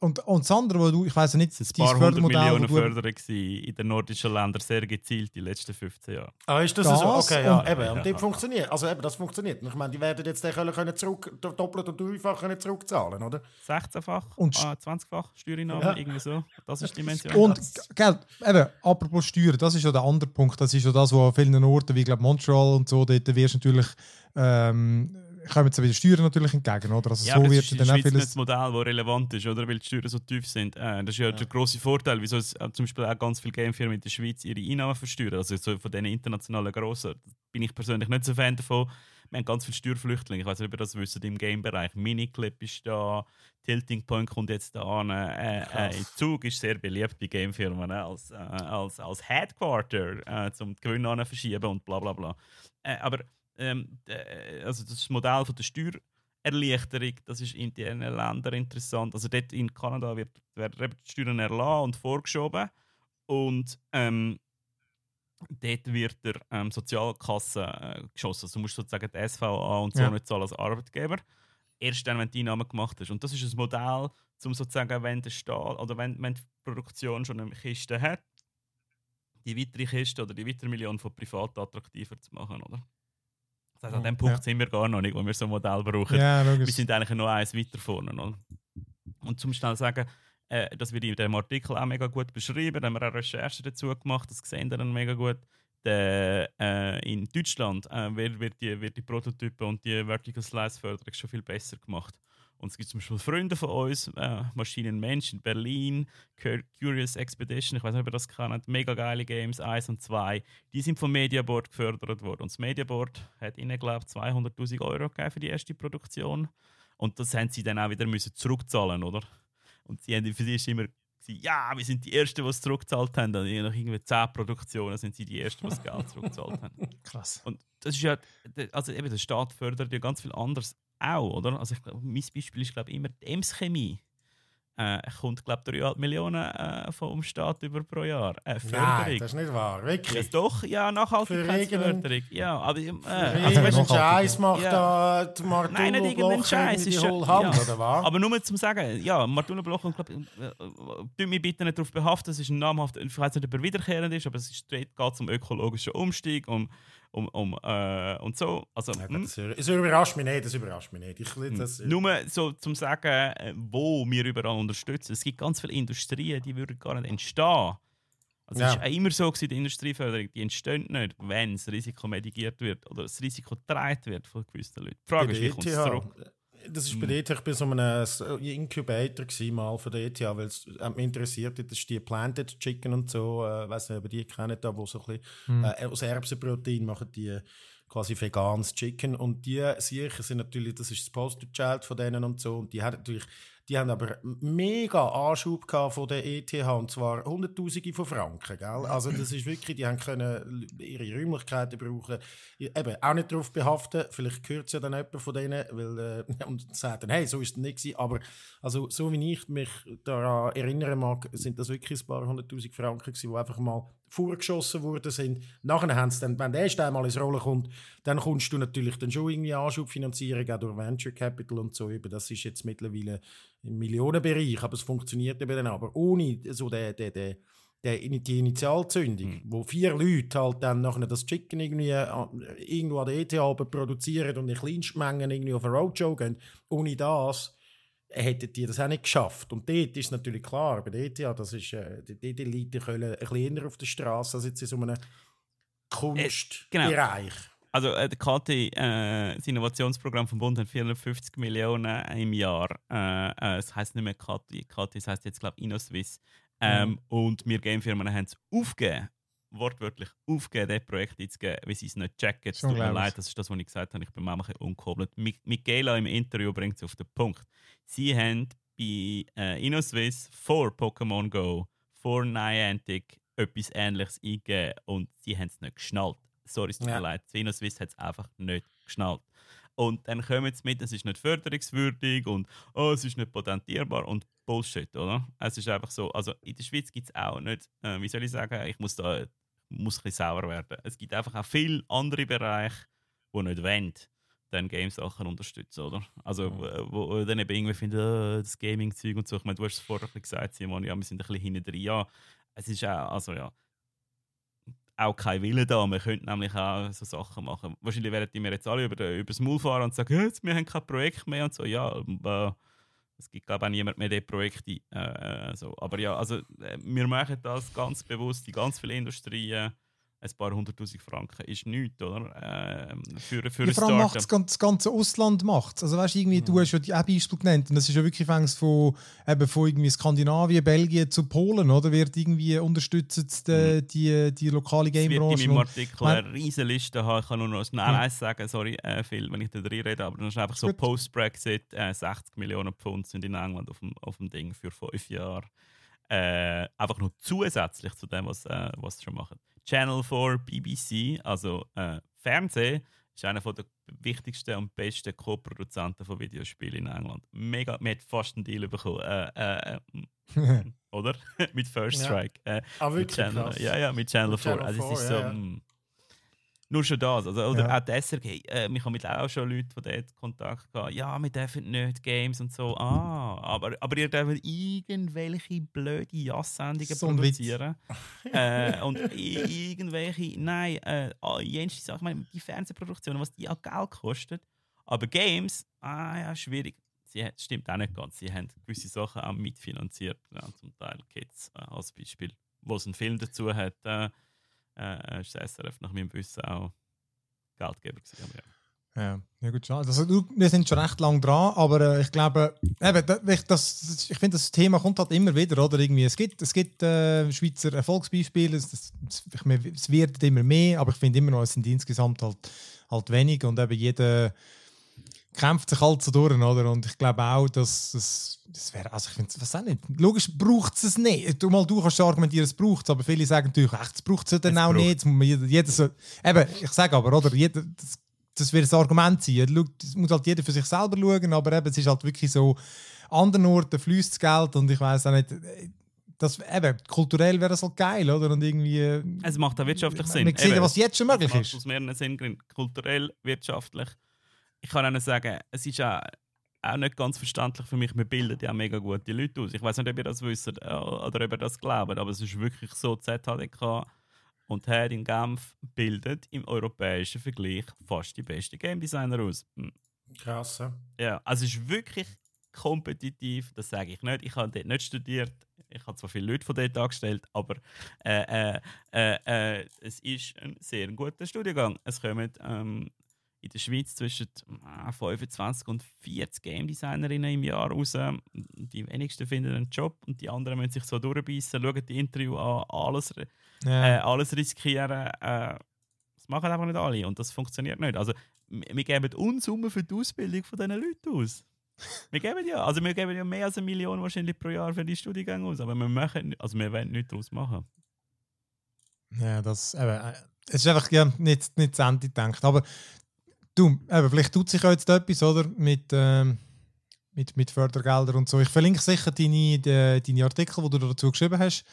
und, und das andere, wo du, ich weiß ja nicht, dieses
paar hundert Millionen Förderung in den nordischen Ländern, sehr gezielt die letzten 15 Jahre.
Ah, ist das,
Das
so? Okay, ja,
und-
eben.
Ja.
Und das funktioniert. Also eben, das funktioniert. Und Ich meine, die werden jetzt den können, können zurück, doppelt und dreifach können zurückzahlen, oder?
16-fach,
Und-
ah, 20-fach Steuernahme,
Ja.
irgendwie so. Das ist die Dimension.
Und, gell, eben, apropos Steuern, das ist ja der andere Punkt. Das ist ja das, wo an vielen Orten, wie glaub, Montreal und so, dort wirst du natürlich, ähm, kommen jetzt wieder Steuern natürlich entgegen, oder? Also
ja,
so
aber das
wird
ist
ja dann auch vieles.
das Modell, das relevant ist, oder? weil die Steuern so tief sind. Äh, das ist ja, der grosse Vorteil, wieso es, äh, zum Beispiel auch ganz viele Gamefirmen in der Schweiz ihre Einnahmen versteuern. Also so von diesen internationalen Grossen bin ich persönlich nicht so Fan davon. Wir haben ganz viele Steuerflüchtlinge. Ich weiß nicht, ob ihr das wisst im Game-Bereich. Miniclip ist da, Tilting Point kommt jetzt da an. Äh, äh, Zug ist sehr beliebt bei Gamefirmen äh, als, äh, als, als Headquarter äh, zum Gewinn an verschieben und bla bla bla. Äh, aber ähm, äh, also das Modell von der Steuererleichterung, das ist in den Ländern interessant. Also dort in Kanada wird, werden die Steuern erlassen und vorgeschoben und ähm, dort wird der ähm, Sozialkasse äh, geschossen. Also du musst sozusagen die SVA und so
Ja.
nicht zahlen als Arbeitgeber. Erst dann, wenn die Einnahmen gemacht hast. Und das ist ein Modell, um sozusagen, wenn der Staat oder wenn, wenn die Produktion schon eine Kiste hat, die weitere Kiste oder die weitere Million von privat attraktiver zu machen, oder? Heißt, an dem Punkt
Ja.
sind wir gar noch nicht, wo wir so ein Modell brauchen.
Ja,
Wir sind eigentlich noch eins weiter vorne. Oder? Und zum schnell sagen, äh, das wird in dem Artikel auch mega gut beschrieben, da haben wir auch Recherchen dazu gemacht, das sehen wir dann mega gut. Der, äh, in Deutschland äh, wird, wird, die, wird die Prototypen und die Vertical Slice Förderung schon viel besser gemacht. Und es gibt zum Beispiel Freunde von uns, äh, Maschinenmensch in Berlin, Cur- Curious Expedition, ich weiß nicht, ob ihr das kennt, mega geile Games, 1 und 2, die sind vom Mediaboard gefördert worden. Und das Mediaboard hat ihnen, glaube ich, 200.000 Euro gegeben für die erste Produktion. Und das haben sie dann auch wieder müssen zurückzahlen, oder? Und sie haben für sie ist immer gesagt, ja, wir sind die Ersten, die es zurückgezahlt haben. Und nach irgendwie 10 Produktionen sind sie die Ersten, die das Geld zurückgezahlt haben.
Krass.
Und das ist ja, also eben der Staat fördert ja ganz viel anderes auch, oder? Also ich glaube, mein Beispiel ist glaube ich immer die Ems Chemie. Äh, kommt glaube ich 3,5 Millionen äh, vom Staat über pro Jahr. Äh, Förderung.
Nein, das ist nicht wahr.
ja,
Wirklich.
doch, ja, Nachhaltigkeitsförderung. Ja, aber äh, also,
irgendeinen
nachhaltig,
Scheiß
ja.
macht
Ja.
da die
Nein, nicht irgendeinen
Bloch
Scheiß, ist schon- ja.
oder was?
Aber nur zum sagen, ja, Martuna Bloch und glaub, äh, äh, mich bitte nicht darauf behaften, es ist ein namhaft, ich weiß nicht, ob er wiederkehrend ist, aber es ist, geht um ökologischen Umstieg, um, um, um äh, und so. Also,
Ja,
hm,
das, das überrascht mich nicht, das überrascht mich nicht. Ich, das,
nur so zum sagen, äh, wo wir überall unterstützen. Es gibt ganz viele Industrien, die würden gar nicht entstehen. Also
Ja.
Es war immer so, gewesen, die Industrieförderung, die entsteht nicht, wenn das Risiko mitigiert wird oder das Risiko getragen wird von gewissen Leuten. Die Frage ist, wie kommt es zurück?
Das ist bei der ETH, ich bin so einem Incubator gewesen, mal von der ETH, weil es hat mich interessiert hat, das ist die Planted Chicken und so, äh, weiß nicht, ob ihr die kennt, da, wo so ein bisschen, äh, aus Erbsenprotein machen die quasi veganes Chicken. Und die sicher sind natürlich, das ist das Posterchild von denen und so. Und die hat natürlich Die haben aber mega Anschub gehabt von der ETH und zwar Hunderttausende von Franken. Gell? Also das ist wirklich, die haben können ihre Räumlichkeiten brauchen. Eben auch nicht darauf behaften. Vielleicht gehört es ja dann jemand von denen, weil äh, und sagt dann, hey, so ist es nicht gewesen. Aber also so wie ich mich daran erinnern mag, sind das wirklich ein paar hunderttausend Franken gewesen, die einfach mal vorgeschossen worden sind. Nachher haben dann, wenn der erste einmal ins Rollen kommt, dann kommst du natürlich dann schon irgendwie Anschubfinanzierung, auch durch Venture Capital und so. Das ist jetzt mittlerweile im Millionenbereich, aber es funktioniert eben dann. Aber ohne so der, der, der, der, die Initialzündung, mhm. wo vier Leute halt dann nachher das Chicken irgendwie äh, irgendwo an der ETH produzieren und in Kleinstmengen irgendwie auf eine Roadshow gehen, ohne das hätten die das auch nicht geschafft. Und dort ist natürlich klar, bei der ETH, das ist, äh, die, die Leute können ein bisschen auf der Straße als jetzt in so einem Kunstbereich. Äh, genau.
Also äh, der KT, äh, das Innovationsprogramm vom Bund hat 450 Millionen im Jahr. Äh, äh, es heißt nicht mehr KT, KT das heißt jetzt glaube ich InnoSwiss. Ähm, mhm. Und wir Gamefirmen haben es aufgegeben, wortwörtlich aufgegeben, das Projekt einzugeben, weil sie es nicht checken. Es tut mir leid, das ist das, was ich gesagt habe. Ich bin manchmal unkobelt. Michaela im Interview bringt es auf den Punkt. Sie haben bei äh, InnoSwiss vor Pokémon Go, vor Niantic etwas Ähnliches eingegeben und sie haben es nicht geschnallt sorry, es tut mir leid, Swiss hat es einfach nicht geschnallt. Und dann kommen sie mit, es ist nicht förderungswürdig und oh, es ist nicht patentierbar und Bullshit, oder? Es ist einfach so, also in der Schweiz gibt es auch nicht, äh, wie soll ich sagen, ich muss da muss ein bisschen sauer werden. Es gibt einfach auch viele andere Bereiche, die nicht wollen, dann Game-Sachen unterstützen, oder? Also, mhm. wo, wo dann eben irgendwie finden, oh, das Gaming-Zeug und so. Ich meine, du hast es vorher gesagt, Simon, ja, wir sind ein bisschen hinten drin. Ja, es ist auch, also ja, auch kein Wille da. Wir könnten nämlich auch so Sachen machen. Wahrscheinlich werden die mir jetzt alle über, über das Maul fahren und sagen, wir haben kein Projekt mehr und so. Ja, äh, es gibt glaube ich auch niemand mehr diese Projekte. Äh, so. Aber ja, also äh, wir machen das ganz bewusst in ganz vielen Industrien ein paar hunderttausend Franken ist nichts, oder? Ähm, für, für
ja, vor allem macht das ganze Ausland macht Also weißt, irgendwie, mhm. du hast ja die Beispiel genannt und das ist ja wirklich von, eben von irgendwie Skandinavien, Belgien zu Polen, oder? Wird irgendwie unterstützt die, mhm. die, die lokale Gamebranche.
Ich in meinem Artikel eine riesige Liste haben. Ich kann nur noch schnell mhm. eins sagen, sorry, äh, Phil, wenn ich da drin rede, aber dann ist einfach so Post-Brexit, äh, 60 Millionen Pfund sind in England auf dem, auf dem Ding für fünf Jahre. Äh, einfach nur zusätzlich zu dem, was, äh, was sie schon machen. Channel 4 BBC, also äh, Fernsehen, ist einer der wichtigsten und besten Co-Produzenten von Videospielen in England. Mega, man hat fast einen Deal bekommen. Äh, äh, oder? mit First Strike.
Ja. Äh, ah, wirklich?
Channel, ja, ja, mit Channel 4. Also, es ist so. Ja. Mm, nur schon das. Also, oder ja. auch die SRG. Äh, ich habe mit auch schon Leuten von dort Kontakt gehabt. Ja, wir dürfen nicht Games und so. Ah, aber, aber ihr dürft irgendwelche blöde Jass-Sendungen so produzieren. äh, und irgendwelche, nein, äh, jenste Sachen. Ich meine, die Fernsehproduktionen, was die auch Geld kostet. Aber Games, ah ja, schwierig. Sie, stimmt auch nicht ganz. Sie haben gewisse Sachen auch mitfinanziert. Ja, zum Teil Kids äh, als Beispiel, wo es einen Film dazu hat. Äh, äh, ist das SRF nach meinem Wissen auch Geldgeber gewesen. Ja.
Ja, ja gut, schon. Also, wir sind schon recht lang dran, aber äh, ich glaube, eben, das, ich finde, das Thema kommt halt immer wieder, oder? Irgendwie, es gibt, es gibt äh, Schweizer Erfolgsbeispiele, es, es, es, wird immer mehr, aber ich finde immer noch, es sind insgesamt halt, halt wenig und eben jeder kämpft sich halt so durch, oder? Und ich glaube auch, dass es, das wäre, also ich finde was auch nicht, logisch braucht es es nicht. Du, mal, du kannst argumentieren, es braucht es, aber viele sagen natürlich, echt, es braucht es dann es auch nicht. Jeder, jeder so, eben, ich sage aber, oder, jeder, das, das wird ein Argument sein. Das muss halt jeder für sich selber schauen, aber eben, es ist halt wirklich so, anderen Orten fließt das Geld und ich weiß auch nicht, das, eben, kulturell wäre das halt geil, oder? Und irgendwie,
es macht auch wirtschaftlich Sinn.
Man sieht, was jetzt schon möglich ist.
Aus mehreren Sinn, kulturell, wirtschaftlich ich kann auch sagen, es ist auch, auch nicht ganz verständlich für mich, wir bilden ja mega gute Leute aus. Ich weiß nicht, ob ihr das wisst äh, oder ob ihr das glaubt, aber es ist wirklich so, ZHDK und Head in Genf bildet im europäischen Vergleich fast die besten Game Designer aus. Hm.
Krass.
Ja, also es ist wirklich kompetitiv, das sage ich nicht. Ich habe dort nicht studiert, ich habe zwar viele Leute von dort angestellt, aber äh, äh, äh, äh es ist ein sehr guter Studiengang. Es kommen ähm, in der Schweiz zwischen 25 äh, und 40 Game Designerinnen im Jahr raus. Die wenigsten finden einen Job und die anderen müssen sich so durchbeissen, schauen die Interview an, alles, ja. äh, alles riskieren. Äh, das machen einfach nicht alle und das funktioniert nicht. Also, wir geben Unsummen für die Ausbildung von diesen Leuten aus. wir geben ja, also wir geben ja mehr als eine Million wahrscheinlich pro Jahr für die Studiengänge aus, aber wir machen, also wir wollen nichts daraus machen.
Ja, das, eben, äh, es ist einfach ja, nicht, nicht zu Ende gedacht. Aber du, eben, vielleicht tut sich ja jetzt etwas, oder? Mit, ähm, mit, mit Fördergeldern und so. Ich verlinke sicher deine, de, deine Artikel, die du dazu geschrieben hast.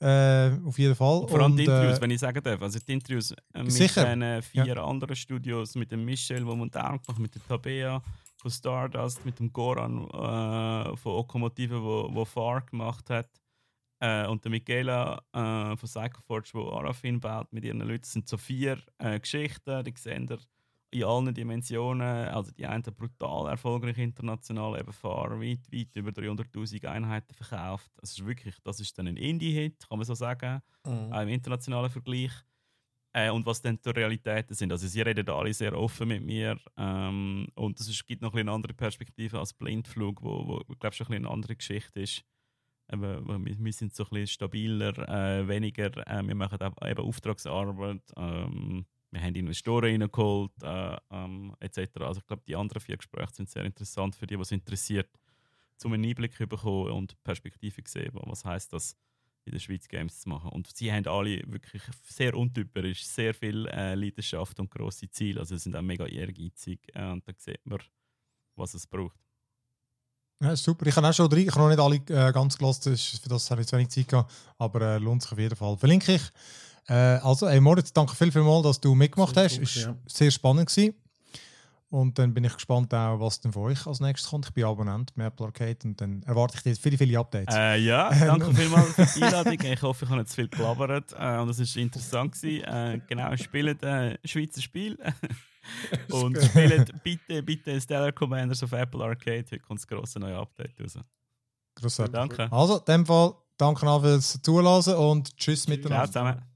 Äh, auf jeden Fall.
Vor allem
Und,
die Interviews,
äh,
wenn ich sagen darf. Also die Interviews äh, mit
Sicher.
den äh, vier anderen Studios, mit dem Michel, wo Montano gemacht mit der Tabea von Stardust, mit dem Goran äh, von Okomotive, wo, wo Far gemacht hat. Äh, und der Michaela äh, von Psychoforge, wo Arafin baut mit ihren Leuten. Das sind so vier äh, Geschichten, die sehen in allen Dimensionen. Also die einen brutal erfolgreich international, eben Far, weit, weit über 300'000 Einheiten verkauft. Das ist wirklich, das ist dann ein Indie-Hit, kann man so sagen
Mhm.
auch im internationalen Vergleich. Äh, und was dann die Realitäten sind. Also sie reden alle sehr offen mit mir ähm, und es gibt noch ein eine andere Perspektive als Blindflug, wo, wo ich glaube schon ein bisschen eine andere Geschichte ist. Eben, wir, wir sind so ein bisschen stabiler, äh, weniger, äh, wir machen eben Auftragsarbeit, ähm, wir haben Investoren reingeholt, äh, ähm, etc. Also ich glaube, die anderen vier Gespräche sind sehr interessant für die, was interessiert, um einen Einblick zu bekommen und Perspektive zu sehen, was heißt das in der Schweiz Games zu machen. Und sie haben alle wirklich sehr untypisch, sehr viel äh, Leidenschaft und grosse Ziele. Also sie sind auch mega ehrgeizig äh, und da sieht man, was es braucht.
Ja, super. Ich habe auch schon drei, ich habe noch nicht alle äh, ganz gelassen, für das habe ich zu wenig Zeit gehabt, aber äh, lohnt sich auf jeden Fall. Verlinke ich. Äh, also, ey Moritz, danke viel, viel mal, dass du mitgemacht
Sehr
hast.
gut,
Ist
ja.
sehr spannend gewesen. Und dann bin ich gespannt auch, was denn von euch als nächstes kommt. Ich bin Abonnent bei Apple Arcade und dann erwarte ich dir viele, viele Updates.
Äh, ja, danke vielmals für die Einladung. Ich hoffe, ich habe nicht zu viel gelabert äh, und es war interessant. Gewesen. Äh, genau, spielt äh, Schweizer Spiel. und spielt bitte, bitte Stellar Commanders auf Apple Arcade. Heute kommt das grosse neue Update raus.
Grossartig.
Danke.
Also, in dem Fall, danke auch fürs Zulassen und tschüss
Tschüss.
miteinander.
Ciao zusammen.